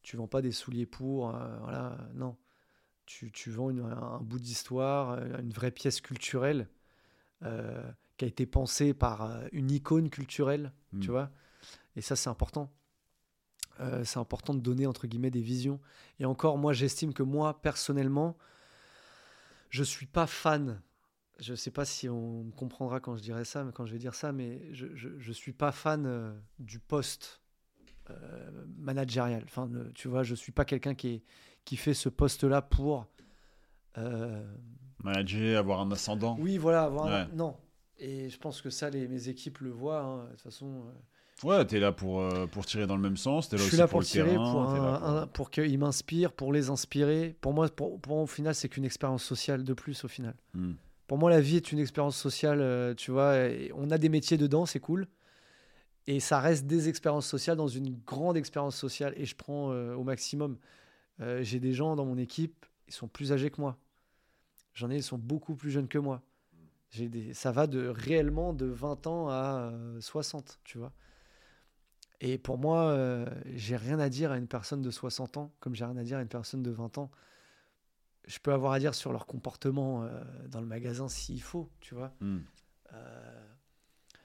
Tu vends pas des souliers pour. voilà, non. Tu, tu vends un bout d'histoire, une vraie pièce culturelle qui a été pensé par euh, une icône culturelle, tu hmm. vois. Et ça, c'est important. Euh, c'est important de donner, entre guillemets, des visions. Et encore, moi, j'estime que moi, personnellement, je suis pas fan. Je sais pas si on me comprendra quand je dirai ça, mais quand je vais dire ça, mais je, je, suis pas fan euh, du poste managérial. Enfin, tu vois, je suis pas quelqu'un qui, qui fait ce poste-là pour manager, avoir un ascendant. Oui, voilà, avoir non, et je pense que ça, les, mes équipes le voient. Hein, de toute façon. Euh. Ouais, tu es là pour, euh, pour tirer dans le même sens. Es là je suis là pour, le tirer, pour, pour... qu'ils m'inspirent, pour les inspirer. Pour moi, pour, pour au final, c'est qu'une expérience sociale de plus, au final. Hmm. Pour moi, la vie est une expérience sociale. Euh, tu vois, on a des métiers dedans, c'est cool. Et ça reste des expériences sociales dans une grande expérience sociale. Et je prends au maximum. J'ai des gens dans mon équipe, ils sont plus âgés que moi. J'en ai, ils sont beaucoup plus jeunes que moi ça va réellement de 20 ans à 60, euh, tu vois. Et pour moi, euh, j'ai rien à dire à une personne de 60 ans, comme j'ai rien à dire à une personne de 20 ans. Je peux avoir à dire sur leur comportement euh, dans le magasin s'il faut, tu vois. Hmm.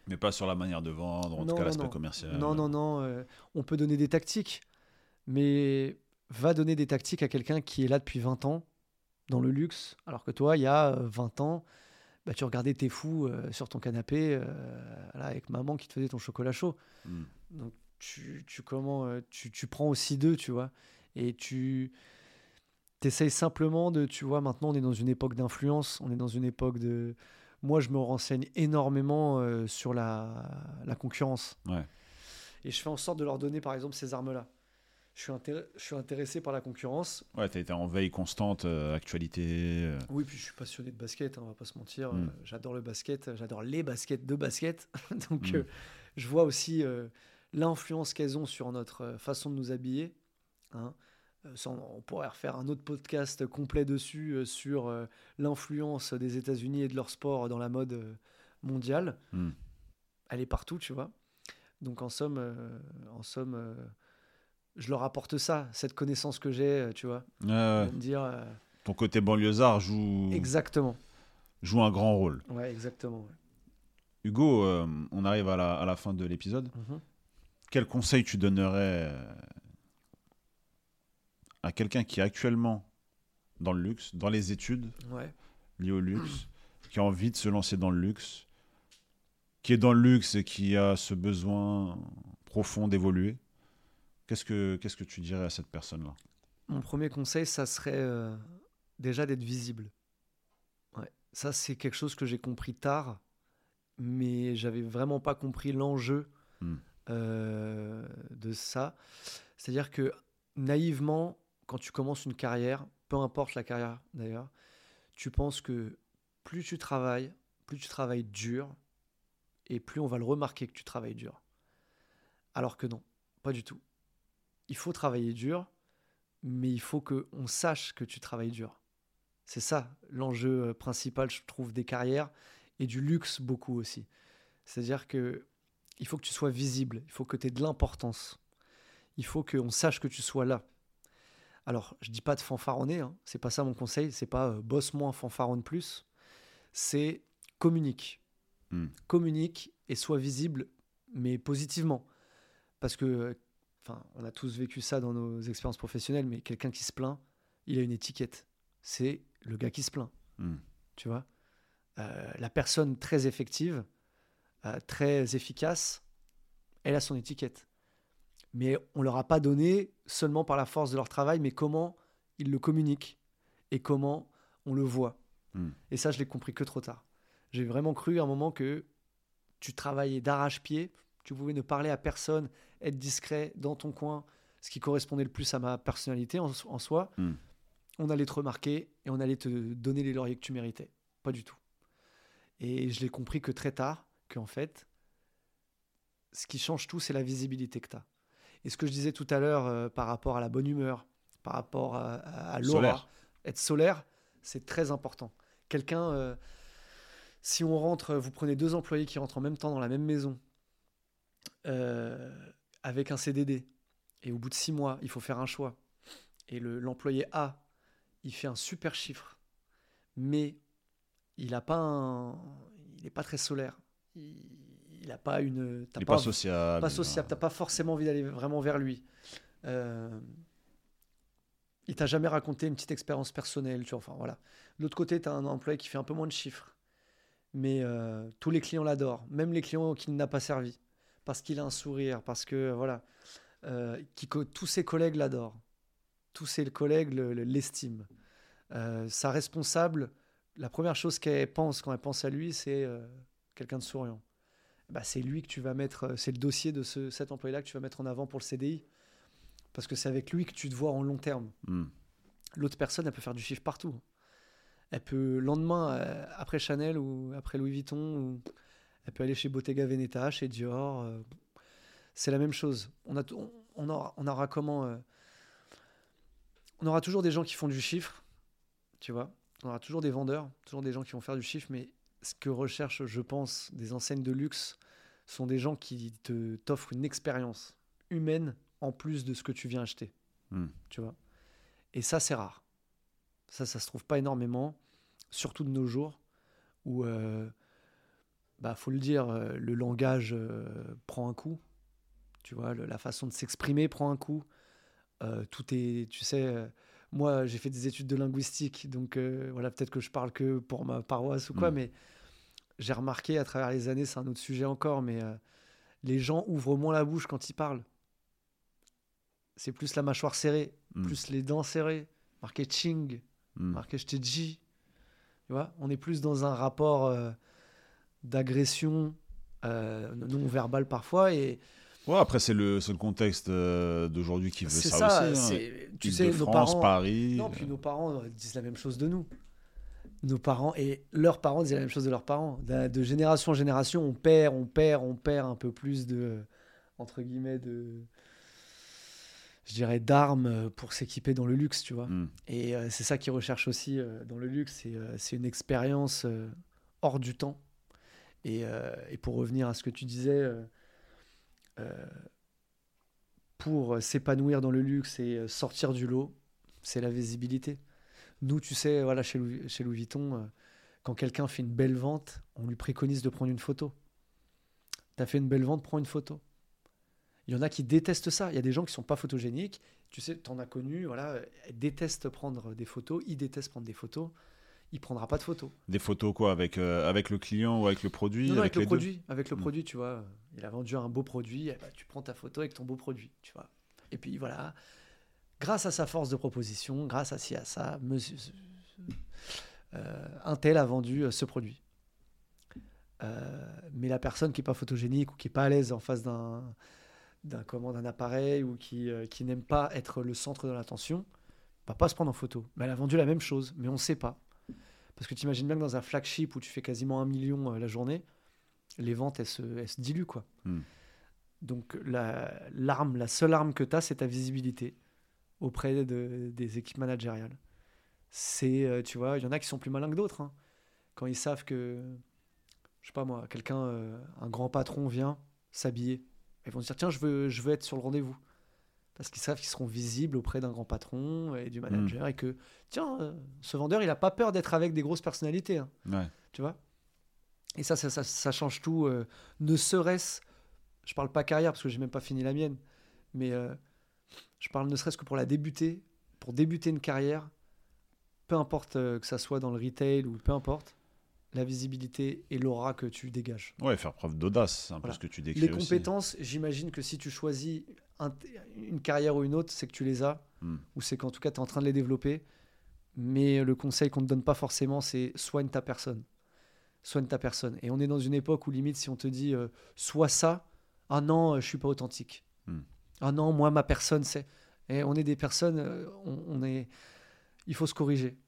Mais pas sur la manière de vendre, en tout cas l'aspect commercial. Non, non, non. on peut donner des tactiques, mais va donner des tactiques à quelqu'un qui est là depuis 20 ans dans le luxe, alors que toi, il y a 20 ans, bah, tu regardais tes fous euh, sur ton canapé euh, avec maman qui te faisait ton chocolat chaud. Hmm. Donc tu, tu comment, euh, tu, tu, prends aussi deux, tu vois. Et tu essayes simplement de, tu vois, maintenant on est dans une époque d'influence, on est dans une époque de... Moi, je me renseigne énormément sur la, la concurrence. Ouais. Et je fais en sorte de leur donner, par exemple, ces armes-là je suis, je suis intéressé par la concurrence. Ouais, tu as été en veille constante, euh, actualité. Euh. Oui, puis je suis passionné de basket, hein, on va pas se mentir. Euh, j'adore le basket, j'adore les baskets de basket. Donc, hmm. je vois aussi l'influence qu'elles ont sur notre façon de nous habiller. Hein. On pourrait refaire un autre podcast complet dessus sur l'influence des États-Unis et de leur sport dans la mode mondiale. Hmm. Elle est partout, tu vois. Donc, en somme, en somme je leur apporte ça, cette connaissance que j'ai, euh, tu vois. dire, euh, Ton côté banlieusard joue. Exactement. Joue un grand rôle. Ouais, exactement. Hugo, euh, on arrive à la, à la fin de l'épisode. Mhm. Quel conseil tu donnerais à quelqu'un qui est actuellement dans le luxe, dans les études ouais. liées au luxe, qui a envie de se lancer dans le luxe, qui est dans le luxe et qui a ce besoin profond d'évoluer Qu'est-ce que, qu'est-ce que tu dirais à cette personne-là? Mon premier conseil, ça serait euh, déjà d'être visible. Ouais. Ça, c'est quelque chose que j'ai compris tard, mais j'avais vraiment pas compris l'enjeu hmm. euh, de ça. C'est-à-dire que naïvement, quand tu commences une carrière, peu importe la carrière d'ailleurs, tu penses que plus tu travailles, plus tu travailles dur, et plus on va le remarquer que tu travailles dur. Alors que non, pas du tout il faut travailler dur, mais il faut qu'on sache que tu travailles dur. C'est ça l'enjeu euh, principal, je trouve, des carrières et du luxe beaucoup aussi. C'est-à-dire que il faut que tu sois visible, il faut que tu aies de l'importance, il faut qu'on sache que tu sois là. Alors, je dis pas de fanfaronner, hein, c'est pas ça mon conseil, c'est pas euh, bosse moins, fanfaronne plus, c'est communique. Hmm. Communique et sois visible, mais positivement. Parce que enfin, on a tous vécu ça dans nos expériences professionnelles, mais quelqu'un qui se plaint, il a une étiquette. C'est le gars qui se plaint. Hmm. Tu vois? Euh, La personne très effective, euh, très efficace, elle a son étiquette. Mais on leur a pas donné seulement par la force de leur travail, mais comment ils le communiquent et comment on le voit. Hmm. Et ça, je l'ai compris que trop tard. J'ai vraiment cru à un moment que tu travaillais d'arrache-pied, tu pouvais ne parler à personne être discret dans ton coin, ce qui correspondait le plus à ma personnalité en, soi. Hmm. on allait te remarquer et on allait te donner les lauriers que tu méritais. Pas du tout. Et je l'ai compris que très tard, qu'en fait, ce qui change tout, c'est la visibilité que tu as. Et ce que je disais tout à l'heure euh, par rapport à la bonne humeur, par rapport à, à, l'aura, être solaire, c'est très important. Quelqu'un, euh, si on rentre, vous prenez deux employés qui rentrent en même temps dans la même maison, euh, avec un CDD, et au bout de six mois, il faut faire un choix, et l'employé A, il fait un super chiffre, mais il a pas il n'est pas très solaire. Il n'a pas une. Il n'est pas, sociable. Pas sociable. T'as pas forcément envie d'aller vraiment vers lui. Euh, il t'a jamais raconté une petite expérience personnelle. Tu vois, enfin voilà. De l'autre côté, tu as un employé qui fait un peu moins de chiffres, mais euh, tous les clients l'adorent, même les clients qui n'a pas servi, parce qu'il a un sourire, parce que voilà, euh, qui, tous ses collègues l'adorent, tous ses collègues l'estiment. Euh, sa responsable, la première chose qu'elle pense quand elle pense à lui, c'est quelqu'un de souriant. Bah, c'est lui que tu vas mettre, euh, c'est le dossier de ce, cet employé-là que tu vas mettre en avant pour le CDI. Parce que c'est avec lui que tu te vois en long terme. Hmm. L'autre personne, elle peut faire du chiffre partout. Elle peut, le lendemain, après Chanel ou après Louis Vuitton, ou elle peut aller chez Bottega Veneta, chez Dior. c'est la même chose. On, a, on, aura, on aura comment On aura toujours des gens qui font du chiffre, tu vois. On aura toujours des vendeurs, toujours des gens qui vont faire du chiffre, mais ce que recherchent, je pense, des enseignes de luxe sont des gens qui te t'offrent une expérience humaine en plus de ce que tu viens acheter. Hmm. Tu vois? Et ça, c'est rare. Ça, ça se trouve pas énormément, surtout de nos jours, où, euh, bah, faut le dire, euh, le langage euh, prend un coup. Tu vois, la façon de s'exprimer prend un coup. Euh, tout est, tu sais moi, j'ai fait des études de linguistique, donc euh, voilà, peut-être que je parle que pour ma paroisse ou quoi, mm. mais j'ai remarqué à travers les années, c'est un autre sujet encore, mais euh, les gens ouvrent moins la bouche quand ils parlent. C'est plus la mâchoire serrée, mm. plus les dents serrées, marqué ching, mm. marqué je. Tu vois, on est plus dans un rapport euh, d'agression non verbale parfois et Ouais, après, c'est le, le contexte euh, d'aujourd'hui qui veut ça, ça aussi. Hein. Tu sais, nos France, parents, Paris. Non, puis nos parents euh, disent la même chose de nous. Nos parents et leurs parents disent la même chose de leurs parents. De, génération en génération, on perd, on perd, on perd un peu plus de. Entre guillemets, de. Je dirais d'armes pour s'équiper dans le luxe, tu vois. Hmm. Et euh, c'est ça qu'ils recherchent aussi dans le luxe. C'est une expérience hors du temps. Et, et, pour revenir à ce que tu disais euh, pour s'épanouir dans le luxe et euh, sortir du lot, c'est la visibilité. Nous, tu sais, voilà, chez Louis, chez Louis Vuitton, euh, quand quelqu'un fait une belle vente, on lui préconise de prendre une photo. Tu as fait une belle vente, prends une photo. Il y en a qui détestent ça. Il y a des gens qui sont pas photogéniques. Tu sais, tu en as connu, voilà, détestent prendre des photos, ils détestent prendre des photos il prendra pas de photos. Des photos quoi avec, euh, avec le client ou avec le produit avec, le produit. Avec le hmm. produit, tu vois. Il a vendu un beau produit, eh ben, tu prends ta photo avec ton beau produit, tu vois. Et puis voilà, grâce à sa force de proposition, grâce à ci, à ça, monsieur, euh, un tel a vendu euh, ce produit. mais la personne qui n'est pas photogénique ou qui n'est pas à l'aise en face d'un d'un d'un appareil ou qui, qui n'aime pas être le centre de l'attention, va pas se prendre en photo. Mais elle a vendu la même chose, mais on ne sait pas. Parce que tu imagines bien que dans un flagship où tu fais quasiment un million euh, la journée, les ventes, elles se, diluent. Quoi. Hmm. Donc la, l'arme, la seule arme que tu as, c'est ta visibilité auprès de, des équipes managériales. C'est, euh, tu vois, il y en a qui sont plus malins que d'autres. Hein. Quand ils savent que, je sais pas moi, quelqu'un, euh, un grand patron vient s'habiller, ils vont se dire tiens, je veux, je veux être sur le rendez-vous parce qu'ils savent qu'ils seront visibles auprès d'un grand patron et du manager, hmm. et que, tiens, euh, ce vendeur, il n'a pas peur d'être avec des grosses personnalités. Hein. Tu vois? Et ça ça, ça, change tout. Euh, ne serait-ce, je parle pas carrière, parce que j'ai même pas fini la mienne, mais euh, je parle ne serait-ce que pour la débuter, pour débuter une carrière, peu importe que ça soit dans le retail ou peu importe, la visibilité et l'aura que tu dégages. Ouais, faire preuve d'audace, c'est un peu ce que tu décris. Les compétences, j'imagine que si tu choisis une carrière ou une autre, c'est que tu les as, hmm. ou c'est qu'en tout cas, tu es en train de les développer. Mais le conseil qu'on ne te donne pas forcément, c'est soigne ta personne. Soigne ta personne. Et on est dans une époque où, limite, si on te dit euh, soit ça, ah non, euh, je suis pas authentique. Hmm. Ah non, moi, ma personne, c'est. Et on est des personnes, euh, on, est. il faut se corriger.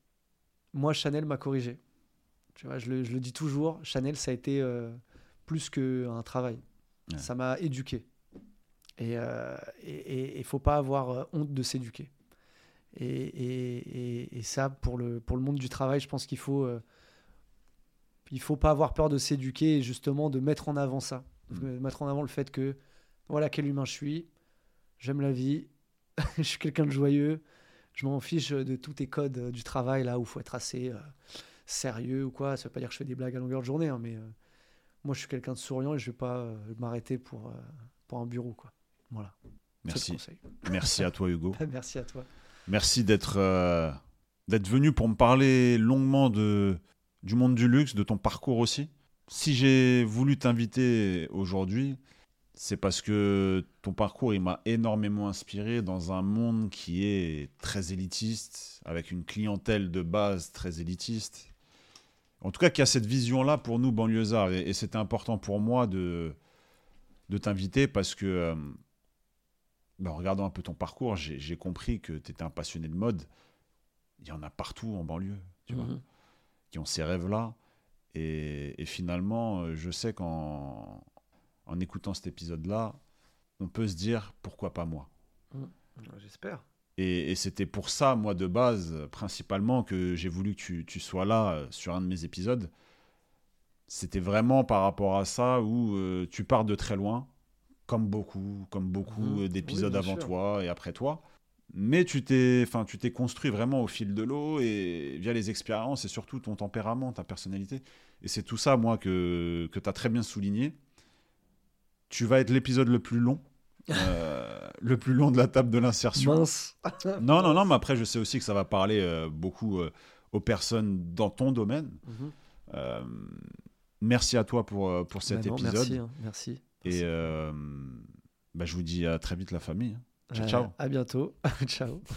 Moi, Chanel m'a corrigé. Tu vois, je le, je le, dis toujours, Chanel, ça a été euh, plus qu'un travail. Ça m'a éduqué. Et il euh, et, faut pas avoir euh, honte de s'éduquer. Et, et, ça, pour le, pour le monde du travail, je pense qu'il faut, euh, il faut pas avoir peur de s'éduquer et justement de mettre en avant ça. De mm. mettre en avant le fait que, voilà quel humain je suis, j'aime la vie, je suis quelqu'un de joyeux, je m'en fiche de tous tes codes du travail là où il faut être assez sérieux ou quoi. Ça veut pas dire que je fais des blagues à longueur de journée, hein, mais moi je suis quelqu'un de souriant et je vais pas m'arrêter pour, pour un bureau. quoi. Voilà. Merci. Merci à toi, Hugo. Merci à toi. Merci d'être euh, d'être venu pour me parler longuement de, du monde du luxe, de ton parcours aussi. Si j'ai voulu t'inviter aujourd'hui, c'est parce que ton parcours, il m'a énormément inspiré dans un monde qui est très élitiste, avec une clientèle de base très élitiste. En tout cas, qui a cette vision-là pour nous, banlieusards. Et, et c'était important pour moi de, de t'inviter parce que euh, bah, en regardant un peu ton parcours, j'ai compris que tu étais un passionné de mode. Il y en a partout en banlieue, tu vois, mhm. qui ont ces rêves-là. Et, finalement, euh, je sais qu'en en écoutant cet épisode-là, on peut se dire pourquoi pas moi. Mhm. J'espère. Et, c'était pour ça, moi, de base, principalement, que j'ai voulu que tu, sois là euh, sur un de mes épisodes. C'était vraiment par rapport à ça où euh, tu pars de très loin comme beaucoup, comme beaucoup mhm. d'épisodes avant toi et après toi. Mais tu t'es, enfin, tu t'es construit vraiment au fil de l'eau et via les expériences et surtout ton tempérament, ta personnalité. Et c'est tout ça, moi, que, que tu as très bien souligné. Tu vas être l'épisode le plus long. Euh, le plus long de la table de l'insertion. non, non, non, mais après, je sais aussi que ça va parler euh, beaucoup euh, aux personnes dans ton domaine. Mhm. merci à toi pour, pour cet bah épisode. Merci, hein, merci. Et euh, bah, je vous dis à très vite, la famille. Hein. Ciao, euh, ciao. À bientôt. ciao.